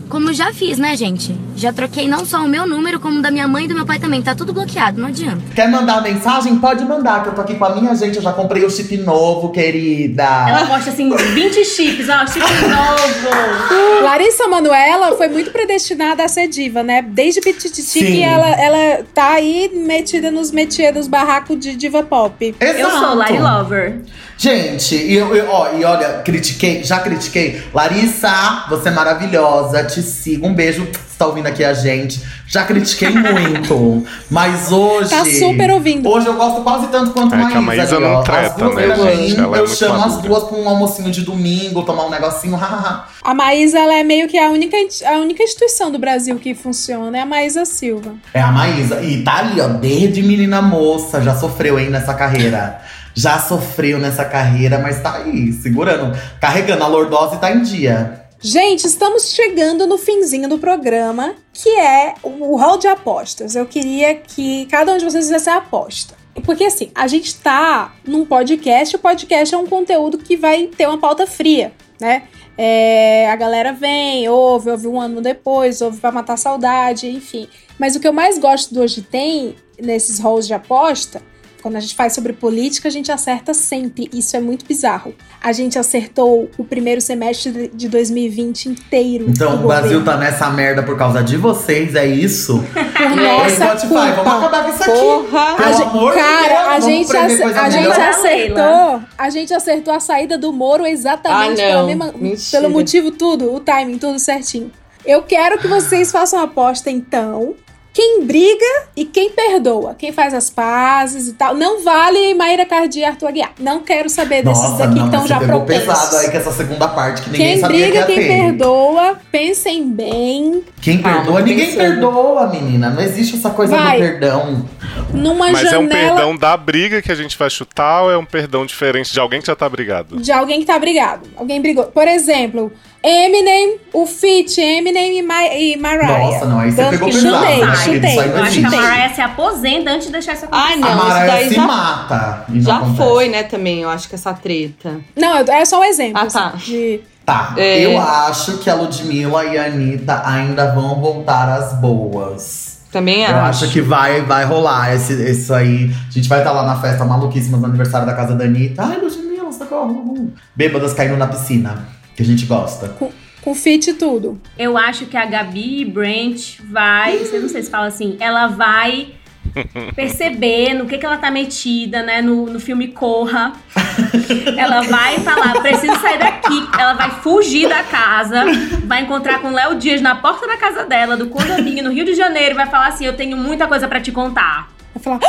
Como já fiz, né, gente? Já troquei não só o meu número, como o da minha mãe e do meu pai também. Tá tudo bloqueado, não adianta. Quer mandar mensagem? Pode mandar, que eu tô aqui com a minha gente. Eu já comprei o chip novo, querida. Ela gosta assim, 20 chips, ó, chip novo. Larissa Manoela foi muito predestinada a ser diva, né? Desde Pitititi Sim. que ela, ela tá aí metida nos métiers dos barracos de diva pop. Eu sou Lari Lover. Gente, e, eu, eu- ó, e olha, critiquei, já critiquei. Larissa, você é maravilhosa, te sigo. Um beijo, você tá ouvindo aqui a gente. Já critiquei muito, mas hoje. Tá super ouvindo. Hoje eu gosto quase tanto quanto É Maísa. que a Maísa ali, não ó. As treta, duas, né, eu, gente? Ela é eu muito chamo as madura. duas pra um almocinho de domingo, tomar um negocinho, hahaha. A Maísa, ela é meio que a única, a única instituição do Brasil que funciona, é a Maísa Silva. É a Maísa. E tá ali, ó, desde menina moça, já sofreu, hein, nessa carreira. Já sofreu nessa carreira, mas tá aí, segurando. Carregando a lordose tá em dia. Gente, estamos chegando no finzinho do programa, que é o hall de apostas. Eu queria que cada um de vocês fizesse a aposta. Porque assim, a gente tá num podcast, o podcast é um conteúdo que vai ter uma pauta fria, né? É, a galera vem, ouve, ouve um ano depois, ouve pra matar saudade, enfim. Mas o que eu mais gosto do Hoje Tem, nesses halls de aposta, quando a gente faz sobre política, a gente acerta sempre. Isso é muito bizarro. A gente acertou o primeiro semestre de- de 2020 inteiro. Então o Brasil governo. tá nessa merda por causa de vocês, é isso? Por nossa Spotify, culpa. vamos acabar com isso aqui. Porra. Pelo A amor de cara, Deus, a gente, coisa a gente acertou. A gente acertou a saída do Moro exatamente Ah, mesma- pelo motivo tudo, o timing, tudo certinho. Eu quero que vocês façam a aposta, então. Quem briga e quem perdoa. Quem faz as pazes e tal. Não vale Maíra Cardi e Arthur Aguiar. Não quero saber desses Nossa, daqui que não, estão você já pegou propensos. pesado aí com essa segunda parte que ninguém Quem sabia briga, que quem ter. perdoa, pensem bem. Quem Calma, perdoa, ninguém pensando. perdoa, menina. Não existe essa coisa Vai. do perdão. Numa Mas é um janela perdão da briga que a gente vai chutar ou é um perdão diferente de alguém que já tá brigado? de alguém que tá brigado. Alguém brigou. Por exemplo, Eminem, o feat Eminem e, Ma e Mariah. Nossa, não, aí você Tanto pegou que pesado, chutei, né, chutei? Isso Eu acho que a. Mariah se aposenta antes de deixar isso acontecer. Ah, A não, isso Mariah daí se já, mata. e já acontece. foi, né, também, eu acho que essa treta. Não, é só um exemplo. Ah, tá. assim, de- Tá, É. eu acho que a Ludmilla e a Anitta ainda vão voltar às boas. Também Eu acho. acho que vai, vai rolar esse, isso aí. A gente vai estar lá na festa maluquíssima do aniversário da casa da Anitta. Ai, Ludmilla, socorro. uhul. Bêbadas caindo na piscina, que a gente gosta. com, com feat e tudo. Eu acho que a Gabi Brent vai. Você não sei se fala assim. Ela vai perceber no que, que ela tá metida, né? No, no filme Corra. Ela vai falar: preciso sair daqui. Ela vai fugir da casa, vai encontrar com o Léo Dias na porta da casa dela, do condomínio, no Rio de Janeiro, e vai falar assim: Eu tenho muita coisa pra te contar. Vai falar.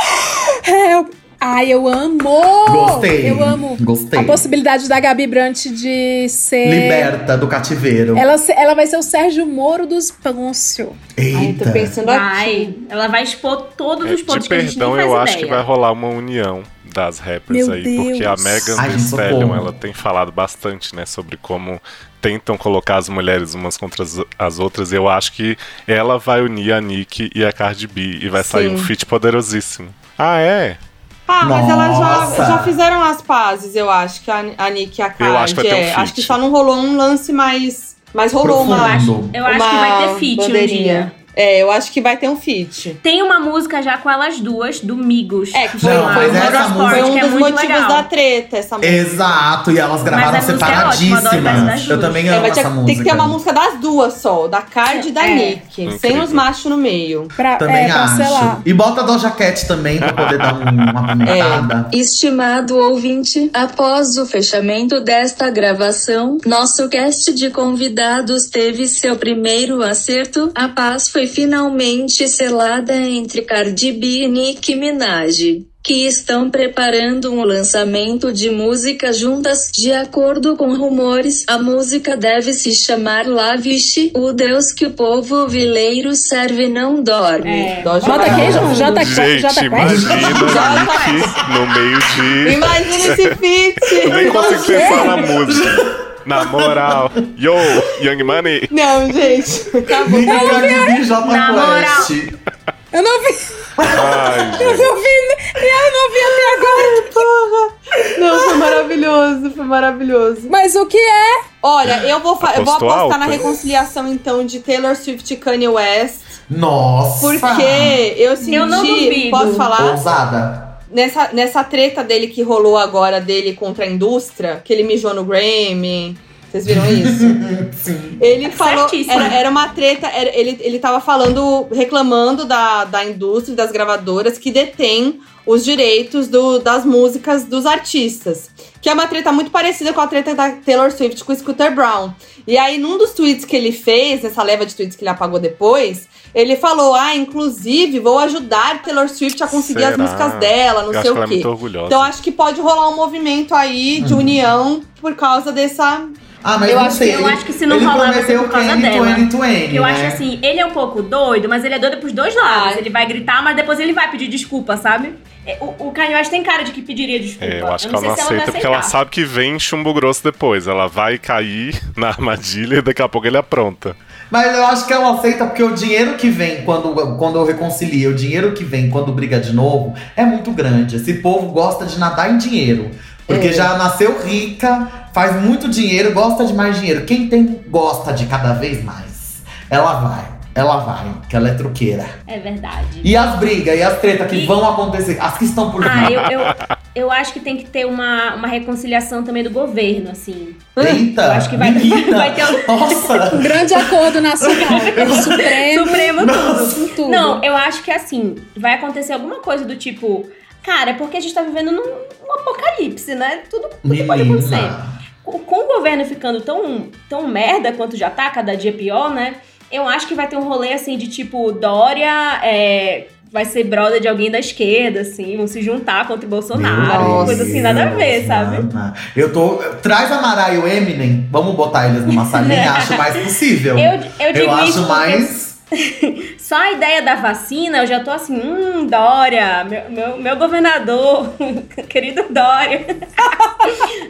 Help! Ai, eu amo! Gostei. Eu amo. Gostei. A possibilidade da Gabi Brant de ser. Liberta do cativeiro. Ela, ela vai ser o Sérgio Moro dos Pôncio. Ai, Eita. tô pensando Vai. aqui. Ela vai expor todos É, os pontos de que a gente perdão, eu ideia. acho que vai rolar uma união das rappers Meu aí, porque a Deus. Megan Ai, Thee Stallion, ela tem falado bastante, né, sobre como tentam colocar as mulheres umas contra as, as outras, e eu acho que ela vai unir a Nick e a Cardi B, e vai sair Sim. um feat poderosíssimo. Ah, é? Ah, mas elas já, Nossa. já fizeram as pazes, eu acho, que a, a Nick e a Cardi. Eu acho que vai ter um é. feat. Acho que só não rolou um lance mais. Mas rolou uma. Profundo. Eu acho que vai ter feat um dia. É, eu acho que vai ter um feat. Tem uma música já com elas duas, do Migos. É, que foi, Não, foi, mas essa música- foi um que é dos muito motivos legal. da treta, essa música. Exato, e elas gravaram Mas a música é ótima, eu separadíssimas. Também É, amo ter, essa música. tem que ter uma música das duas só, da Cardi e da É. Nick. Sem os machos no meio. Pra, Também é, pra acho. selar. E bota a Doja Cat também pra poder dar um- uma pimentada. Estimado ouvinte, após o fechamento desta gravação, nosso cast de convidados teve seu primeiro acerto. A paz foi finalmente selada entre Cardi B e Nicki Minaj. que estão preparando um lançamento de música juntas. De acordo com rumores, a música deve se chamar Lavish, o deus que o povo vileiro serve não dorme. É. Jota Gente, Jota imagina no meio de. Imagina esse feat. Eu nem consigo pensar na música. Na moral. Yo, Young Money. Não, gente. Acabou. Cardi B Jota Na moral. Quest. Eu não vi. Ai, Eu não vi. Eu não vi até agora. Porra. Não, foi maravilhoso, foi maravilhoso. Mas o que é? Olha, eu vou, eu vou apostar na alto, reconciliação, então, de Taylor Swift e Kanye West. Nossa! Porque eu senti. Eu não duvido. Posso falar? Ousada. Nessa, nessa treta dele que rolou agora dele contra a indústria, que ele mijou no Grammy. Vocês viram isso? Sim. Ele falou. Certíssimo. Era, era uma treta. era- ele, ele tava falando, reclamando da, da indústria e das gravadoras que detém os direitos do- das músicas dos artistas. Que é uma treta muito parecida com a treta da Taylor Swift com o Scooter Brown. E aí, num dos tweets que ele fez, nessa leva de tweets que ele apagou depois, ele falou: Ah, inclusive, vou ajudar Taylor Swift a conseguir as Será? músicas dela, não Eu sei acho que o ela é quê. muito orgulhosa. Então acho que pode rolar um movimento aí de união por causa dessa. Ah, mas Eu não acho, sei. eu ele- acho que se não rolar vai ser por causa Kenny dela. 2020, Eu né? acho assim, ele é um pouco doido, mas ele é doido pros dois lados. Ah. Ele vai gritar, mas depois ele vai pedir desculpa, sabe? É, O, o Kanye West tem cara de que pediria desculpa. É, eu acho que ela sei não aceita vai porque ela sabe que vem chumbo grosso depois. Ela vai cair na armadilha e daqui a pouco ele apronta. Mas eu acho que ela aceita porque o dinheiro que vem quando, quando eu reconcilio, o dinheiro que vem quando briga de novo é muito grande. Esse povo gosta de nadar em dinheiro. Porque É. já nasceu rica, faz muito dinheiro, gosta de mais dinheiro. Quem tem, gosta de cada vez mais. Ela vai, ela vai, que ela é truqueira. É verdade. E as brigas e as tretas que E- vão acontecer, as que estão por vir. Ah, eu, eu, eu acho que tem que ter uma, uma reconciliação também do governo, assim. Eita, Eu acho que vai, vai ter um... Nossa! Um grande acordo nacional. Supremo. Supremo tudo. com tudo. Não, eu acho que assim, vai acontecer alguma coisa do tipo. Cara, é porque a gente tá vivendo num, num apocalipse, né? Tudo, tudo pode acontecer. Com, com o governo ficando tão, tão merda quanto já tá, cada dia pior, né? Eu acho que vai ter um rolê assim de tipo, Dória é, vai ser brother de alguém da esquerda, assim, vão se juntar contra o Bolsonaro, coisa assim, nada a ver, sabe? Eu tô. Traz a Mara e o Eminem, vamos botar eles numa salinha, acho mais possível. Eu, eu digo acho mais. Só a ideia da vacina, eu já tô assim, hum, Dória, meu, meu, meu governador, querido Dória,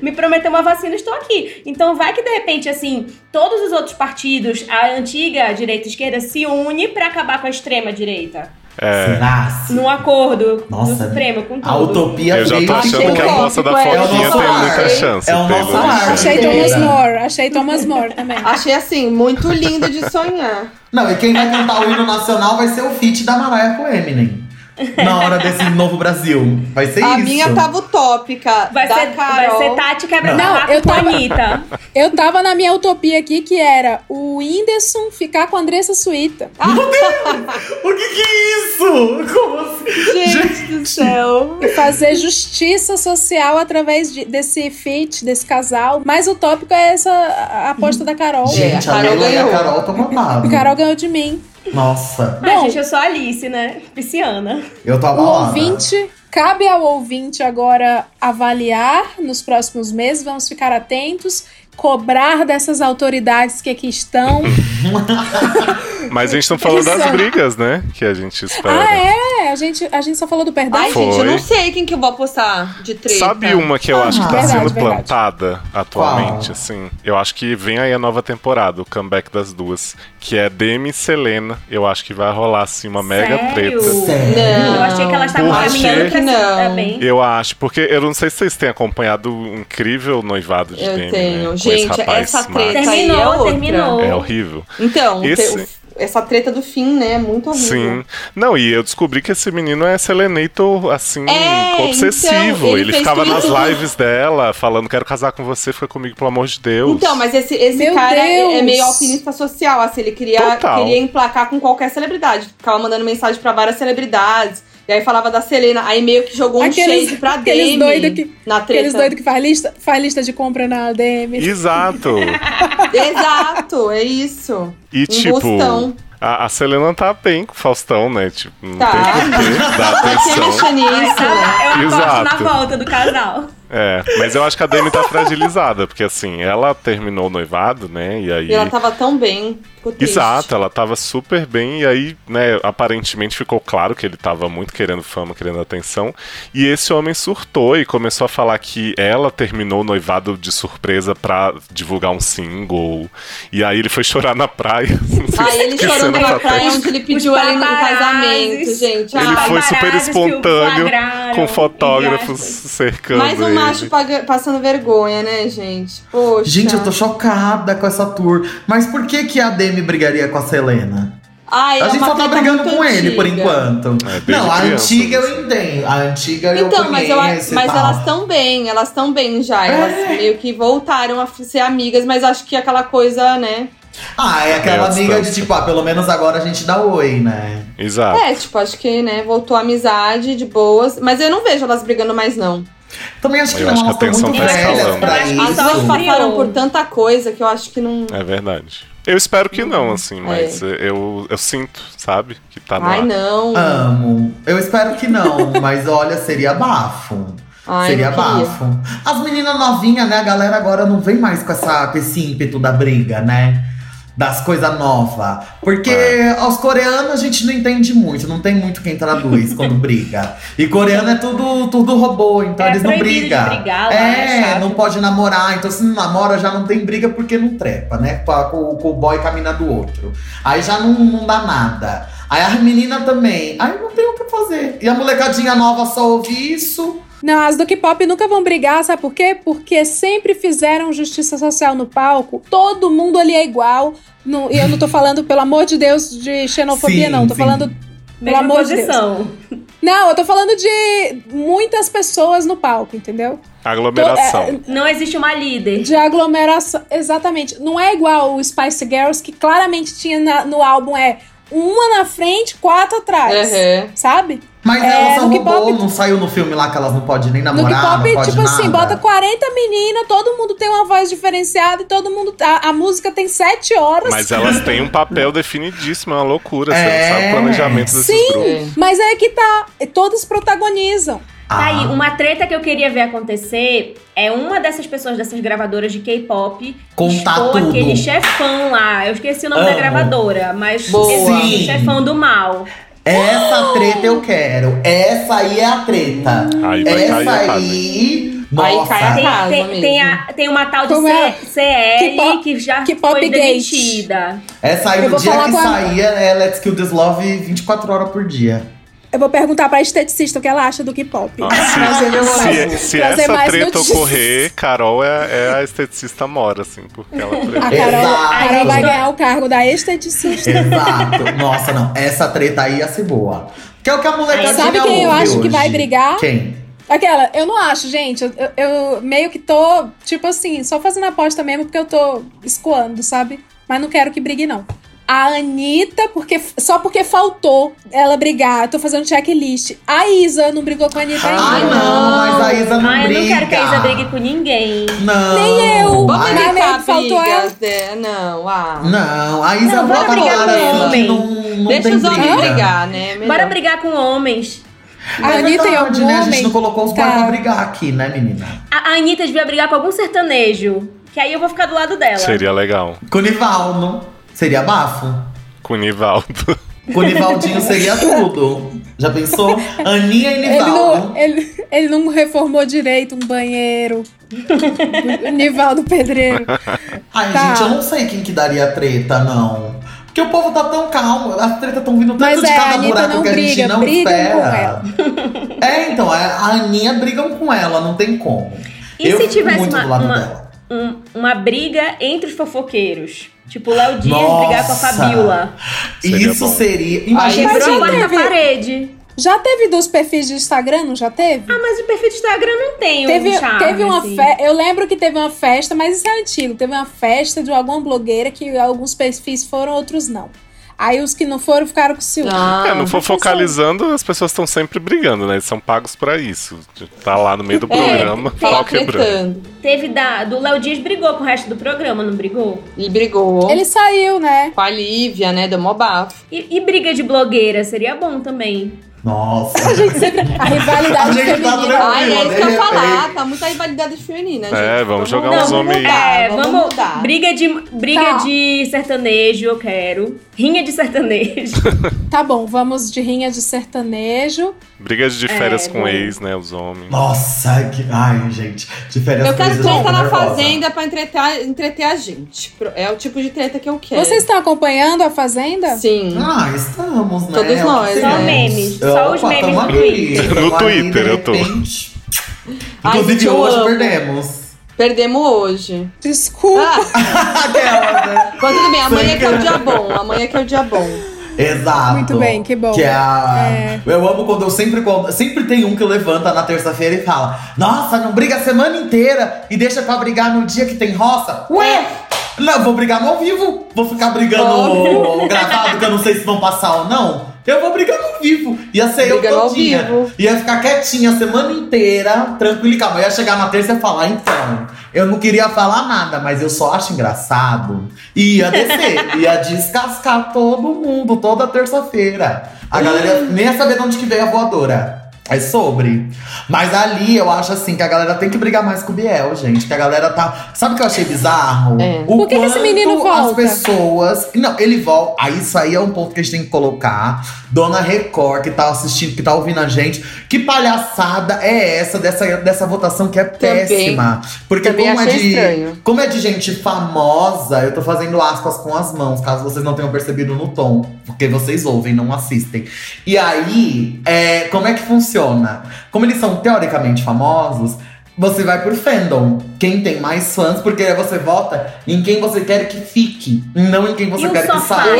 me prometeu uma vacina, estou aqui. Então vai que de repente, assim, todos os outros partidos, a antiga direita e esquerda, se une pra acabar com a extrema direita. É, Nasce. Num acordo Nossa, do Supremo com tudo. A utopia eu já tô achando que a moça da Achei Foquinha tem é. muita chance. É o nosso ar. Achei Thomas More. Achei Thomas More também. Achei assim, muito lindo de sonhar. Não, e quem vai cantar o hino nacional vai ser o feat da Mariah com o Eminem. Na hora desse novo Brasil. Vai ser a isso. minha tava utópica. Vai da ser, vai Carol. ser Tati quebra Não, barraco eu a tava- Anitta. Eu tava na minha utopia aqui, que era o Whindersson ficar com a Andressa Suíta. O que que é isso? Como assim? Gente do céu. E fazer justiça social através de- desse feat, desse casal. Mais utópico é essa a aposta da Carol. Gente, a a Carol e a ganhou. Carol. A Carol ganhou de mim. Nossa, Ah, gente, eu sou a Alice, né? Pisciana. eu tô O abalada. ouvinte, cabe ao ouvinte agora avaliar nos próximos meses, vamos ficar atentos, cobrar dessas autoridades que aqui estão. Mas a gente tá falando das Isso. brigas, né? Que a gente espera. ah, é? A gente, a gente só falou do perdão? Ai, gente, eu Foi. não sei quem que eu vou apostar de treta. Sabe uma que eu acho que tá Verdade, sendo verdade. plantada atualmente, Qual? assim? Eu acho que vem aí a nova temporada, o comeback das duas, que é Demi e Selena. Eu acho que vai rolar, assim, uma mega Sério? treta. Sério? Não. Eu achei que elas estavam Por caminhando pra Não. dar bem. Eu acho, porque eu não sei se vocês têm acompanhado o incrível noivado de Eu Demi, tenho. né? Com Gente, rapaz essa treta aí é Terminou, outra. terminou. É horrível. Então, Esse- te- o- essa treta do fim, né? é Muito horrível. Sim. Não, e eu descobri que esse menino é Selenator, assim, É, obsessivo. então, ele ele ficava nas lives dela, falando, quero casar com você, fica comigo, pelo amor de Deus. Então, mas esse, esse cara é, Deus! é meio alpinista social, assim, ele queria, Total. queria emplacar com qualquer celebridade. Ficava mandando mensagem pra várias celebridades. E aí falava da Selena, aí meio que jogou um Aqueles- shade pra aqueles Demi doido que- na treta. Aqueles doidos que faz lista, faz lista de compra na DM. Exato. Exato, é isso. E tipo, Embustão. A, a Selena tá bem com o Faustão, né? Tipo, não Tá. tem porquê dar Quem atenção. mexe nisso? Eu aposto Exato. na volta do casal. É, mas eu acho que a Demi tá fragilizada, porque assim, ela terminou o noivado, né? E aí. E ela tava tão bem. Exato, ela tava super bem, e aí, né, aparentemente ficou claro que ele tava muito querendo fama, querendo atenção. E esse homem surtou e começou a falar que ela terminou o noivado de surpresa pra divulgar um single. E aí ele foi chorar na praia. Se ele chorou a na praia onde ele pediu ela paparazzis. casamento, gente. Ele foi super espontâneo, com fotógrafos cercando Mais um ele. Macho paga- passando vergonha, né, gente? Poxa. Gente, eu tô chocada com essa tour. Mas por que que a Demi brigaria com a Selena? Ai, a é gente uma só tá brigando com ele por antiga. enquanto. É, não, a criança, antiga eu entendo. A antiga eu Então, mas, eu, conheço mas tal. elas estão bem, elas estão bem já. Elas É. meio que voltaram a ser amigas, mas acho que aquela coisa, né? Ah, é aquela É, a amiga de tipo, ah, pelo menos agora a gente dá oi, né? Exato. É, tipo, acho que, né, voltou a amizade de boas. Mas eu não vejo elas brigando mais, não. Também acho que Eu não, acho que a elas estão tensão muito tá velhas escalando. As duas isso. passaram por tanta coisa que eu acho que não. É verdade. Eu espero que não, assim, mas eu, eu sinto, sabe? Que tá no É. Ai, ar. não. Amo. Eu espero que não, mas olha, seria bafo. Ai, seria bafo. As meninas novinhas, né? A galera agora não vem mais com, essa, com esse ímpeto da briga, né? Das coisas novas. Porque É. aos coreanos a gente não entende muito, não tem muito quem traduz quando briga. E coreano é tudo, tudo robô, então É eles não brigam. brigar é é, não pode namorar. Então se não namora, já não tem briga porque não trepa, né? Com, com- o boy caminha do outro. Aí já não, não dá nada. Aí as meninas também. Aí não tem o que fazer. E a molecadinha nova só ouve isso. Não, as do K-pop nunca vão brigar, sabe por quê? Porque sempre fizeram justiça social no palco. Todo mundo ali é igual. Não- e eu não tô falando, pelo amor de Deus, de xenofobia, Sim, não. Tô sim. falando. Pelo Mesma amor de Deus. posição. Não, eu tô falando de muitas pessoas no palco, entendeu? Aglomeração. To- é, Não existe uma líder. De aglomeração. Exatamente. Não é igual o Spice Girls, que claramente tinha na- no álbum é uma na frente, quatro atrás. Uhum. Sabe? Mas É, elas são no não saiu no filme lá que elas não podem nem No namorar, não K-pop, pode tipo assim, nada. bota 40 meninas, todo mundo tem uma voz diferenciada e todo mundo. A, a música tem 7 horas. Mas elas têm um papel definidíssimo, é uma loucura. Você É. não sabe o planejamento desses Sim, grupos. mas é que tá. Todos protagonizam. Tá aí, Ah. uma treta que eu queria ver acontecer é uma dessas pessoas, dessas gravadoras de K-pop, tudo. aquele chefão lá. Eu esqueci o nome da Amo. gravadora, mas Boa. existe Sim. o chefão do mal. Essa treta eu quero. Essa aí é a treta. Aí vai cair a Essa casa. aí. Aí Nossa. cai a Tem, casa tem, mesmo. tem, a- tem uma tal de Como é? CL K-pop- que já K-pop foi gate. demitida. Essa aí, Eu no dia que a- saía, é Let's Kill This Love 24 horas por dia. Eu vou perguntar pra esteticista o que ela acha do K-pop. Ah, Se, se trazer essa mais treta notícias. ocorrer, Carol é, é a esteticista mora, assim, porque ela A. Carol, a Carol vai ganhar o cargo da esteticista. Exato. Nossa, não. Essa treta aí ia ser boa. Que é o que a molecadinha Sabe quem eu acho que hoje. vai brigar? Quem? Aquela, eu não acho, gente. Eu- eu meio que tô, tipo assim, só fazendo aposta mesmo porque eu tô escoando, sabe? Mas não quero que brigue, não. A Anitta, porque, só porque faltou ela brigar. Eu tô fazendo checklist. A Isa não brigou com a Anitta ainda. Ai, não, mas a Isa não Ai, eu não quero que a Isa briga. brigue com ninguém. Não. Nem eu. Vamos Mas meio evitar que faltou brigas. de- Não, ah. Não, a Isa Não, bora bota com assim homem. que não, não Deixa os homens briga. brigar, né? Melhor. Bora brigar com homens. A É Anitta e verdade, algum né? A gente não colocou os Tá. pra brigar aqui, né, menina? A, a Anitta devia brigar com algum sertanejo. Que aí eu vou ficar do lado dela. Seria legal. Com o Nivaldo. Seria bafo. Com o Nivaldo. Com o Nivaldinho seria tudo. Já pensou? Aninha e Ele Nivaldo. não, ele, ele não reformou direito um banheiro. Nivaldo Pedreiro. Ai, Tá. gente, eu não sei quem que daria treta, não. Porque o povo tá tão calmo, as tretas estão vindo tanto Mas de é, cada buraco não que a gente briga, não brigam espera. É, então, é, a Aninha brigam com ela, não tem como. E eu se tivesse muito uma, do lado uma, dela. Um- uma briga entre os fofoqueiros? Tipo, o Léo Dias Nossa. brigar com a Fabiola. Seria Isso bom. seria. Imagina. Quebrou a parede. Já teve dos perfis de Instagram, não já teve? Ah, mas o perfil do Instagram não tem Teve, um charme, teve uma assim. festa. Eu lembro que teve uma festa, mas isso é antigo. Teve uma festa de alguma blogueira que alguns perfis foram, outros não. Aí os que não foram ficaram com ciúme. é, não for focalizando, as pessoas estão sempre brigando, né? Eles são pagos pra isso. Tá lá no meio do programa, tem- pau quebrando. Teve da. Do Léo Dias brigou com o resto do programa, não brigou? E brigou. Ele saiu, né? Com a Lívia, né? Deu mó bafo. E, e briga de blogueira seria bom também. Nossa. A gente sempre. A rivalidade A gente tá feminina. tranquilo, Ai, é isso que eu ia falar. Tá muita rivalidade feminina, gente. É, vamos jogar uns homens aí. É, vamos vamos. mudar. Briga de briga Tá. de sertanejo, eu quero. Rinha de sertanejo. Tá bom, vamos de rinha de sertanejo. Brigas de férias É, com bom. ex, né? Os homens. Nossa, que. Ai, gente. De férias Eu quero com ex, treta fico na nervosa. fazenda pra entreter, entreter a gente. É o tipo de treta que eu quero. Vocês estão acompanhando a Fazenda? Sim. Ah, estamos, né? Todos nós, né? Só memes, só os Opa, memes no Twitter. No Twitter eu tô. Ai, Inclusive, eu hoje amo. perdemos. Perdemos hoje. Desculpa. Né? Mas tudo bem, amanhã Sem que é o dia bom. Amanhã que é o dia bom. Exato. Muito bem, que bom. Que é a... É. Eu amo quando eu sempre. Quando... Sempre tem um que levanta na terça-feira e fala: Nossa, não briga a semana inteira e deixa pra brigar no dia que tem roça. Ué! Não, vou brigar no ao vivo. Vou ficar brigando Óbvio. gravado, que eu não sei se vão passar ou não. Eu vou brigar no ao vivo. Ia ser Briga eu ao todinha. vivo. Ia ficar quietinha a semana inteira, tranquilo e calma. Eu ia chegar na terça e falar, então, eu não queria falar nada, mas eu só acho engraçado. E ia descer, ia descascar todo mundo, toda terça-feira. A galera nem ia saber de onde que veio a voadora. É sobre. Mas ali eu acho assim que a galera tem que brigar mais com o Biel, gente. Que a galera tá. Sabe o que eu achei bizarro? É. O Por que que esse menino As volta? pessoas. Não, ele volta. Aí isso aí é um ponto que a gente tem que colocar. Dona Record, que tá assistindo, que tá ouvindo a gente. Que palhaçada é essa dessa, dessa votação que é Também. péssima? Porque Também como é, de, estranho. como é de gente famosa, eu tô fazendo aspas com as mãos, caso vocês não tenham percebido no tom. Porque vocês ouvem, não assistem. E aí, é, como é que funciona? Como eles são teoricamente famosos, você vai por fandom. Quem tem mais fãs, porque aí você vota em quem você quer que fique, não em quem você E quer que saia.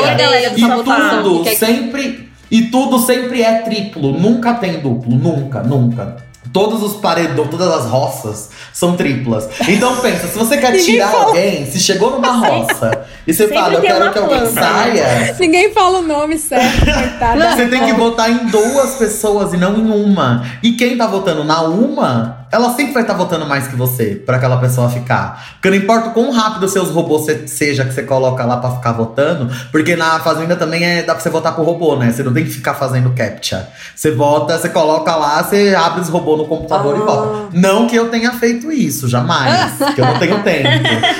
e E tudo Que- sempre. E tudo sempre é triplo. Nunca tem duplo. Nunca, nunca. Todos os paredões, todas as roças são triplas. Então pensa, se você quer tirar fala. alguém, se chegou numa roça e você Sempre fala, eu quero que alguém planta. saia, Ninguém fala o nome certo, coitada. você tem que votar em duas pessoas e não em uma. E quem tá votando na uma, ela sempre vai estar votando mais que você, pra aquela pessoa ficar. Porque não importa o quão rápido seus robôs se- seja que você coloca lá pra ficar votando, porque na Fazenda também é, dá pra você votar com robô, né? Você não tem que ficar fazendo captcha. Você vota, você coloca lá, você abre os robôs no computador e Ah. vota. Não que eu tenha feito isso, jamais. que eu não tenho tempo.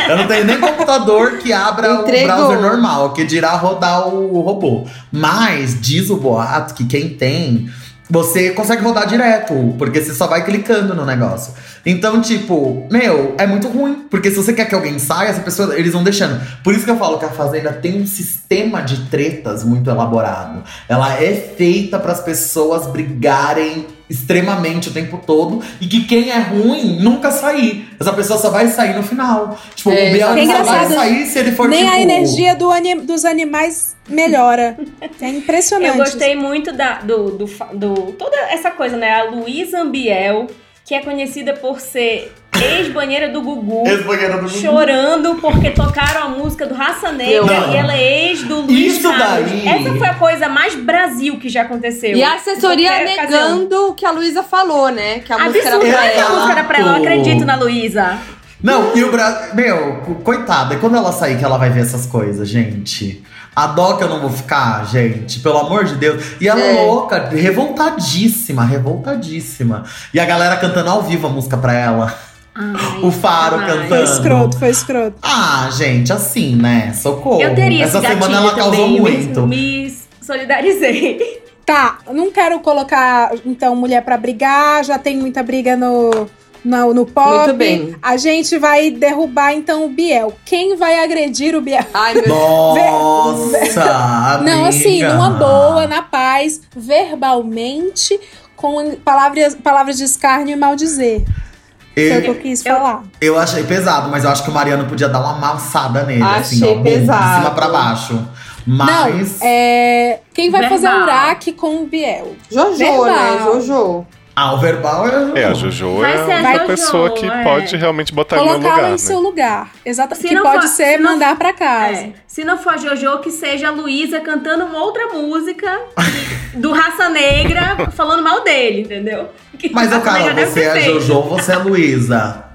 Eu não tenho nem computador que abra Entregou. o browser normal, que dirá rodar o robô. Mas diz o boato que quem tem, você consegue rodar direto, porque você só vai clicando no negócio. Então, tipo, meu, é muito ruim. Porque se você quer que alguém saia, essa pessoa, eles vão deixando. Por isso que eu falo que a Fazenda tem um sistema de tretas muito elaborado. Ela é feita para as pessoas brigarem extremamente o tempo todo e que quem é ruim nunca sair. Essa pessoa só vai sair no final. Tipo, É, o Biel Que é só vai sair se ele for Nem tipo, a energia do ani- dos animais melhora. É impressionante. Eu gostei muito da, do, do, do- Toda essa coisa, né? A Luísa Ambiel, que é conhecida por ser ex-banheira do Gugu. Ex-banheira do Gugu. Chorando porque tocaram a música do Raça Negra Não. e ela é ex do Luiz Isso Carlos. daí. Essa foi a coisa mais Brasil que já aconteceu. E a assessoria ocasião. negando o que a Luísa falou, né? Que a música era pra não é que a ela. música era pra ela. Eu acredito na Luísa. Não, e o Brasil. Meu, co- coitada, e quando ela sair que ela vai ver essas coisas, gente? A dó que eu não vou ficar, gente, pelo amor de Deus. E ela É. louca, revoltadíssima, revoltadíssima. E a galera cantando ao vivo a música pra ela. o Faro ai. cantando. Foi escroto, foi escroto. Ah, gente, assim, né? Socorro. Eu teria Essa esse semana ela causou também, me- muito. Me solidarizei. Tá, não quero colocar, então, mulher pra brigar, já tem muita briga no, no, no pop. Muito bem. A gente vai derrubar, então, o Biel. Quem vai agredir o Biel? Ai, meu Nossa! Não, assim, numa boa, na paz, verbalmente, com palavras, palavras de escárnio e maldizer. Foi o que eu quis falar. Eu achei pesado, mas eu acho que o Mariano podia dar uma amassada nele, assim, Achei ó, bum, pesado. de cima pra baixo. Mas. Não, é, quem vai fazer o Uraque com o Biel? Jojo, Verbal. né? Jojo. Ah, o verbal é. É, a Jojo Vai é ser a uma Jojo, pessoa que é. pode realmente botar ele no Colocá-la lugar, em né? seu lugar. Exatamente. Se Que não pode for- ser se não- mandar pra casa. É. Se não for a Jojo, que seja a Luísa cantando uma outra música do Raça Negra falando mal dele, entendeu? Que Mas, Raça Negra cara, você é a. Jojo ou você é a Luísa?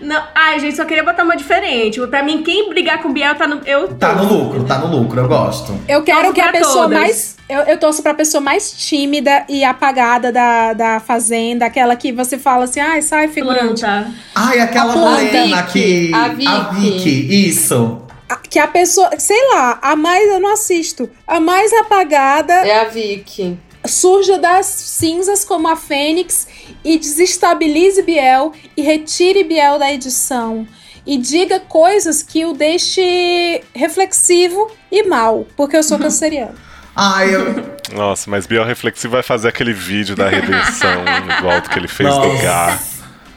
Não, ai, gente, só queria botar uma diferente. Pra mim, quem brigar com o Biel tá no. Eu Tá no lucro, tá no lucro, eu gosto. Eu quero Torço que a pessoa todas. mais. Eu, eu torço pra pessoa mais tímida e apagada da, da fazenda, aquela que você fala assim, ai, sai, figurante. Planta. Ai, aquela morena que. A A Vicky. Vicky, isso. A- Que a pessoa, sei lá, a mais, eu não assisto, a mais apagada. É a Vicky. Surja das cinzas como a Fênix e desestabilize Biel e retire Biel da edição. E diga coisas que o deixe reflexivo e mal, porque eu sou canceriano. Ai, eu. Nossa, mas Biel Reflexivo vai fazer aquele vídeo da redenção igual do que ele fez no Nossa. Gar.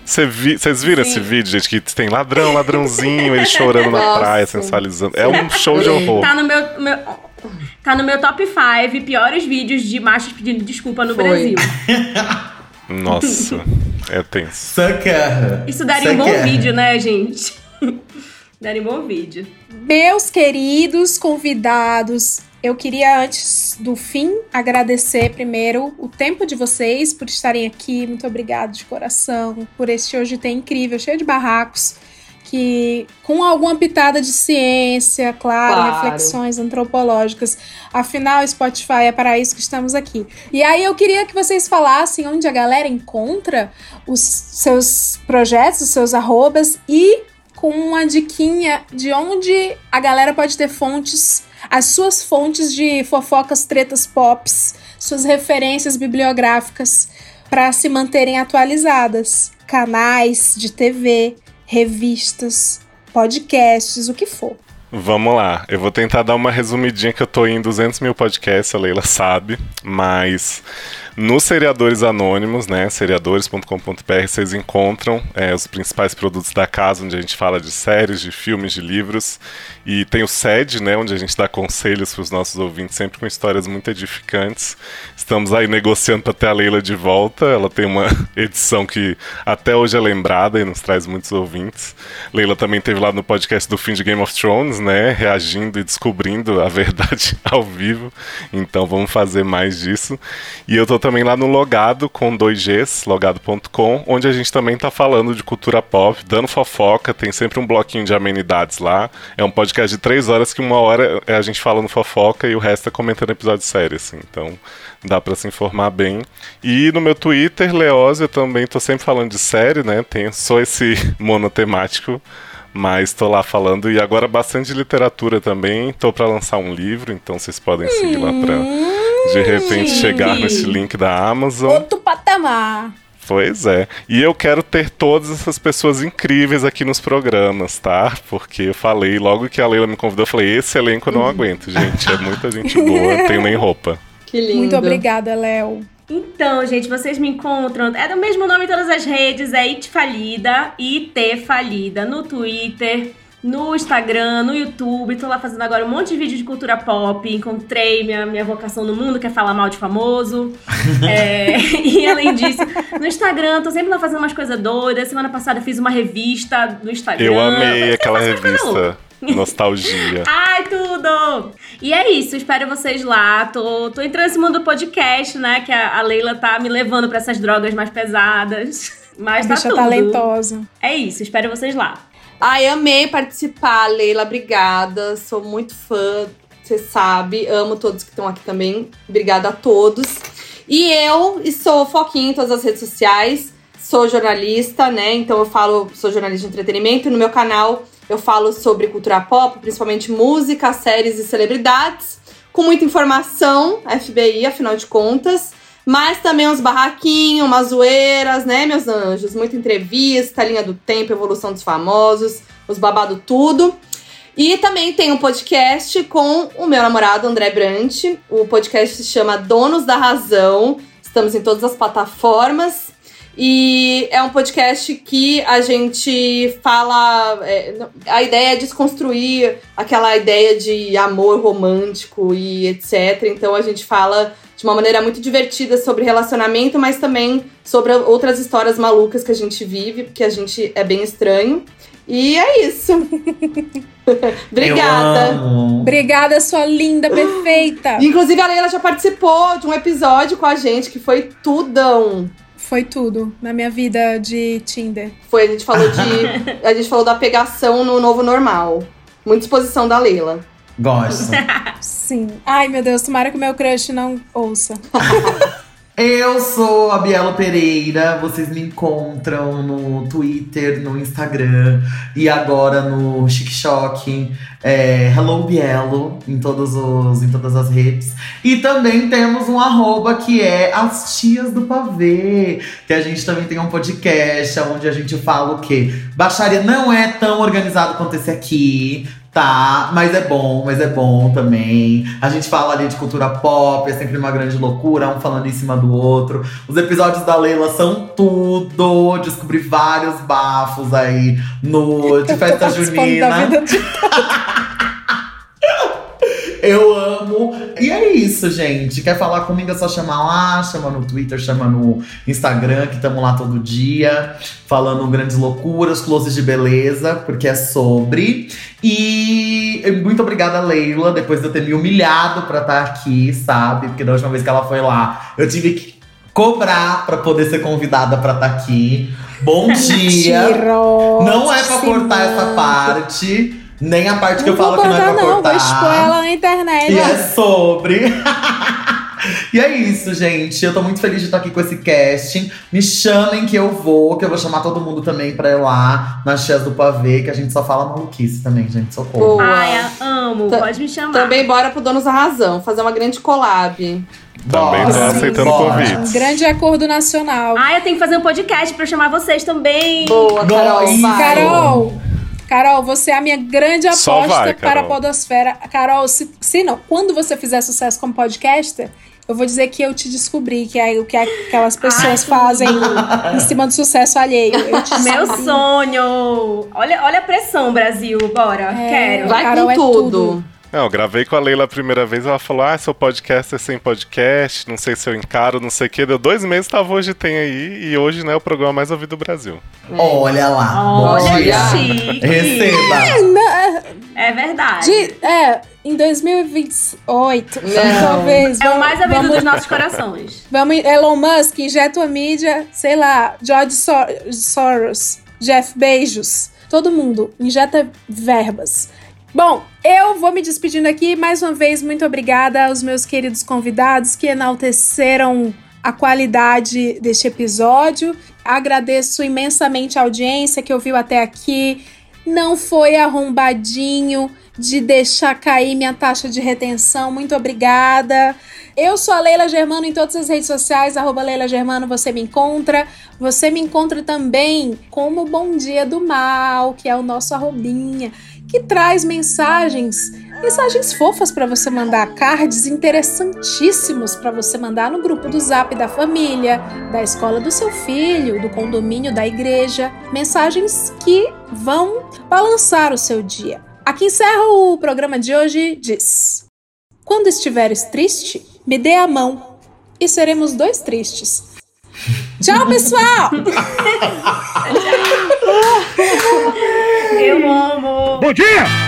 Vocês viram Sim. esse vídeo, gente? Que tem ladrão, ladrãozinho, ele chorando na Nossa. praia, sensualizando. É um show de horror. Tá no meu, meu- Tá no meu top 5 piores vídeos de machos pedindo desculpa no Foi. Brasil. Nossa, é tenso. Sucker. Isso daria um bom vídeo, né, gente? daria um bom vídeo. Meus queridos convidados, eu queria antes do fim agradecer primeiro o tempo de vocês por estarem aqui. Muito obrigado de coração por este hoje tem incrível, cheio de barracos, que com alguma pitada de ciência, claro, Claro. reflexões antropológicas. Afinal, Spotify é para isso que estamos aqui. E aí eu queria que vocês falassem onde a galera encontra os seus projetos, os seus arrobas e com uma diquinha de onde a galera pode ter fontes, as suas fontes de fofocas, tretas, pops, suas referências bibliográficas para se manterem atualizadas. Canais de TV, revistas, podcasts, o que for. Vamos lá, eu vou tentar dar uma resumidinha que eu tô em 200 mil podcasts, a Leila sabe, mas nos Seriadores Anônimos, né, seriadores.com.br, vocês encontram é, os principais produtos da casa, onde a gente fala de séries, de filmes, de livros, e tem o SED, né, onde a gente dá conselhos para os nossos ouvintes, sempre com histórias muito edificantes. Estamos aí negociando para ter a Leila de volta, ela tem uma edição que até hoje é lembrada e nos traz muitos ouvintes. Leila também teve lá no podcast do fim de Game of Thrones, né, reagindo e descobrindo a verdade ao vivo. Então vamos fazer mais disso. E eu tô também lá no Logado com dois Gs, logado.com, onde a gente também tá falando de cultura pop, dando fofoca, tem sempre um bloquinho de amenidades lá. É um podcast de três horas que uma hora é a gente falando fofoca e o resto é comentando episódio sério, assim. Então dá pra se informar bem. E no meu Twitter, Leózio, eu também tô sempre falando de série, né? Tenho só esse monotemático, mas tô lá falando e agora bastante de literatura também. Tô pra lançar um livro, então vocês podem seguir lá pra de repente chegar nesse link da Amazon. Outro patamar. Pois é. E eu quero ter todas essas pessoas incríveis aqui nos programas, tá? Porque eu falei, logo que a Leila me convidou, eu falei, esse elenco eu não aguento, gente. É muita gente boa, tenho nem roupa. Que lindo. Muito obrigada, Léo. Então, gente, vocês me encontram. É do mesmo nome em todas as redes, é It Falida, IT Falida, no Twitter, no Instagram, no YouTube. Tô lá fazendo agora um monte de vídeo de cultura pop. Encontrei minha, minha vocação no mundo, que é falar mal de famoso. É, e além disso, no Instagram, tô sempre lá fazendo umas coisas doidas. Semana passada eu fiz uma revista no Instagram. Eu amei aquela coisas loucas. revista. Nostalgia. Ai, tudo! E é isso, espero vocês lá. Tô, tô entrando nesse mundo do podcast, né? Que a, a Leila tá me levando pra essas drogas mais pesadas. Mas A tá bicha tudo. talentosa. É isso, espero vocês lá. Ai, amei participar, Leila. Obrigada. Sou muito fã, você sabe. Amo todos que estão aqui também. Obrigada a todos. E eu sou foquinha em todas as redes sociais. Sou jornalista, né? Então eu falo, sou jornalista de entretenimento. No meu canal eu falo sobre cultura pop, principalmente música, séries e celebridades. Com muita informação, FBI, afinal de contas. Mas também uns barraquinhos, umas zoeiras, né, meus anjos? Muita entrevista, linha do tempo, evolução dos famosos, os babado tudo. E também tem um podcast com o meu namorado André Brant. O podcast se chama Donos da Razão. Estamos em todas as plataformas. E é um podcast que a gente fala. é, a ideia é desconstruir aquela ideia de amor romântico e etc. Então a gente fala de uma maneira muito divertida sobre relacionamento, mas também sobre outras histórias malucas que a gente vive, porque a gente é bem estranho. E é isso. Obrigada. Obrigada, sua linda, perfeita. Inclusive, a Leila já participou de um episódio com a gente que foi tudão. Foi tudo na minha vida de Tinder. Foi, a gente falou de. a gente falou da pegação no novo normal. Muita exposição da Leila. Gosto. Sim. Ai, meu Deus, tomara que o meu crush não ouça. Eu sou a Bielo Pereira, vocês me encontram no Twitter, no Instagram e agora no TikTok. É, Hello Bielo em, todos os, em todas as redes. E também temos um arroba que é As Tias do Pavê. Que a gente também tem um podcast onde a gente fala o quê? Baixaria não é tão organizado quanto esse aqui. Tá, mas é bom, mas é bom também. A gente fala ali de cultura pop, é sempre uma grande loucura, um falando em cima do outro. Os episódios da Leila são tudo. Descobri vários bafos aí no de festa junina. Eu amo. E é isso, gente. Quer falar comigo? É só chamar lá, chama no Twitter, chama no Instagram, que estamos lá todo dia, falando grandes loucuras, closes de beleza, porque é sobre. E muito obrigada, Leila, depois de eu ter me humilhado pra estar aqui, sabe? Porque da última vez que ela foi lá, eu tive que cobrar pra poder ser convidada pra estar aqui. Bom dia. Não é pra cortar essa parte. Nem a parte que eu falo que não é pra não, cortar. vou expor ela na internet. E é sobre. e é isso, gente. Eu tô muito feliz de estar aqui com esse casting. Me chamem que eu vou, que eu vou chamar todo mundo também pra ir lá nas Tias do Pavê, que a gente só fala maluquice também, gente. Socorro. Boa. Ai, amo. Ta- Pode me chamar. Também bora pro Donos da Razão, fazer uma grande collab. Também tô aceitando Um convites. grande acordo nacional. Ah, eu tenho que fazer um podcast pra chamar vocês também. Boa, Carol, vai. Carol, Carol, você é a minha grande aposta vai, para a Carol. Podosfera. Carol, se, se não, quando você fizer sucesso como podcaster, eu vou dizer que eu te descobri, que é o que aquelas pessoas fazem em cima do sucesso alheio. Meu sonho. Olha, olha a pressão, Brasil. Bora. É, Quero. Vai Carol com é tudo. Não, eu gravei com a Leila a primeira vez, ela falou: Ah, seu podcast é sem podcast, não sei se eu encaro, não sei o quê. Deu dois meses, tava hoje tem aí, e hohoje, né, é o programa mais ouvido do Brasil. Olha lá. Olha chique. Receba. É, não, É verdade. de- é, em 2028, Não. talvez. É o mais ouvido vamos- dos nossos corações. Vamos, Elon Musk, injeta a mídia, sei lá, George Sor- Soros, Jeff Bezos, todo mundo, injeta verbas. Bom, eu vou me despedindo aqui. Mais uma vez, muito obrigada aos meus queridos convidados que enalteceram a qualidade deste episódio. Agradeço imensamente a audiência que ouviu até aqui. Não foi arrombadinho de deixar cair minha taxa de retenção. Muito obrigada. Eu sou a Leila Germano em todas as redes sociais, arroba Leila Germano, você me encontra. Você me encontra também como Bom Dia do Mal, que é o nosso arrobinha, que traz mensagens, mensagens fofas para você mandar, cards interessantíssimos para você mandar no grupo do Zap da família, da escola do seu filho, do condomínio da igreja. Mensagens que vão balançar o seu dia. Aqui encerra o programa de hoje, diz: Quando estiveres triste, me dê a mão e seremos dois tristes. Tchau, pessoal! Eu amo. Bom dia!